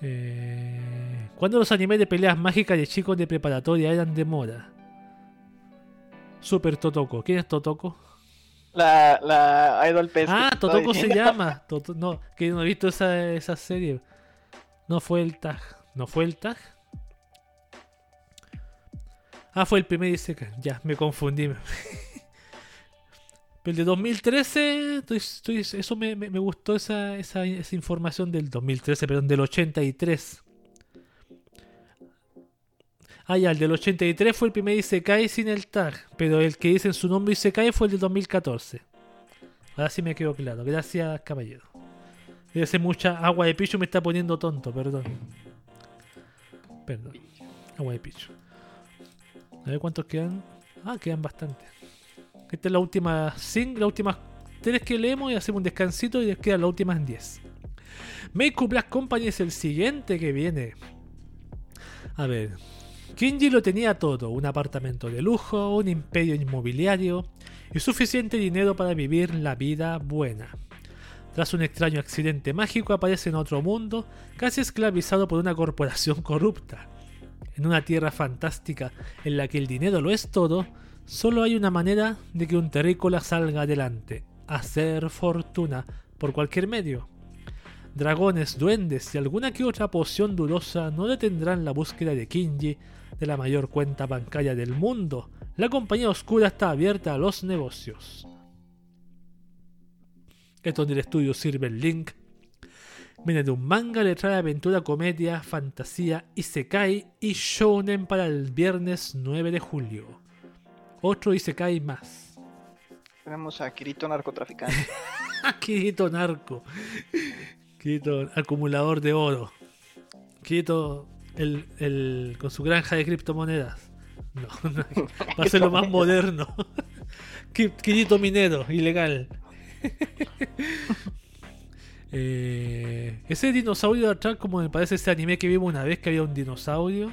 Eh, ¿Cuándo los animes de peleas mágicas de chicos de preparatoria eran de moda? Super Totoko. ¿Quién es Totoko? La, la idol que Ah, Totoko se llama. <laughs> Toto- no, que no he visto esa, esa serie. No fue el tag. ¿No fue el tag? Ah, fue el primer Isekai. Ya, me confundí. Pero <laughs> el de 2013, estoy- estoy- eso me, me- me gustó esa, esa, esa información del 2013, perdón, del 83. Ah, ya, el del 83 fue el primer Isekai sin el tag, pero el que dice en su nombre Isekai fue el del 2014. Ahora sí me quedó claro. Gracias, caballero. Debe ser mucha agua de picho, me está poniendo tonto, perdón. Perdón. Agua de picho. A ver cuántos quedan. Ah, quedan bastantes. Esta es la última 5, las últimas 3 que leemos y hacemos un descansito y les quedan las últimas 10. Make Black Company es el siguiente que viene. A ver. Kinji lo tenía todo, un apartamento de lujo, un imperio inmobiliario y suficiente dinero para vivir la vida buena. Tras un extraño accidente mágico aparece en otro mundo, casi esclavizado por una corporación <laughs> corrupta. En una tierra fantástica en la que el dinero lo es todo, solo hay una manera de que un terrícola salga adelante, hacer fortuna por cualquier medio. Dragones, duendes y alguna que otra poción dudosa no detendrán la búsqueda de Kinji de la mayor cuenta bancaria del mundo. La compañía oscura está abierta a los negocios. Esto del estudio Silver Link. Viene de un manga, letra de aventura, comedia, fantasía, isekai y shounen para el viernes 9 de julio. Otro isekai más. Tenemos a Kirito narcotraficante. <laughs> Kirito narco. Kirito acumulador de oro. Kirito el, el- con su granja de criptomonedas. <laughs> No, no, <laughs> va a ser lo más moderno. <laughs> Kirito minero, ilegal. Eh, ese dinosaurio de atrás, como me parece ese anime que vimos una vez que había un dinosaurio.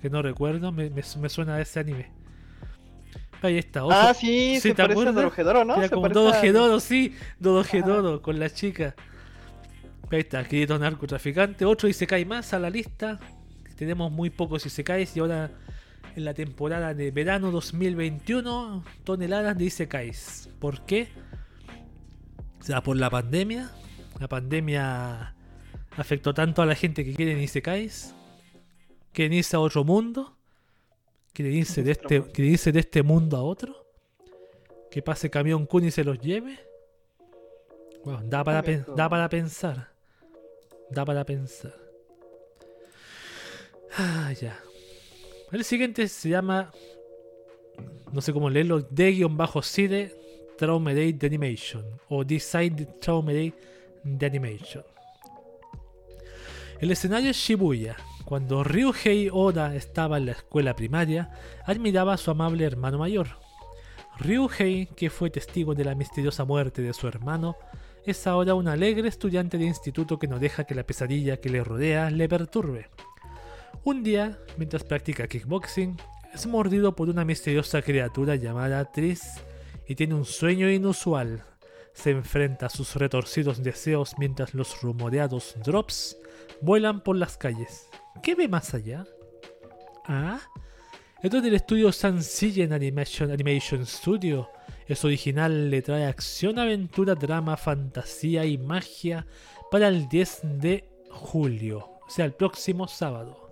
Que no recuerdo, me, me- me suena a ese anime. Ahí está. oso- ah, sí, ¿Sí se te parece a ¿no? era Se como parece Dodo a- Gedoro, sí, Dodo Ajá. Gedoro con la chica. Ahí está, querido narcotraficante. Otro Isekai más a la lista. Tenemos muy pocos Isekais y ahora en la temporada de verano 2021, toneladas de Isekais. ¿Por qué? O sea, por la pandemia. La pandemia afectó tanto a la gente que quieren Isekais. Quieren irse a otro mundo. Quieren irse de este, quieren irse de este mundo a otro. Que pase camión Kun y se los lleve. Bueno, para, da para pensar. Da para pensar. Ah, ya. El siguiente se llama. No sé cómo leerlo. D-Side Traumedate de Animation. O Design Traumedate de Animation. El escenario es Shibuya. Cuando Ryuhei Oda estaba en la escuela primaria, admiraba a su amable hermano mayor. Ryuhei, que fue testigo de la misteriosa muerte de su hermano, es ahora un alegre estudiante de instituto que no deja que la pesadilla que le rodea le perturbe. Un día, mientras practica kickboxing, es mordido por una misteriosa criatura llamada Tris y tiene un sueño inusual. Se enfrenta a sus retorcidos deseos mientras los rumoreados drops vuelan por las calles. ¿Qué ve más allá? Ah, esto es del estudio Sansillen Animation, Animation Studio. Es original, le trae acción, aventura, drama, fantasía y magia para el 10 de julio, o sea, el próximo sábado.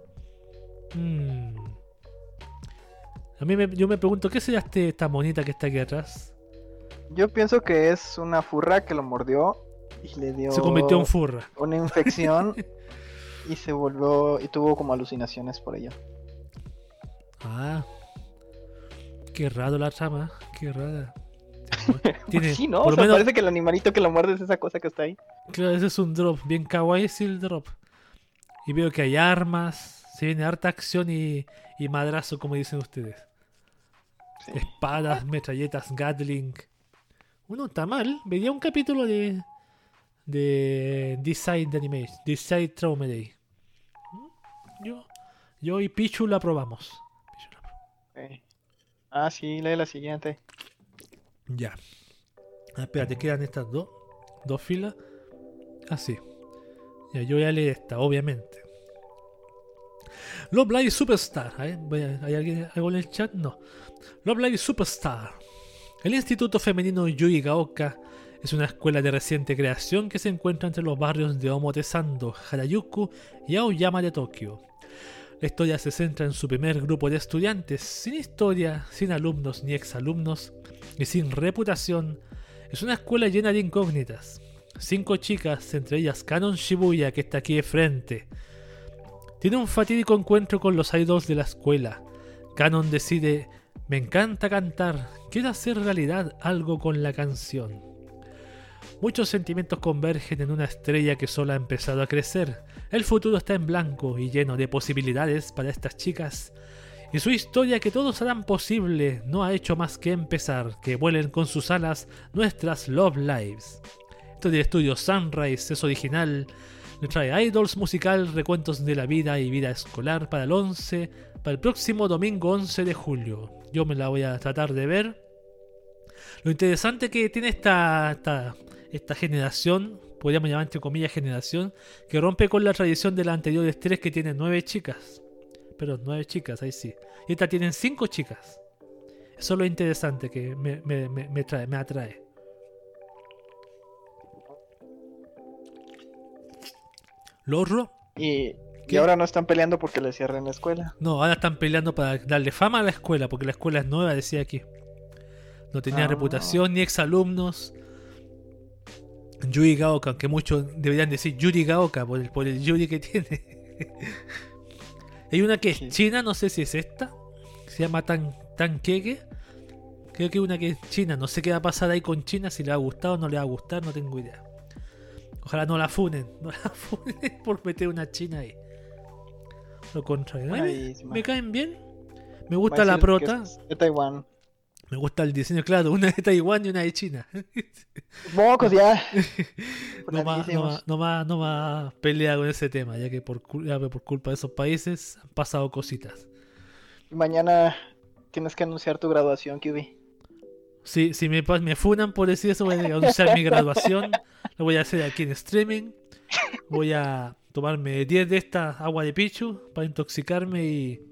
Mm. A mí me, yo me pregunto, ¿qué será este, esta monita que está aquí atrás? Yo pienso que es una furra que lo mordió y le dio Se convirtió en furra. una infección <laughs> y se volvió y tuvo como alucinaciones por ello. Ah. Qué raro la trama, qué rara. <laughs> Tiene, sí, ¿no? por O sea, menos- parece que el animalito que lo muerde es esa cosa que está ahí. Claro, ese es un drop, bien kawaii es el drop. Y veo que hay armas, se viene harta acción y, y madrazo, como dicen ustedes. Sí. Espadas, metralletas, Gatling. Uno está mal. Veía un capítulo de. de. Design de Animation. Design Trauma Day. ¿Mm? Yo. Yo y Pichu la probamos. Pichu la probamos. Ok. Ah, sí, lee la siguiente. Ya. Ah, espérate, quedan estas dos. Dos filas. Así. Ya, yo voy a leer esta, obviamente. Love Live Superstar. ¿Hay alguien algo en el chat? No. Love Live Superstar. El Instituto Femenino Yui Gaoka es una escuela de reciente creación que se encuentra entre los barrios de Omotesando, Harajuku y Aoyama de Tokio. La historia se centra en su primer grupo de estudiantes, sin historia, sin alumnos ni exalumnos, y sin reputación, es una escuela llena de incógnitas. Cinco chicas, entre ellas Canon Shibuya, que está aquí de frente. Tiene un fatídico encuentro con los idols de la escuela. Canon decide, me encanta cantar, quiero hacer realidad algo con la canción. Muchos sentimientos convergen en una estrella que solo ha empezado a crecer. El futuro está en blanco y lleno de posibilidades para estas chicas y su historia que todos harán posible no ha hecho más que empezar, que vuelen con sus alas nuestras Love Lives. Esto del estudio Sunrise es original, le trae idols musical, recuentos de la vida y vida escolar para el 11, para el próximo domingo 11 de julio. Yo me la voy a tratar de ver. Lo interesante que tiene esta, esta, esta generación, podríamos llamar entre comillas generación, que rompe con la tradición de las anteriores tres que tienen nueve chicas. Pero nueve chicas, ahí sí. Y esta tienen cinco chicas. Eso es lo interesante que me, me, me, me trae, me atrae. Lorro. Y, y ahora no están peleando porque le cierren la escuela. No, ahora están peleando para darle fama a la escuela, porque la escuela es nueva, decía aquí. No tenía Ah. reputación, ni exalumnos. Yuri Gaoka, aunque muchos deberían decir Yuri Gaoka por el, por el Yuri que tiene. Hay una que es china, no sé si es esta. Se llama Tan, Tankege. Creo que una que es china. No sé qué va a pasar ahí con China, si le va a gustar o no le va a gustar, no tengo idea. Ojalá no la funen. <laughs> No la funen por meter una china ahí. Lo contrario. A mí me- caen bien. Me gusta la que prota. De Taiwán. Me gusta el diseño, claro. Una de Taiwán y una de China. <laughs> Mocos ya. <laughs> No más, no, más, no, más, no más pelea con ese tema, ya que por, ya por culpa de esos países han pasado cositas. Mañana tienes que anunciar tu graduación, QB. Si, si me, me funan por decir eso, voy a anunciar mi graduación. <laughs> Lo voy a hacer aquí en streaming. Voy a tomarme 10 de esta agua de pichu para intoxicarme y,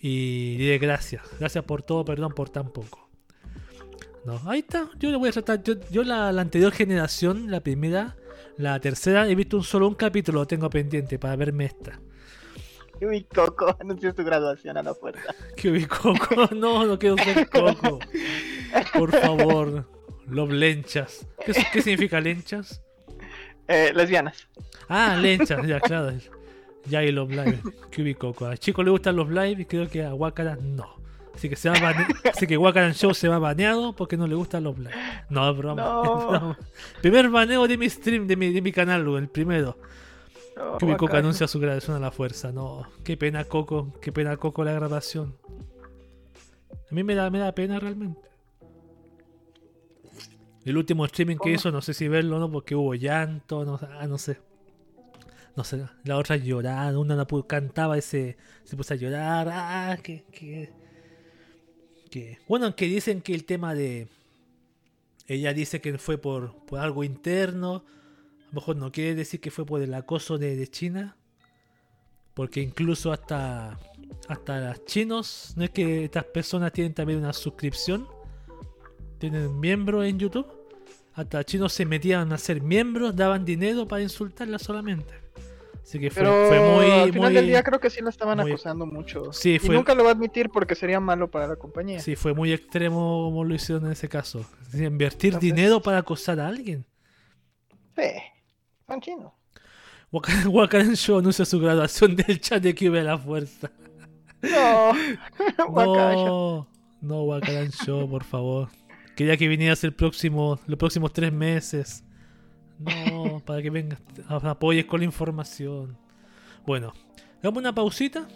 y diré gracias. Gracias por todo, perdón por tan poco. No, ahí está. Yo le voy a tratar. Yo, yo la, la anterior generación, la primera, la tercera, he visto un solo un capítulo, lo tengo pendiente para verme esta. QB Coco, <laughs> anuncias tu graduación a la fuerza. <laughs> Que vi Coco. No, no quiero ser Coco. Por favor. Love lenchas. ¿Qué, qué significa lenchas? Eh, lesbianas. Ah, lenchas, ya, claro. Ya hay Love Live. <laughs> QB Coco. A chicos le gustan los live y creo que a Wakara no. Así que se va <laughs> Así que Wakaran Show se va baneado porque no le gustan los live. No, es broma. No. <laughs> es broma. Primer baneo de mi stream, de mi, de mi canal, el primero. No, bacán. anuncia su grabación a la fuerza. No, qué pena Coco, qué pena Coco la grabación. A mí me da, me da pena realmente. El último streaming que hizo, no sé si verlo o no, porque hubo llanto, no, ah, no sé. No sé, la otra lloraba, una no cantaba y se, puso a llorar. Ah, que, que, que- Bueno, aunque dicen que el tema de... Ella dice que fue por, por algo interno. A lo mejor no quiere decir que fue por el acoso de, de China. Porque incluso hasta, hasta los chinos, no es que estas personas tienen también una suscripción. Tienen miembros en YouTube. Hasta chinos se metían a ser miembros, daban dinero para insultarla solamente. Así que fue, Pero fue muy. al final muy- del día creo que sí lo estaban muy- acusando mucho. Sí, y nunca lo va a admitir porque sería malo para la compañía. Sí, fue muy extremo como lo hicieron en ese caso. Invertir Entonces- dinero para acosar a alguien. Sí, son chinos. Waka- Wakaran Show anuncia su graduación <laughs> del chat de Cube a la fuerza. No. <laughs> <laughs> No, no, Wakaran Show, por favor. Quería que vinieras el próximo, los próximos tres meses. No, para que vengas, a- apoyes con la información. Bueno, hagamos una pausita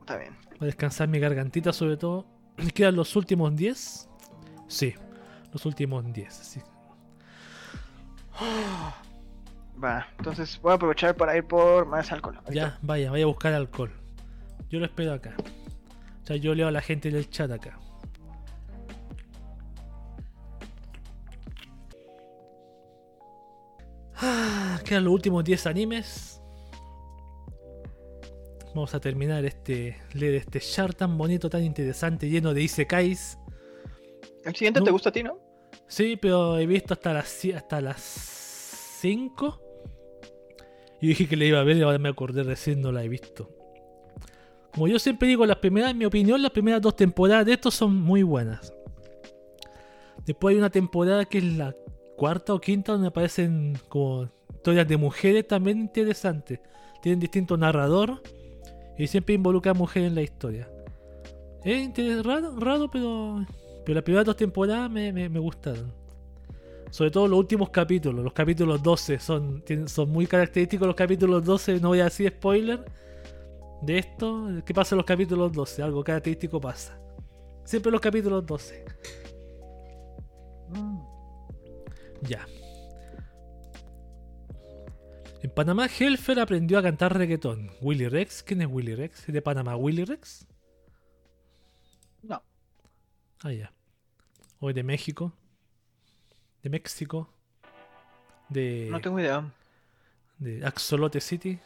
Está bien. para descansar mi gargantita sobre todo. <clears throat> ¿Quedan los últimos 10? Sí, los últimos 10. sí. <sighs> Va, entonces voy a aprovechar para ir por más alcohol. Ya, vaya, vaya a buscar alcohol. Yo lo espero acá. O sea, yo leo a la gente del chat acá. Quedan los últimos 10 animes. Vamos a terminar este leer este char tan bonito, tan interesante, lleno de isekais. El siguiente No. te gusta a ti, ¿no? Sí, pero he visto hasta las hasta las 5. Y dije que le iba a ver y ahora me acordé recién no la he visto. Como yo siempre digo, las primeras, en mi opinión, las primeras dos temporadas de estos son muy buenas. Después hay una temporada que es la cuarta o quinta donde aparecen como historias de mujeres también interesantes. Tienen distinto narrador y siempre involucran mujeres en la historia. Es raro, raro, pero pero las primeras dos temporadas me, me- me gustaron. Sobre todo los últimos capítulos. Los capítulos 12 son, tienen- son muy característicos. Los capítulos 12, no voy a decir spoiler de esto. ¿Qué pasa en los capítulos 12? Algo característico pasa. Siempre los capítulos 12. Ya. En Panamá, Helfer aprendió a cantar reggaetón. Willy Rex, ¿quién es Willy Rex? ¿Es de Panamá Willy Rex? No. Ah, ya. O de México. De México. De, No tengo idea. de Axolote City.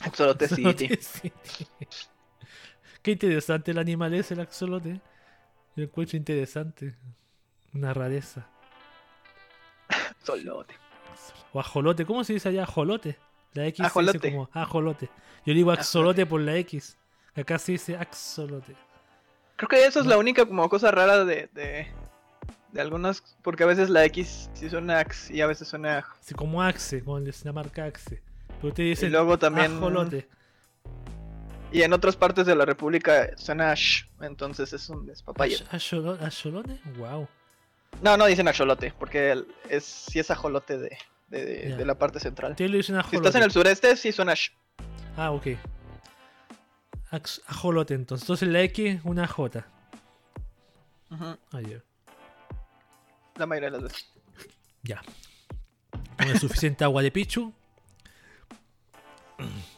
Axolote Axolote City. <laughs> City. Qué interesante el animal es el axolote. Yo lo encuentro interesante. Una rareza. <laughs> Axolote. O ajolote. ¿Cómo se dice allá? Ajolote. La X se Ajolote. dice como ajolote. Yo digo axolote por la X. Acá se dice axolote. Creo que eso es la única como cosa rara de, de, de algunas, porque a veces la X sí suena Ax y a veces suena Aj. Así como Axe, como la marca Axe. Pero usted Y dice luego también ajolote. y en otras partes de la República suena Ash, entonces es un asholo- ¿Asholote? Wow. No, no dicen ajolote, porque es sí es ajolote de, de, de- la parte central. Si estás en el sureste, sí suena Ash. Ah, ok. Ax- Ajolote entonces. Entonces la X, una J. Ya. La mayoría de las veces. Ya. Con suficiente agua de pichu.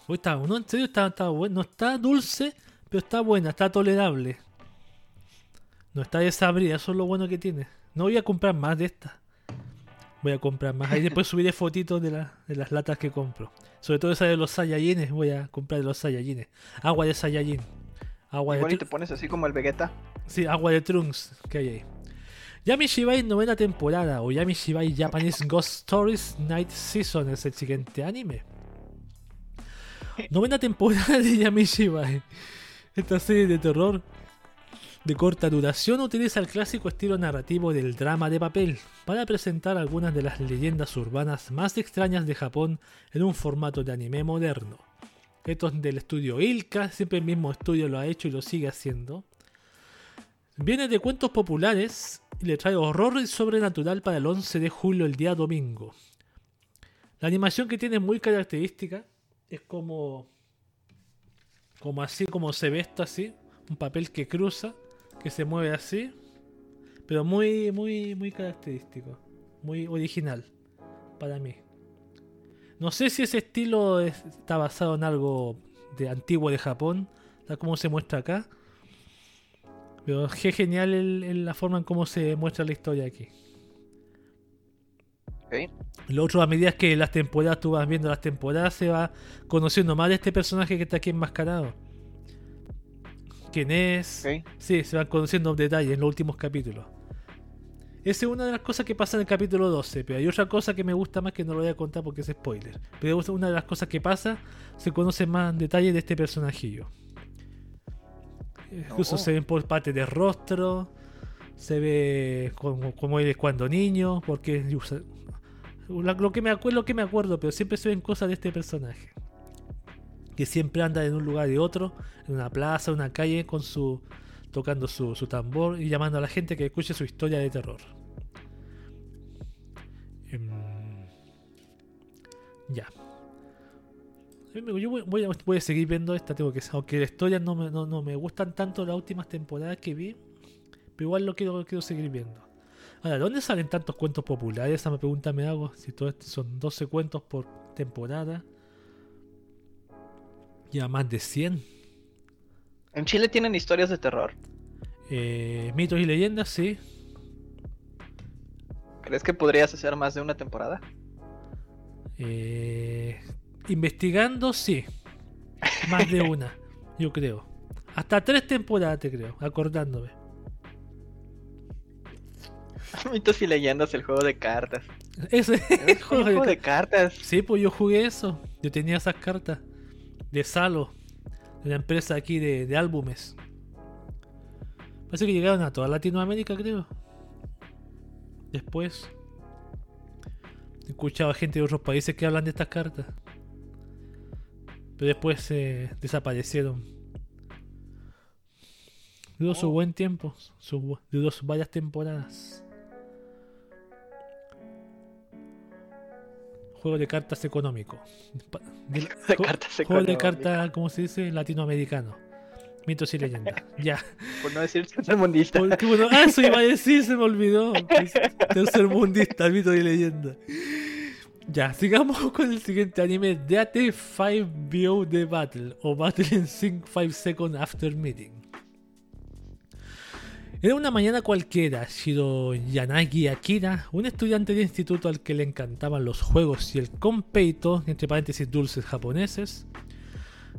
Uy, está, no, en serio está, está bueno. No está dulce, pero está buena, está tolerable. No está desabrida, eso es lo bueno que tiene. No voy a comprar más de estas. Voy a comprar más. Ahí después subiré fotitos de, la- de las latas que compro. Sobre todo esa de los Saiyajines. Voy a comprar de los Saiyajines. Agua de Saiyajin. Agua de Igual y Tru- te pones así como el Vegeta. Sí, agua de Trunks que hay ahí. Yami Shibai novena temporada o Yami Shibai Japanese Ghost Stories Night Season es el siguiente anime. Novena temporada de Yami Shibai. Esta serie de terror de corta duración utiliza el clásico estilo narrativo del drama de papel para presentar algunas de las leyendas urbanas más extrañas de Japón en un formato de anime moderno. Esto es del estudio Ilka, siempre el mismo estudio lo ha hecho y lo sigue haciendo. Viene de cuentos populares y le trae horror sobrenatural para el 11 de julio, el día domingo. La animación que tiene es muy característica. Es como. Como así, como se ve esto así. Un papel que cruza, que se mueve así. Pero muy, muy, muy característico. Muy original. Para mí. No sé si ese estilo es- está basado en algo de antiguo de Japón. Tal como se muestra acá. Pero qué genial el- el- la forma en cómo se muestra la historia aquí. Lo otro, a medida que las temporadas, tú vas viendo las temporadas, se va conociendo más de este personaje que está aquí enmascarado. ¿Quién es? Ok. Sí, se van conociendo detalles en los últimos capítulos. Esa es una de las cosas que pasa en el capítulo 12, pero hay otra cosa que me gusta más que no lo voy a contar porque es spoiler. Pero es una de las cosas que pasa, se conoce más en detalle de este personajillo. Incluso Oh. se ven por parte de rostro, se ve como, como él es cuando niño, porque usa- lo que me acuerdo, lo que me acuerdo, pero siempre se ven cosas de este personaje. Que siempre anda en un lugar y otro, en una plaza, una calle, con su tocando su, su tambor y llamando a la gente que escuche su historia de terror. Em, ya. Yo voy, a, seguir viendo esta, tengo que aunque la historia no me, gustan tanto las últimas temporadas que vi, pero igual lo quiero, seguir viendo. Ahora, ¿de dónde salen tantos cuentos populares? Esa pregunta me hago. Si todo esto son 12 cuentos por temporada. Ya más de 100. En Chile tienen historias de terror. Eh, mitos y leyendas, sí. ¿Crees que podrías hacer más de una temporada? Eh, investigando, sí. Más de <laughs> una, yo creo. Hasta tres temporadas, te creo, acordándome. <laughs> Mitos y leyendas, el juego de cartas. Ese <laughs> Es un juego de de cartas. Sí, pues yo jugué eso. Yo tenía esas cartas de Salo, de una empresa aquí de, de álbumes. Parece que llegaron a toda Latinoamérica, creo. Después. He escuchado a gente de otros países que hablan de estas cartas. Pero después eh, desaparecieron. Duró su Oh. buen tiempo. Su, duró sus varias temporadas. Juego de cartas económico. De- De ju- cartas Juego de cartas, ¿cómo se dice? Latinoamericano. Mitos y leyendas. <laughs> ya. Por no decir tercermundista. Porque, bueno, ah, eso iba a decir, se me olvidó. Tercermundista, mito y leyenda. Ya, sigamos <laughs> con el siguiente anime, Deate 5 View the Battle, o Battle in Sync 5 Seconds After Meeting. Era una mañana cualquiera, Shiro Yanagi Akira, un estudiante de instituto al que le encantaban los juegos y el compeito, entre paréntesis dulces japoneses,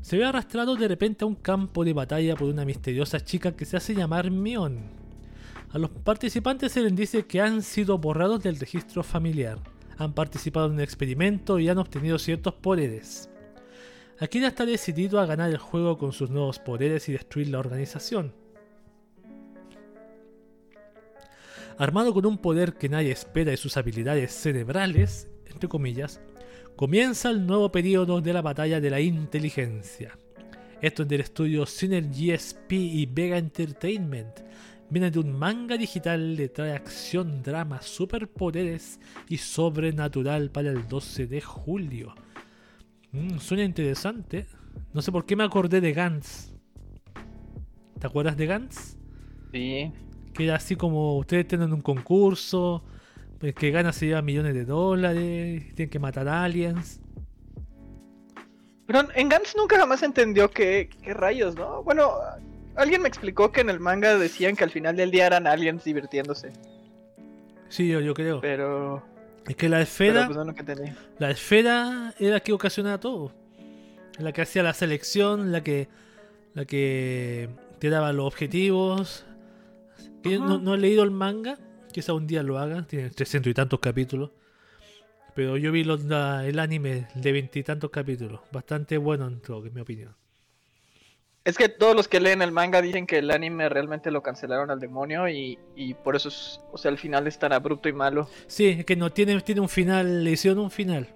se ve arrastrado de repente a un campo de batalla por una misteriosa chica que se hace llamar Mion. A los participantes se les dice que han sido borrados del registro familiar, han participado en un experimento y han obtenido ciertos poderes. Akira está decidido a ganar el juego con sus nuevos poderes y destruir la organización. Armado con un poder que nadie espera y sus habilidades cerebrales, entre comillas, comienza el nuevo periodo de la batalla de la inteligencia. Esto es del estudio Synergy SP y Vega Entertainment. Viene de un manga digital, le trae acción, drama, superpoderes y sobrenatural para el 12 de julio. Mm, suena interesante. No sé por qué me acordé de Gantz. ¿Te acuerdas de Gantz? Sí. Que era así como ustedes tienen un concurso, el que gana se lleva millones de dólares, tienen que matar aliens. Pero en Gantz nunca jamás entendió qué, qué rayos, ¿no? Bueno, alguien me explicó que en el manga decían que al final del día eran aliens divirtiéndose. Sí, yo, yo creo. Pero. Es que la esfera, pues no que la esfera era la que ocasionaba todo. La que hacía la selección, la que, la que te daba los objetivos. Que no, no he leído el manga, quizá un día lo haga, tiene 300 y tantos capítulos. Pero yo vi los- la- el anime de veintitantos capítulos, bastante bueno en todo, en mi opinión. Es que todos los que leen el manga dicen que el anime realmente lo cancelaron al demonio y, y por eso es, o sea, el final es tan abrupto y malo. Sí, es que no tiene, tiene un final, le hicieron un final.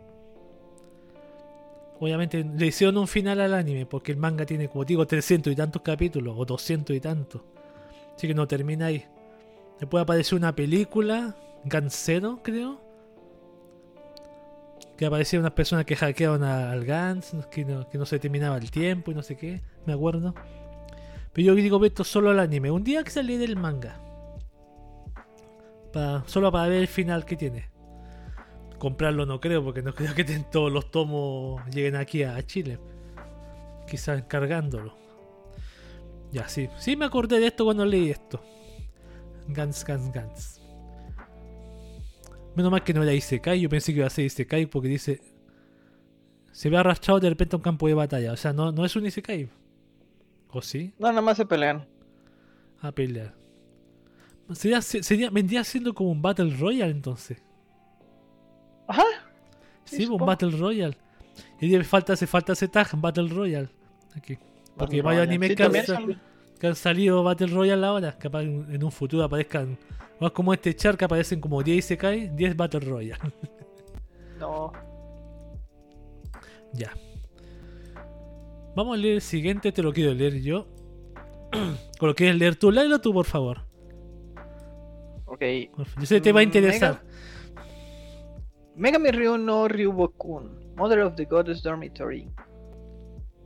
Obviamente le hicieron un final al anime, porque el manga tiene, como digo, 300 y tantos capítulos, o 200 y tantos. Así que no termina ahí. Después apareció una película, Gansero, creo. Que aparecían unas personas que hackearon al Gans, que no, se terminaba el tiempo y no sé qué, me acuerdo. Pero yo digo, esto solo al anime. Un día que salí del manga. Solo para ver el final que tiene. Comprarlo no creo, porque no creo que <laughs> todos los tomos lleguen aquí a, Chile. Quizás encargándolo. Ya, sí. Sí me acordé de esto cuando leí esto. Gans, Gans, Gans. Menos mal que no era Isekai, yo pensé que iba a ser Isekai porque dice... Se ve arrastrado de repente a un campo de batalla. O sea, no, no es un Isekai. ¿O sí? No, nada más se pelean. A pelear. Sería, sería, vendría siendo como un Battle Royale entonces. Ajá. Sí, un. Battle Royale. Y falta, hace falta ese tag, Battle Royale. Aquí. Porque Battle vaya Royale. anime Sí, que, han, son- que salido Battle Royale ahora. Capaz en en un futuro aparezcan. Más como este char que aparecen como 10 y se cae, 10 Battle Royale. <laughs> No. ya. Vamos a leer el siguiente, te lo quiero leer yo. <clears throat> ¿O lo quieres leer tú? Léelo tú, por favor. Ok. Yo sé que te va a Mm, interesar. Megami Ryu no Ryubokun, Mother of the Goddess Dormitory.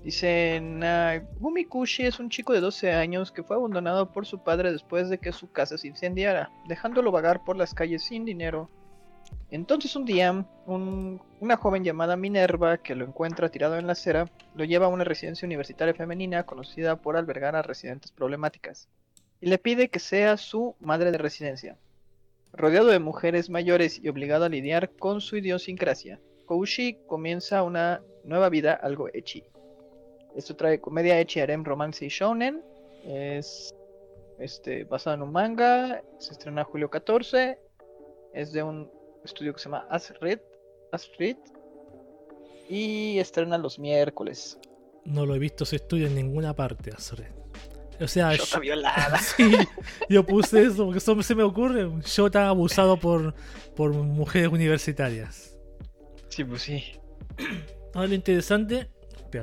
Dice, Nagumi Kushi es un chico de 12 años que fue abandonado por su padre después de que su casa se incendiara, dejándolo vagar por las calles sin dinero. Entonces un día, un- una joven llamada Minerva, que lo encuentra tirado en la acera, lo lleva a una residencia universitaria femenina conocida por albergar a residentes problemáticas, y le pide que sea su madre de residencia. Rodeado de mujeres mayores y obligado a lidiar con su idiosincrasia, Koushi comienza una nueva vida algo ecchi. Esto trae comedia harem, romance y shounen. Es este, basado en un manga. Se estrena julio 14. Es de un estudio que se llama Asrit. Asrit. Y estrena los miércoles. No lo he visto ese estudio en ninguna parte, Azure. O sea, Shota violada. <laughs> Sí, yo puse eso porque eso se me ocurre. Shota abusado por, por mujeres universitarias. Sí, pues sí. Ahora lo interesante.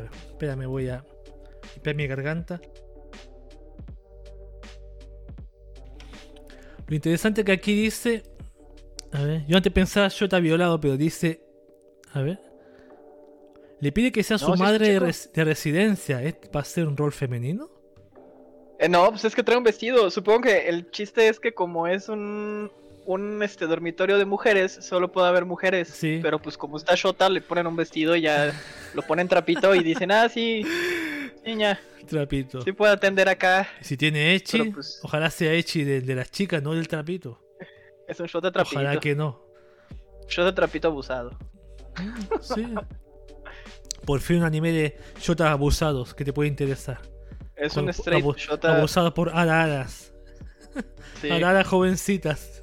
Espera, espera, me voy a. Espera mi garganta. Lo interesante que aquí dice. A ver, yo antes pensaba Shota violado, pero dice. A ver. Le pide que sea su si madre de, chico. res- de residencia. ¿Es para ser un rol femenino? Eh, no, pues es que trae un vestido. Supongo que el chiste es que como es un, un este dormitorio de mujeres, solo puede haber mujeres. Sí. Pero pues como está Shota, le ponen un vestido y ya lo ponen trapito y dicen, ah, sí, niña, Trapito. sí puede atender acá. Si tiene Echi, pues- ojalá sea Echi de, de las chicas, no del trapito. Es un Shota trapito. Ojalá que no. Shota trapito abusado. Sí. Por fin un anime de shotas abusados que te puede interesar. Es Con- un straight abu- Shota. Abusados por araras. sí, Araras jovencitas.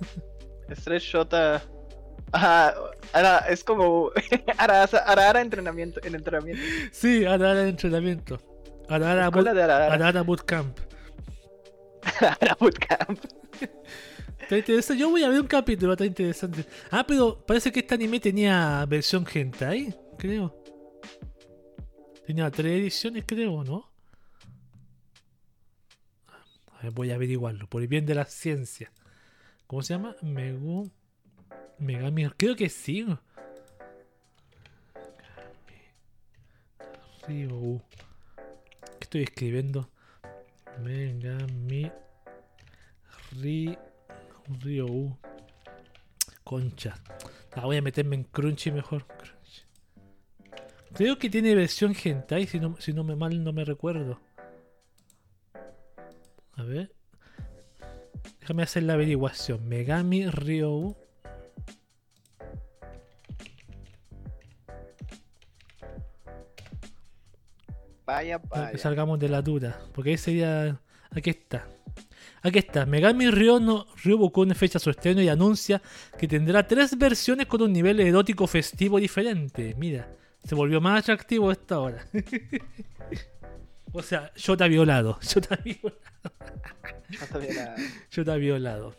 Straight Shota. Ajá, ara, es como <laughs> Ara, Arara entrenamiento, en entrenamiento. Sí, Arara entrenamiento. Arara, boot, de Arara. Arara Bootcamp. Ara <laughs> Bootcamp. <laughs> Está interesante. Yo voy a ver un capítulo, está interesante. Ah, pero parece que este anime tenía versión hentai, creo. Tenía tres ediciones, creo, ¿no? A ver, voy a averiguarlo, por el bien de la ciencia. ¿Cómo se llama? Megu... Megami... Creo que sí. Ryu. ¿Qué estoy escribiendo? Megami... Ri... Ryu. Concha. Ah, voy a meterme en Crunchy mejor. Crunchy. Creo que tiene versión hentai, si no, si no me mal no me recuerdo. A ver. Déjame hacer la averiguación. Megami Ryu. Vaya, que vaya. salgamos de la duda. Porque ahí sería. Aquí está. Aquí está. Megami Ryo no Ryuboku fecha su estreno y anuncia que tendrá tres versiones con un nivel erótico festivo diferente. Mira, se volvió más atractivo esta hora. <laughs> o sea, Shota violado. <laughs> Shota violado. Shota violada. Shota violado.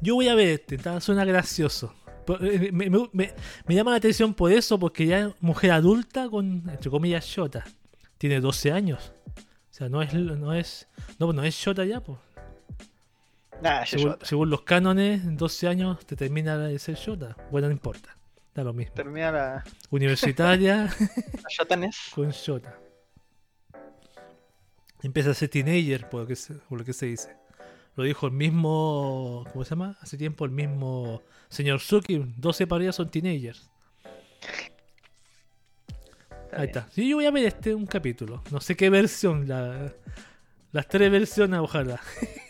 Yo voy a ver este, suena gracioso. Eh, Me, me- me- me llama la atención por eso, porque ya es mujer adulta con, entre comillas, Shota. Tiene 12 años. O sea, no es, no es, no, no es Shota ya, pues. Nah, Según, Shota. según los cánones, en 12 años te termina de ser Shota. Bueno, no importa. Da lo mismo. Termina la, Universitaria <laughs> la con Shota. Empieza a ser teenager, por lo que se, por lo que se dice. Lo dijo el mismo. ¿Cómo se llama? Hace tiempo el mismo señor Suki. 12 para arriba son teenagers. Está Ahí está. Sí, yo voy a ver este un capítulo. No sé qué versión. La, las tres versiones, ojalá.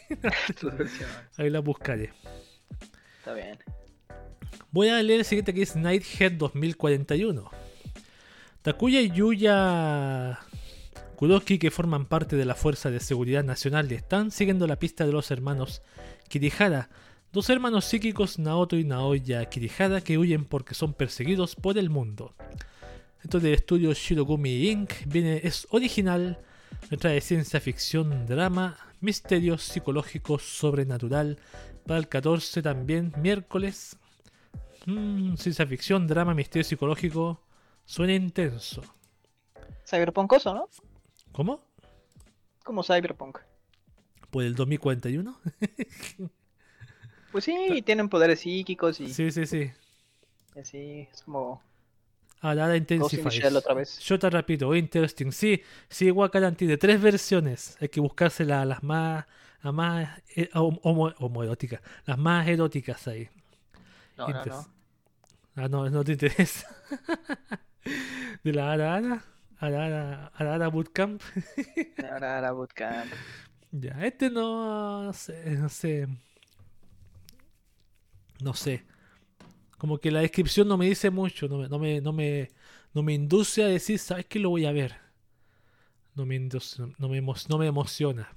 <laughs> Ahí las buscaré. Está bien. Voy a leer el siguiente que es Nighthead 2041. Takuya Yuya Kuroki, que forman parte de la Fuerza de Seguridad Nacional, están siguiendo la pista de los hermanos Kirihara, dos hermanos psíquicos Naoto y Naoya Kirihara que huyen porque son perseguidos por el mundo. Esto del estudio Shirogumi Inc. Viene, es original, trae ciencia ficción, drama, misterio psicológico, sobrenatural. Para el 14 también, miércoles. Mm, ciencia ficción, drama, misterio psicológico. Suena intenso. Cyberpunkoso, ¿no? ¿Cómo? Como Cyberpunk. ¿Por el 2041? <laughs> Pues sí, tienen poderes psíquicos y sí, sí, sí. así, es como in the Intensifies. Shell otra vez. Yo te repito, interesting. Sí, sí, Wakaran tiene tres versiones. Hay que buscarse la- las más, las más eh, homo- homo- homoeróticas. Las más eróticas ahí. No, no, no. Ah, no, no te interesa. <laughs> De la Arara. Arara, Arara Bootcamp. <laughs> Ahora era bootcamp. Ya, este no, no sé, no sé. No sé. Como que la descripción no me dice mucho, no me, no me, no me, no me induce a decir, ¿sabes qué lo voy a ver? No me induce, no me, no me emociona.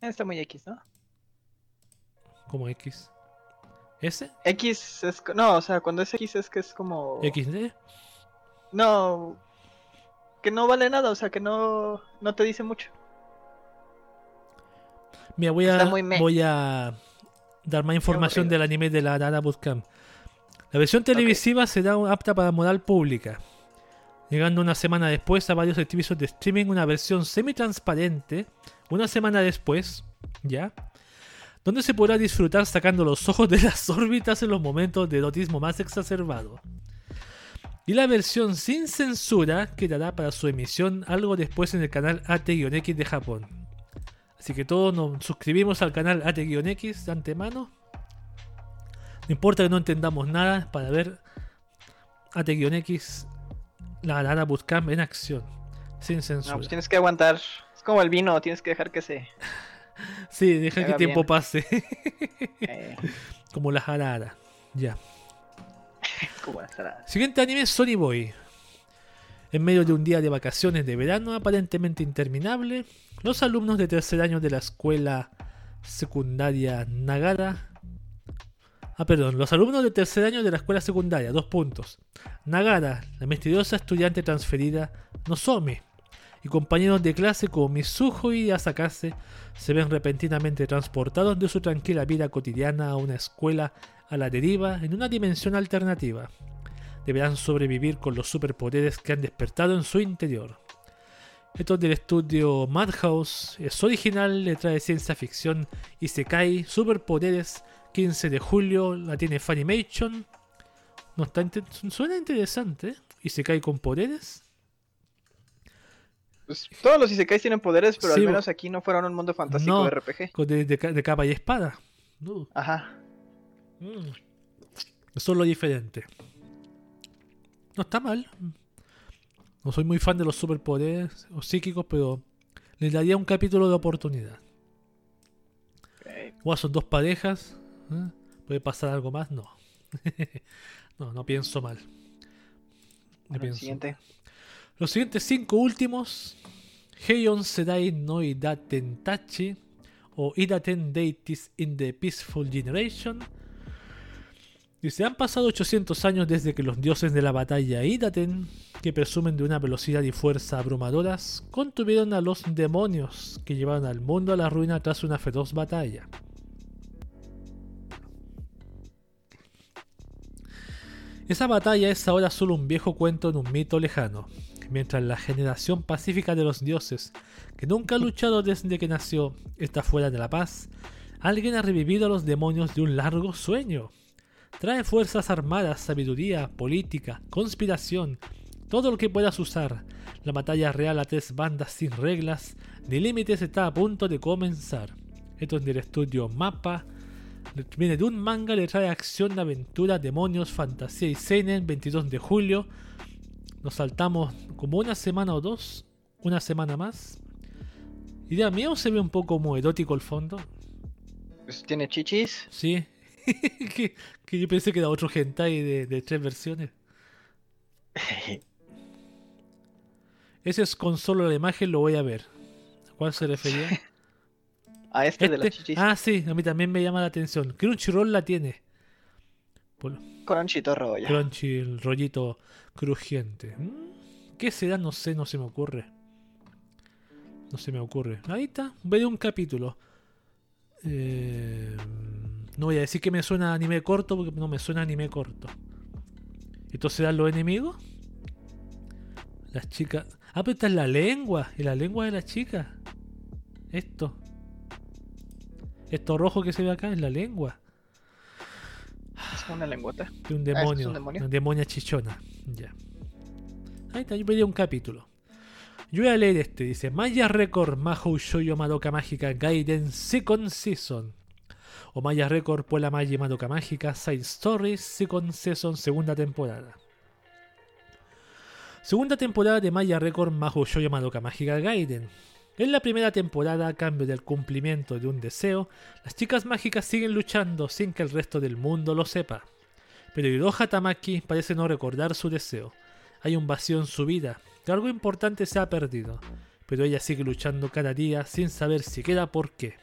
Está muy X, ¿no? Como X. ¿Ese? X es. No, o sea, cuando es X es que es como. ¿XD? No. Que no vale nada, o sea, que no, no te dice mucho. Mira, voy a, voy a dar más información del anime de la Arara Bootcamp. La versión televisiva será apta para moral pública. Llegando una semana después a varios servicios de streaming una versión semi-transparente, una semana después, ¿ya? Donde se podrá disfrutar sacando los ojos de las <laughs> órbitas en los momentos de erotismo más exacerbado. Y la versión sin censura quedará para su emisión algo después en el canal AT-X de Japón. Así que todos nos suscribimos al canal AT-X de antemano. No importa que no entendamos nada para ver AT-X, la Arara Bootcamp en acción, sin No, censura. pues tienes que aguantar. Es como el vino, tienes que dejar que se. <laughs> Sí, deja que el tiempo bien. pase, eh, <laughs> como la Arara. Ya. <laughs> Siguiente anime Sony Boy. En medio de un día de vacaciones de verano aparentemente interminable, los alumnos de tercer año de la escuela secundaria Nagara. Ah, perdón, los alumnos de tercer año de la escuela secundaria, dos puntos. Nagara, la misteriosa estudiante transferida Nozomi, y compañeros de clase como Mizuho y Asakase se ven repentinamente transportados de su tranquila vida cotidiana a una escuela a la deriva en una dimensión alternativa. Deberán sobrevivir con los superpoderes que han despertado en su interior. Esto es del estudio Madhouse, es original, le trae ciencia ficción y se cae superpoderes. 15 de julio la tiene Funimation. No está inte- suena interesante. ¿eh? Y se cae con poderes. Pues todos los Isekais tienen poderes, pero Sí, al menos aquí no fueron un mundo fantástico No. de RPG. De, de ca- de capa y espada. Ajá. Mm. Eso es lo diferente. No está mal. No soy muy fan de los superpoderes o psíquicos, pero le daría un capítulo de oportunidad. ok. O son dos parejas. ¿eh? ¿Puede pasar algo más? No. <laughs> no, no pienso mal. No Bueno, el pienso. siguiente. Los siguientes cinco últimos. Heion Sedai no Idaten Tachi o Idaten Deities in the Peaceful Generation. Dice, han pasado 800 años desde que los dioses de la batalla Idaten, que presumen de una velocidad y fuerza abrumadoras, contuvieron a los demonios que llevaron al mundo a la ruina tras una feroz batalla. Esa batalla es ahora solo un viejo cuento en un mito lejano, mientras la generación pacífica de los dioses, que nunca ha luchado desde que nació, está fuera de la paz, alguien ha revivido a los demonios de un largo sueño. Trae fuerzas armadas, sabiduría, política, conspiración, todo lo que puedas usar. La batalla real a tres bandas sin reglas ni límites está a punto de comenzar. Esto es del estudio Mapa. Viene de un manga, le trae acción, aventura, demonios, fantasía y seinen, 22 de julio. Nos saltamos como una semana o dos, una semana más. Idea mía o se ve un poco como erótico el fondo. Pues tiene chichis. Sí. <laughs> que, que yo pensé que era otro hentai de, de tres versiones. <laughs> Ese es con solo la imagen, lo voy a ver. ¿A cuál se refería? <laughs> A este, de las Este- chichis. Ah, sí, a mí también me llama la atención. Crunchyroll la tiene. Cronchito rollo. Crunchy, el rollito crujiente. Mm, ¿Qué será? No sé, no se me ocurre. No se me ocurre. Ahí está, veré un capítulo. Eh, no voy a decir que me suena a anime corto porque no me suena a anime corto. ¿Estos serán los enemigos? Las chicas. Ah, pero esta es la lengua. ¿Es la lengua de la chica? Esto. Esto rojo que se ve acá es la lengua. Es una lengüeta. De un Ah, ¿esto es demonio. un demonio? Una demonia chichona. Ya. Ahí está, yo pedí un capítulo. Yo voy a leer este. Dice: Maya Record Mahou Shoujo Madoka Mágica Gaiden Second Season. O Maya Record Puela Maya Madoka Mágica Side Stories Second Season Segunda temporada. Segunda temporada de Maya Record Mahou Shoujo Madoka Mágica Gaiden. En la primera temporada, a cambio del cumplimiento de un deseo, las chicas mágicas siguen luchando sin que el resto del mundo lo sepa. Pero Hiroha Tamaki parece no recordar su deseo. Hay un vacío en su vida, que algo importante se ha perdido, pero ella sigue luchando cada día sin saber siquiera por qué.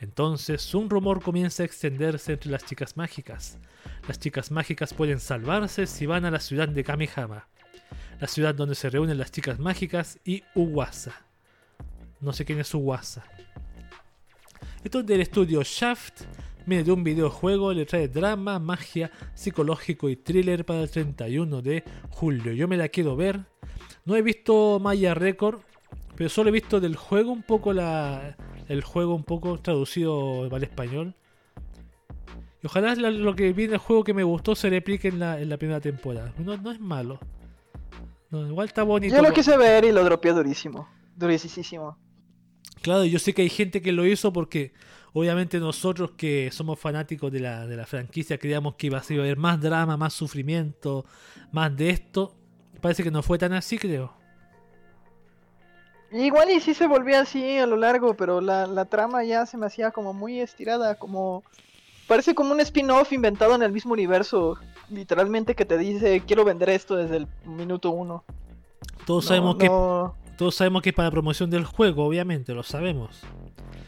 Entonces, un rumor comienza a extenderse entre las chicas mágicas. Las chicas mágicas pueden salvarse si van a la ciudad de Kamihama, la ciudad donde se reúnen las chicas mágicas y Uwasa. No sé quién es Uwasa. Esto es del estudio Shaft. De un videojuego, le trae drama, magia, psicológico y thriller para el 31 de julio. Yo me la quiero ver. No he visto Maya Record, pero solo he visto del juego un poco la, el juego un poco traducido al español. Y ojalá lo que vi en el juego que me gustó se replique en la, en la primera temporada. No, no es malo. No, igual está bonito. Yo lo quise ver y lo dropeé durísimo. Durísimo. Claro, yo sé que hay gente que lo hizo porque obviamente nosotros que somos fanáticos de la, de la franquicia creíamos que iba a, iba a haber más drama, más sufrimiento, más de esto. Parece que no fue tan así, creo. Igual y sí se volvía así a lo largo, pero la, la trama ya se me hacía como muy estirada, como... Parece como un spin-off inventado en el mismo universo, literalmente que te dice, quiero vender esto desde el minuto uno. Todos No, sabemos que no- todos sabemos que es para promoción del juego, obviamente, lo sabemos.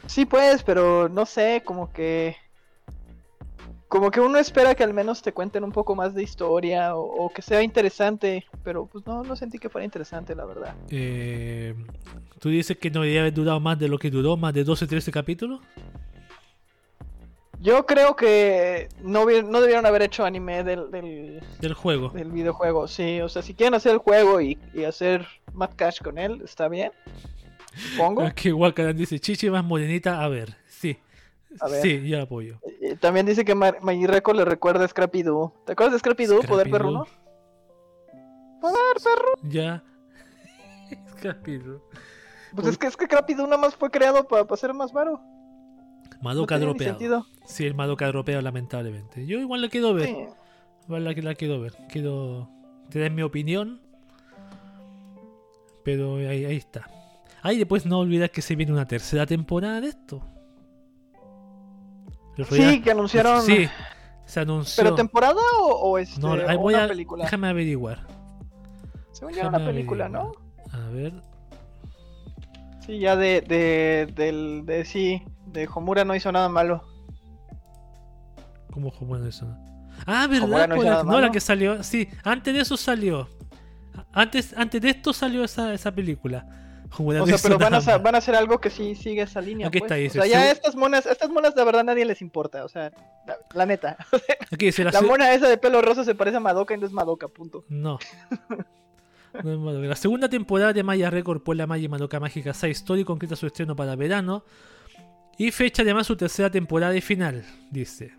Sí, pues, pero no sé, como que... Como que uno espera que al menos te cuenten un poco más de historia o, o que sea interesante, pero pues no, no sentí que fuera interesante, la verdad. Eh, Tú dices que no debería haber durado más de lo que duró, más de 12, 13 capítulos. Yo creo que no, no debieron haber hecho anime del, del, Del juego. del videojuego, sí, o sea, si quieren hacer el juego y, y hacer Mad Cash con él, está bien, supongo. <laughs> Es que Wakaran dice, Chichi más morenita, a ver. <laughs> A ver. Sí, yo apoyo. Eh, También dice que Ma- Maggie Record le recuerda a Scrappy Doo. ¿Te acuerdas de Scrappy Doo? Poder Scrappy perro, Doo. ¿no? Poder perro. Ya. <laughs> Capítulo. Pues es que, es que Scrappy Doo nada más fue creado para ser más varo. Madoka no dropeado. Sí, el Madoka dropeado, lamentablemente. Yo igual la quiero ver. Sí. Igual la, la quiero ver. Quiero tener mi opinión. Pero ahí, ahí está. Ahí después no olvidar que se viene una tercera temporada de esto. Sí, que anunciaron. Sí, se anunció. ¿Pero temporada o, o este, no, ahí o voy una a, película? Déjame averiguar. Según era una película, ¿no? A ver. Sí, ya de, de, del, de sí, de Homura no hizo nada malo. ¿Cómo fue bueno eso? Ah, Homura ¿verdad? no hizo la- nada no, la que salió. Sí, antes de eso salió. Antes, antes de esto salió esa, esa película. O sea, pero van a, van a hacer algo que sí sigue esa línea. Aquí pues. está, dice, O sea, ya estas monas, estas monas de verdad nadie les importa. O sea, la, la neta. <laughs> Aquí dice la, La mona esa de pelo rosa se parece a Madoka y no es Madoka, punto. No. <laughs> No es Madoka. La segunda temporada de Maya Record por la Maya Madoka Mágica Side Story concreta su estreno para verano. Y fecha además su tercera temporada y final, dice.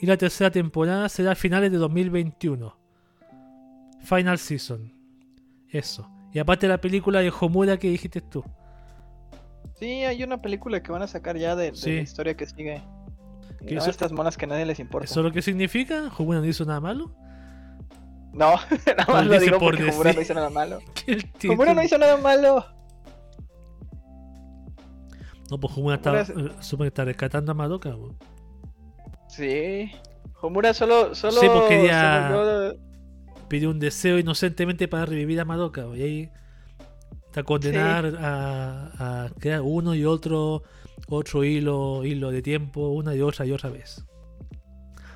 Y la tercera temporada será a finales de 2021. Final Season. Eso. Y aparte la película de Homura que dijiste tú. Sí, hay una película que van a sacar ya de, de Sí. la historia que sigue. ¿Qué no, eso- estas monas que a nadie les importa. ¿Eso es lo que significa? ¿Homura no hizo nada malo? No, <laughs> nada más lo digo por porque. Homura no hizo nada malo. <laughs> Homura no hizo nada malo. No, pues Homura está, Homura eh, supongo que está rescatando a Madoka. po. Sí. Homura solo, solo Sí, se volvió pidió un deseo inocentemente para revivir a Madoka. Y ahí está condenar a, a crear uno y otro otro hilo hilo de tiempo una y otra y otra vez.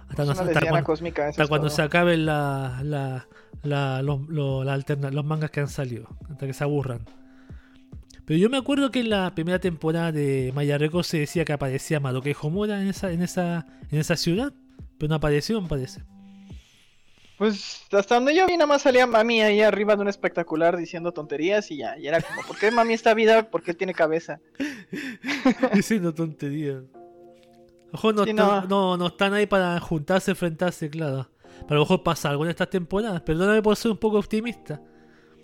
Hasta, no- cuando, cósmica. hasta se acaben la, la, la- los, los- mangas que han salido. Hasta que se aburran. Pero yo me acuerdo que en la primera temporada de Maya Records se decía que aparecía Madoka y Homura en esa, en esa, en esa ciudad. Pero no apareció, me parece. Pues hasta donde yo vi, nada más salía Mami ahí arriba de un espectacular diciendo tonterías y ya. Y era como, ¿por qué Mami está vida? ¿Por qué tiene cabeza? <laughs> Diciendo tonterías. Ojo, no, Sí, no. no. no están ahí para juntarse, enfrentarse, claro. Pero a lo mejor pasa algo en estas temporadas. Perdóname por ser un poco optimista.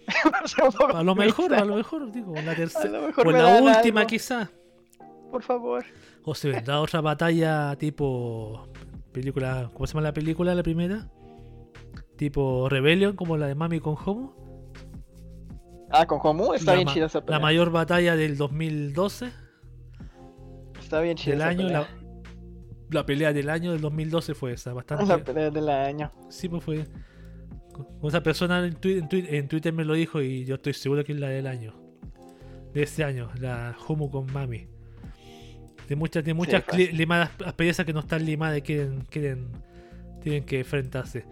<laughs> A lo mejor, a lo mejor, digo, la A tercera. lo mejor O la última, quizás. Por favor. O se vendrá otra batalla tipo. película ¿Cómo se llama la película, la primera? Tipo Rebellion, como la de Mami con Homo. Ah, con Homu está la, bien chida esa la pelea. mayor batalla del 2012. Está bien chida Del esa año. pelea. La, la pelea del año del 2012 fue esa. Bastante. La pelea del año. Sí, pues fue. Esa persona en, twi- en twi- en Twitter me lo dijo y yo estoy seguro que es la del año. De ese año, la Homo con Mami. De muchas, de muchas limadas asperezas que no están limadas y quieren, quieren, tienen que enfrentarse.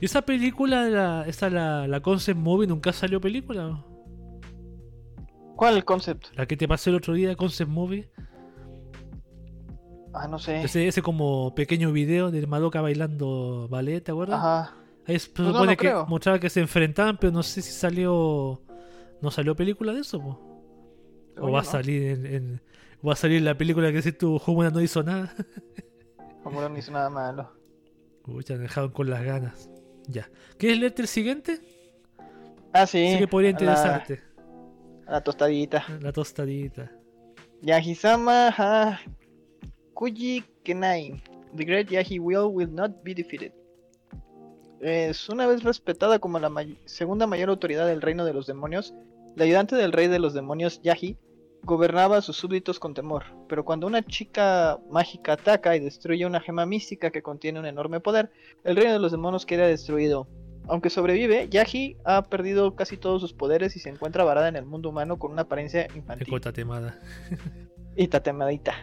¿Y esa película, la, esa la, la concept movie, nunca salió película? ¿Cuál concept? La que te pasé el otro día, concept movie. Ah, no sé. Ese, ese como pequeño video de Madoka bailando ballet, ¿te acuerdas? Ajá. Ahí se Pues no, supone no que creo. mostraba que se enfrentaban, pero no sé si salió. ¿No salió película de eso? po? O va a salir en, va a salir la película que si tu Homura no hizo nada. Homura no hizo nada malo. Pucha, me dejaron con las ganas. Ya. ¿Quieres leerte el siguiente? Ah, sí. Sí que podría la- interesarte. A la tostadita. La, tostadita. Yahisama ha Kuji Kenai. The Great Yahi Will will not be defeated. Es una vez respetada como la may- segunda mayor autoridad del reino de los demonios, la ayudante del rey de los demonios Yahi gobernaba a sus súbditos con temor. Pero cuando una chica mágica ataca y destruye una gema mística que contiene un enorme poder, el reino de los demonios queda destruido. Aunque sobrevive, Yahi ha perdido casi todos sus poderes y se encuentra varada en el mundo humano con una apariencia infantil. corta temada. Y tatemadita.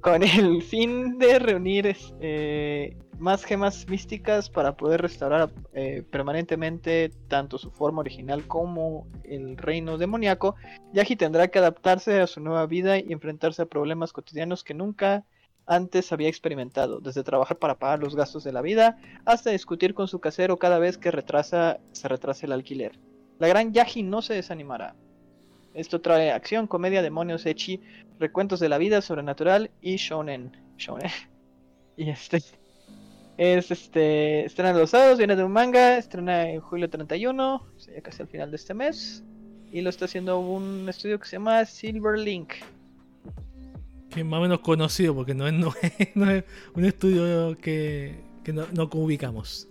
Con el fin de reunir eh, más gemas místicas para poder restaurar eh, permanentemente tanto su forma original como el reino demoníaco, Yahi tendrá que adaptarse a su nueva vida y enfrentarse a problemas cotidianos que nunca antes había experimentado, desde trabajar para pagar los gastos de la vida hasta discutir con su casero cada vez que retrasa, se retrasa el alquiler. La gran Yahi no se desanimará. Esto trae acción, comedia, demonios, echi, recuentos de la vida sobrenatural y shonen. Shonen. <laughs> Y este es este estrena los sábados, viene de un manga, estrena en julio 31, o sea, ya casi al final de este mes. Y lo está haciendo un estudio que se llama Silver Link. Que es más o menos conocido porque no es, no es, <laughs> no es un estudio que, que no, no ubicamos.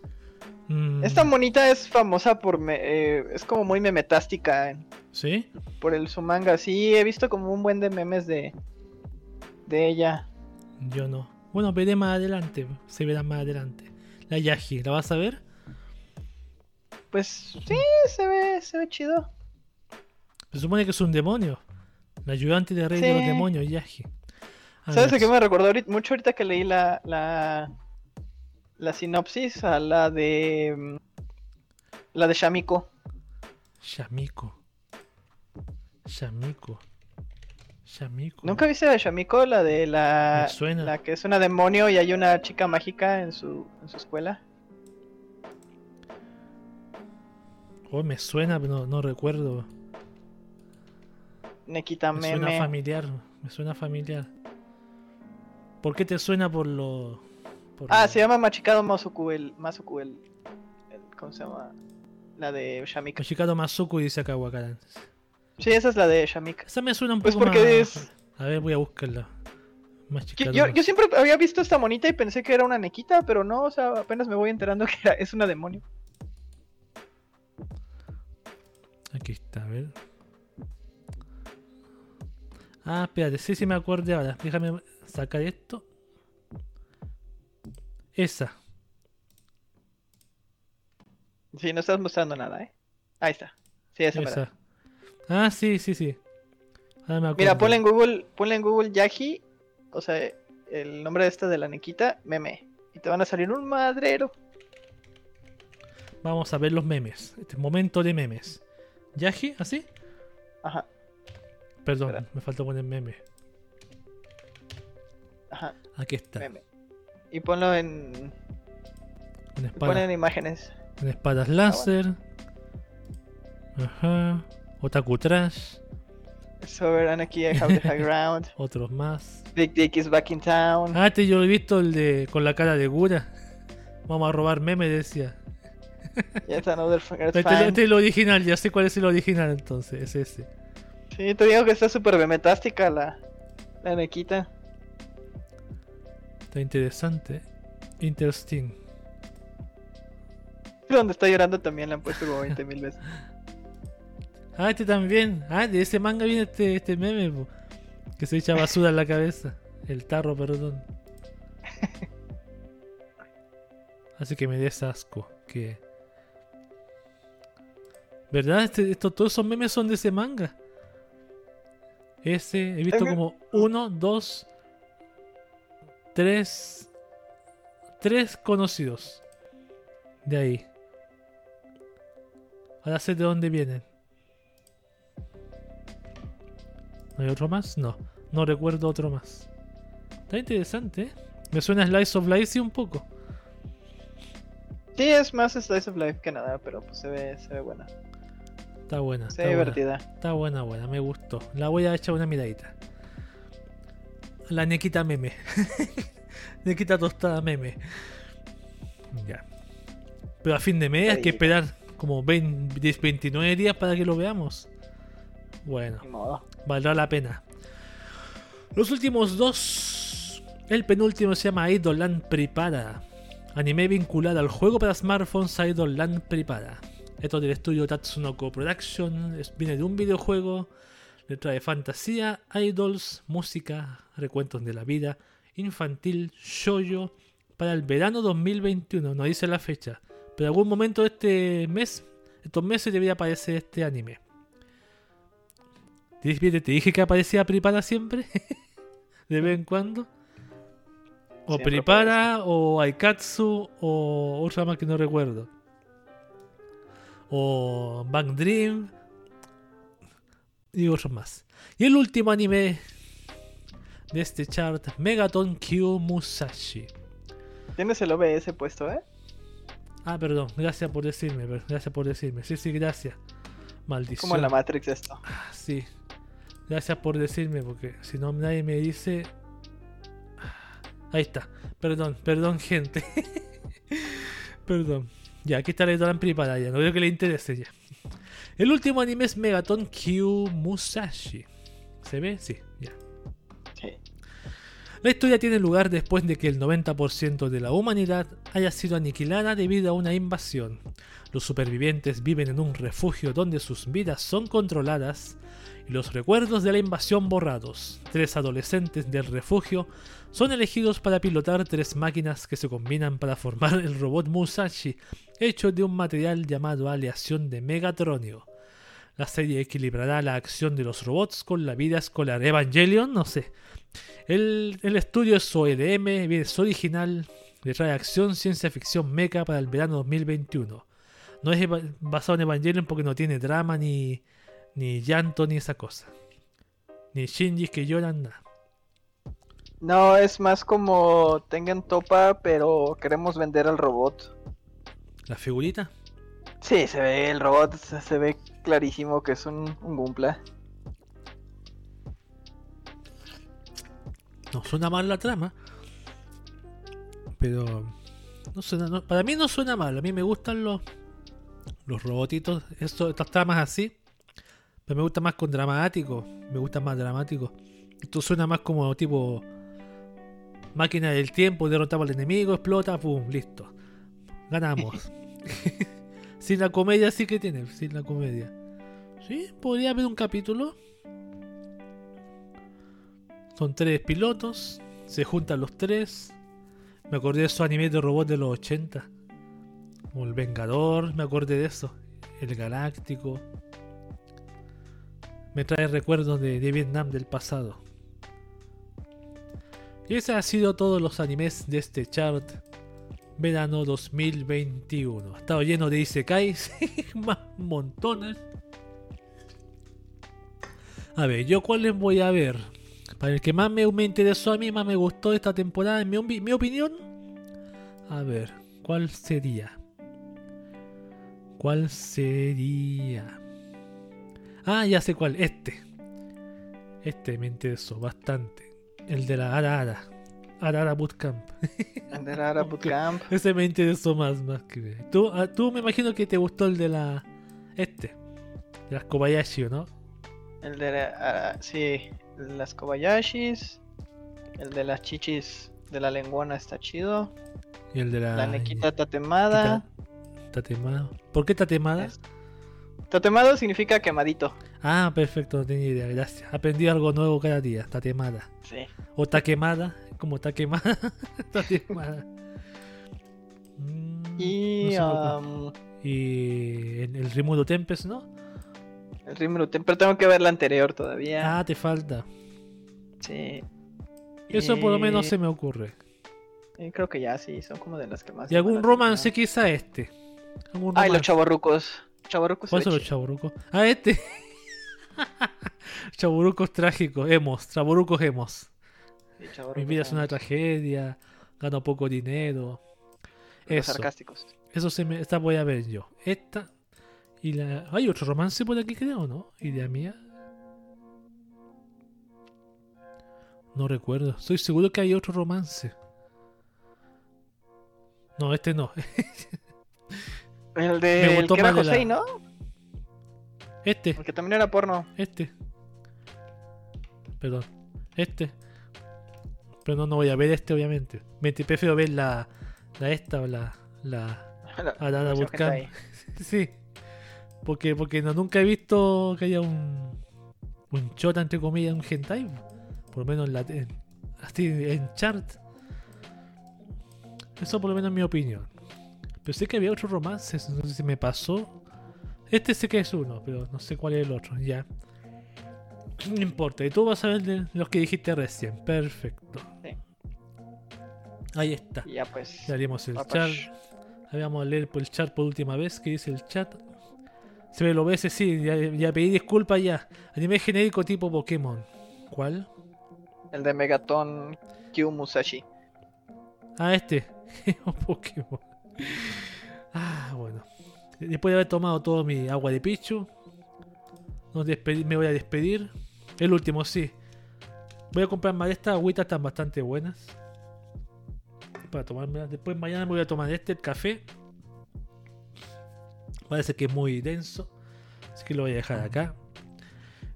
Mm, Esta monita es famosa por me- eh, es como muy memetástica en- ¿Sí? por el su manga. Sí, he visto como un buen de memes de de ella. Yo no. Bueno, veré más adelante. Se verá más adelante. La Yaji, ¿la vas a ver? Pues sí, se ve se ve chido. Se supone que es un demonio. La ayudante de rey de los demonios, Yaji. Ah, ¿Sabes a qué me recordó ahorita- mucho ahorita que leí la, la, la sinopsis? A la de. mm, La de Shamiko. Shamiko. Shamiko. ¿Nunca viste la de Shamiko? La de la. Me suena. La que es una demonio y hay una chica mágica en su, en su escuela. Oh, me suena, pero no, no recuerdo. Nekita Me suena familiar. Me suena familiar. ¿Por qué te suena por lo.? por Ah, lo- se llama Machikado Masuku. El, Masuku, el, el- ¿Cómo se llama? La de Shamika. Machikado Masuku dice acá Wakaran. Sí, esa es la de Shamika. Esa me suena un Pues poco porque más. es- A ver, voy a buscarla. Yo, Machikado yo, siempre había visto esta monita y pensé que era una Nekita, pero no, o sea, apenas me voy enterando que era- es una demonio. Aquí está, a ver. Ah, espérate, sí, sí me acuerdo ahora. Déjame sacar esto. Esa. Sí, no estás mostrando nada, ¿eh? Ahí está. Sí, esa. Esa. Ah, sí, sí, sí. Me Mira, ponle en Google, ponle en Google Yaji, o sea, el nombre de esta de la Nequita, meme. Y te van a salir un madrero. Vamos a ver los memes. Este momento de memes. ¿Yaji? ¿Así? Ajá, Perdón, Espera. me faltó poner meme. ajá, Aquí está. meme. Y ponlo en. En imágenes. Con espadas láser. Ajá. Otaku Trash. Sovereign aquí, I have the high ground. <laughs> Otros más. Big Dick is back in town. Ah, este yo he visto el de con la cara de Gura. Vamos a robar meme, decía. Yet another Este, este es el original, ya sé cuál es el original entonces, es ese. Sí, te digo que está súper memetástica la, la Nequita. Está interesante. Interesting. Donde está llorando también la han puesto como 20 mil veces. <laughs> Ah, este también. Ah, de ese manga viene este, este meme, po, que se echa basura en la cabeza. El tarro, perdón. <laughs> Así que me des asco. Que. ¿Verdad? Este, esto, todos esos memes son de ese manga. Ese, he visto como uno, dos, tres. Tres conocidos. De ahí. Ahora sé de dónde vienen. ¿No hay otro más? No. No recuerdo otro más. Está interesante, ¿eh? Me suena a Slice of Life sí un poco. Sí, es más Slice of Life que nada, pero pues se ve, se ve buena. Está buena. Se Está ve buena. divertida. Está buena, buena. Me gustó. La voy a echar una miradita. La nequita meme. <laughs> nequita tostada meme. Ya. Pero a fin de mes hay que esperar como 20, 10, 29 días para que lo veamos. Bueno. Ni modo. Valdrá la pena. Los últimos dos. El penúltimo se llama Land Prepara. Anime vinculado al juego para smartphones Land Prepara. Esto es del estudio Tatsunoko Production. es- viene de un videojuego. Le trae fantasía, idols, música, recuentos de la vida, infantil, shoyo. Para el verano 2021. No dice la fecha. Pero en algún momento de este mes. Estos meses debería aparecer este anime. ¿Te dije que aparecía Prepara siempre? <laughs> de vez en cuando. O Siempre Prepara, o Aikatsu, o otra más que no recuerdo. O Bang Dream. Y otros más. Y el último anime de este chart, Megaton Q Musashi. Tienes el OBS puesto, ¿eh? Ah, perdón, gracias por decirme, gracias por decirme. Sí, sí, gracias. Maldición. Como en la Matrix esto. Ah, sí. Gracias por decirme, porque si no nadie me dice. Ah, Ahí está. Perdón, perdón, gente. <laughs> perdón. Ya, aquí está la Doran preparada ya. No creo que le interese ya. El último anime es Megaton Q Musashi. ¿Se ve? Sí, ya. Sí. La historia tiene lugar después de que el 90% de la humanidad haya sido aniquilada debido a una invasión. Los supervivientes viven en un refugio donde sus vidas son controladas y los recuerdos de la invasión borrados. Tres adolescentes del refugio son elegidos para pilotar tres máquinas que se combinan para formar el robot Musashi, hecho de un material llamado aleación de Megatronio. La serie equilibrará la acción de los robots con la vida escolar. Evangelion, no sé. El, el estudio es OEDM, es original, le trae acción, ciencia ficción mecha para el verano 2021. No es basado en Evangelion porque no tiene drama, ni, ni llanto, ni esa cosa. Ni Shinjis que lloran, nada. No, es más como tengan topa, pero queremos vender al robot. La figurita. Sí, se ve el robot, se se ve clarísimo que es un, un Gumpla. No suena mal la trama. Pero. No suena, no- para mí no suena mal. A mí me gustan los. Los robotitos. Esto, estas tramas así. Pero me gusta más con dramático. Me gusta más dramático. Esto suena más como tipo. Máquina del tiempo, derrotamos al enemigo, explota, pum, listo. Ganamos. <laughs> <laughs> sin la comedia sí que tiene, sin la comedia. Sí, podría haber un capítulo. Son tres pilotos, se juntan los tres. Me acordé de esos animes de robots de los 80. O el Vengador, me acordé de eso. El Galáctico. Me trae recuerdos de, Vietnam del pasado. Y ese ha sido todos los animes de este chart verano 2021. Ha estado lleno de Isekais, <laughs> más montones. A ver, ¿yo cuáles voy a ver? Para el que más me, me interesó a mí, más me gustó esta temporada, en mi, mi opinión. A ver, ¿cuál sería? ¿Cuál sería? Ah, ya sé cuál, este. Este me interesó bastante. El de la Ara Ara. Ara Ara Bootcamp. <laughs> Andar Bootcamp. <laughs> Ese me interesó más, más que. Tú, ah, tú me imagino que te gustó el de la. Este. De las Kobayashi, ¿o ¿no? El de la, ah, sí, las Kobayashis. El de las chichis de la lengüona está chido. Y el de la. La Nequita Tatemada. Tatemado. ¿Por qué tatemada? Es- Tatemado significa quemadito. Ah, perfecto, no tenía idea, gracias. Aprendí algo nuevo cada día. Tatemada. Sí. O taquemada. como está quemada. <laughs> está quemada. Mm, Y no um, y en el Rimuro Tempest, ¿no? el Rimuru Tem- pero tengo que ver la anterior todavía. Ah, te falta. Sí. Eso por lo menos Y- se me ocurre. y creo que ya sí, son como de las que más. Y algún romance quizá este. Algún Ay, los romance. chavorrucos. Chavorrucos. ¿Cuáles son los chaburucos? Ah, este. <laughs> chaburucos trágicos, hemos, chaburucos hemos. Mi vida es una tragedia, gano poco dinero. Los Eso, sarcásticos. eso se me, esta voy a ver yo. Esta y la... Hay otro romance por aquí creo, ¿no? Idea mía. No recuerdo. Estoy seguro que hay otro romance. No, este no. <laughs> El Me de el gustó que era la- José, ¿no? Este. El que también era porno. Este. Perdón. Este. Pero no, no voy a ver este, obviamente. Me prefiero ver la, la esta o la. la <laughs> a la, la <laughs> hentai. sí. Porque, porque no, nunca he visto que haya un. Un chota, entre comillas, un hentai. Por lo menos en la. En, así en chart. Eso por lo menos es mi opinión. Pero sé que había otros romances. No sé si me pasó. Este sé que es uno, pero no sé cuál es el otro. Ya. No importa. Y tú vas a ver los que dijiste recién. Perfecto. Sí. Ahí está. Ya pues. Ya haríamos el chat. Ahí vamos a leer por el chat por última vez. ¿Qué dice el chat? Se ve lo ves, sí. Ya, ya pedí disculpas ya. Anime genérico tipo Pokémon. ¿Cuál? El de Megaton Q Musashi. Ah, este. <laughs> Pokémon. Ah, bueno. Después de haber tomado todo mi agua de Pichu, me voy a despedir. El último, sí. Voy a comprar más de estas agüitas, están bastante buenas. Para tomármelas. Después mañana me voy a tomar este, el café. Parece que es muy denso. Así que lo voy a dejar acá.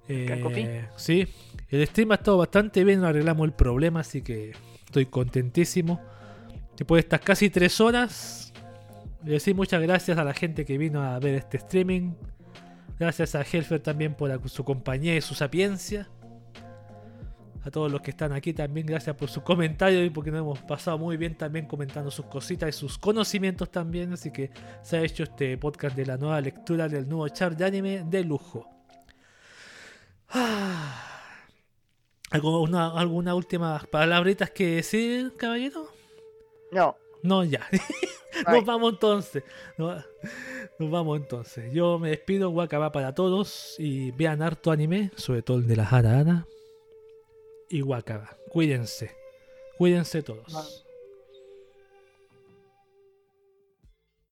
Eh, sí. El stream ha estado bastante bien, arreglamos el problema, así que estoy contentísimo. Después de estas casi tres horas, le decir muchas gracias a la gente que vino a ver este streaming. Gracias a Helfer también por su compañía y su sapiencia. A todos los que están aquí también, gracias por sus comentarios y porque nos hemos pasado muy bien también comentando sus cositas y sus conocimientos también. Así que se ha hecho este podcast de la nueva lectura del nuevo chart de anime de lujo. Ah. ¿Alguna, ¿Alguna última palabritas que decir, caballero? No. No, ya. <laughs> Nos vamos entonces. Nos, nos vamos entonces. Yo me despido, Wakaba para todos. Y vean harto anime, sobre todo el de la Hara Hara. Y Wakaba. Cuídense. Cuídense todos.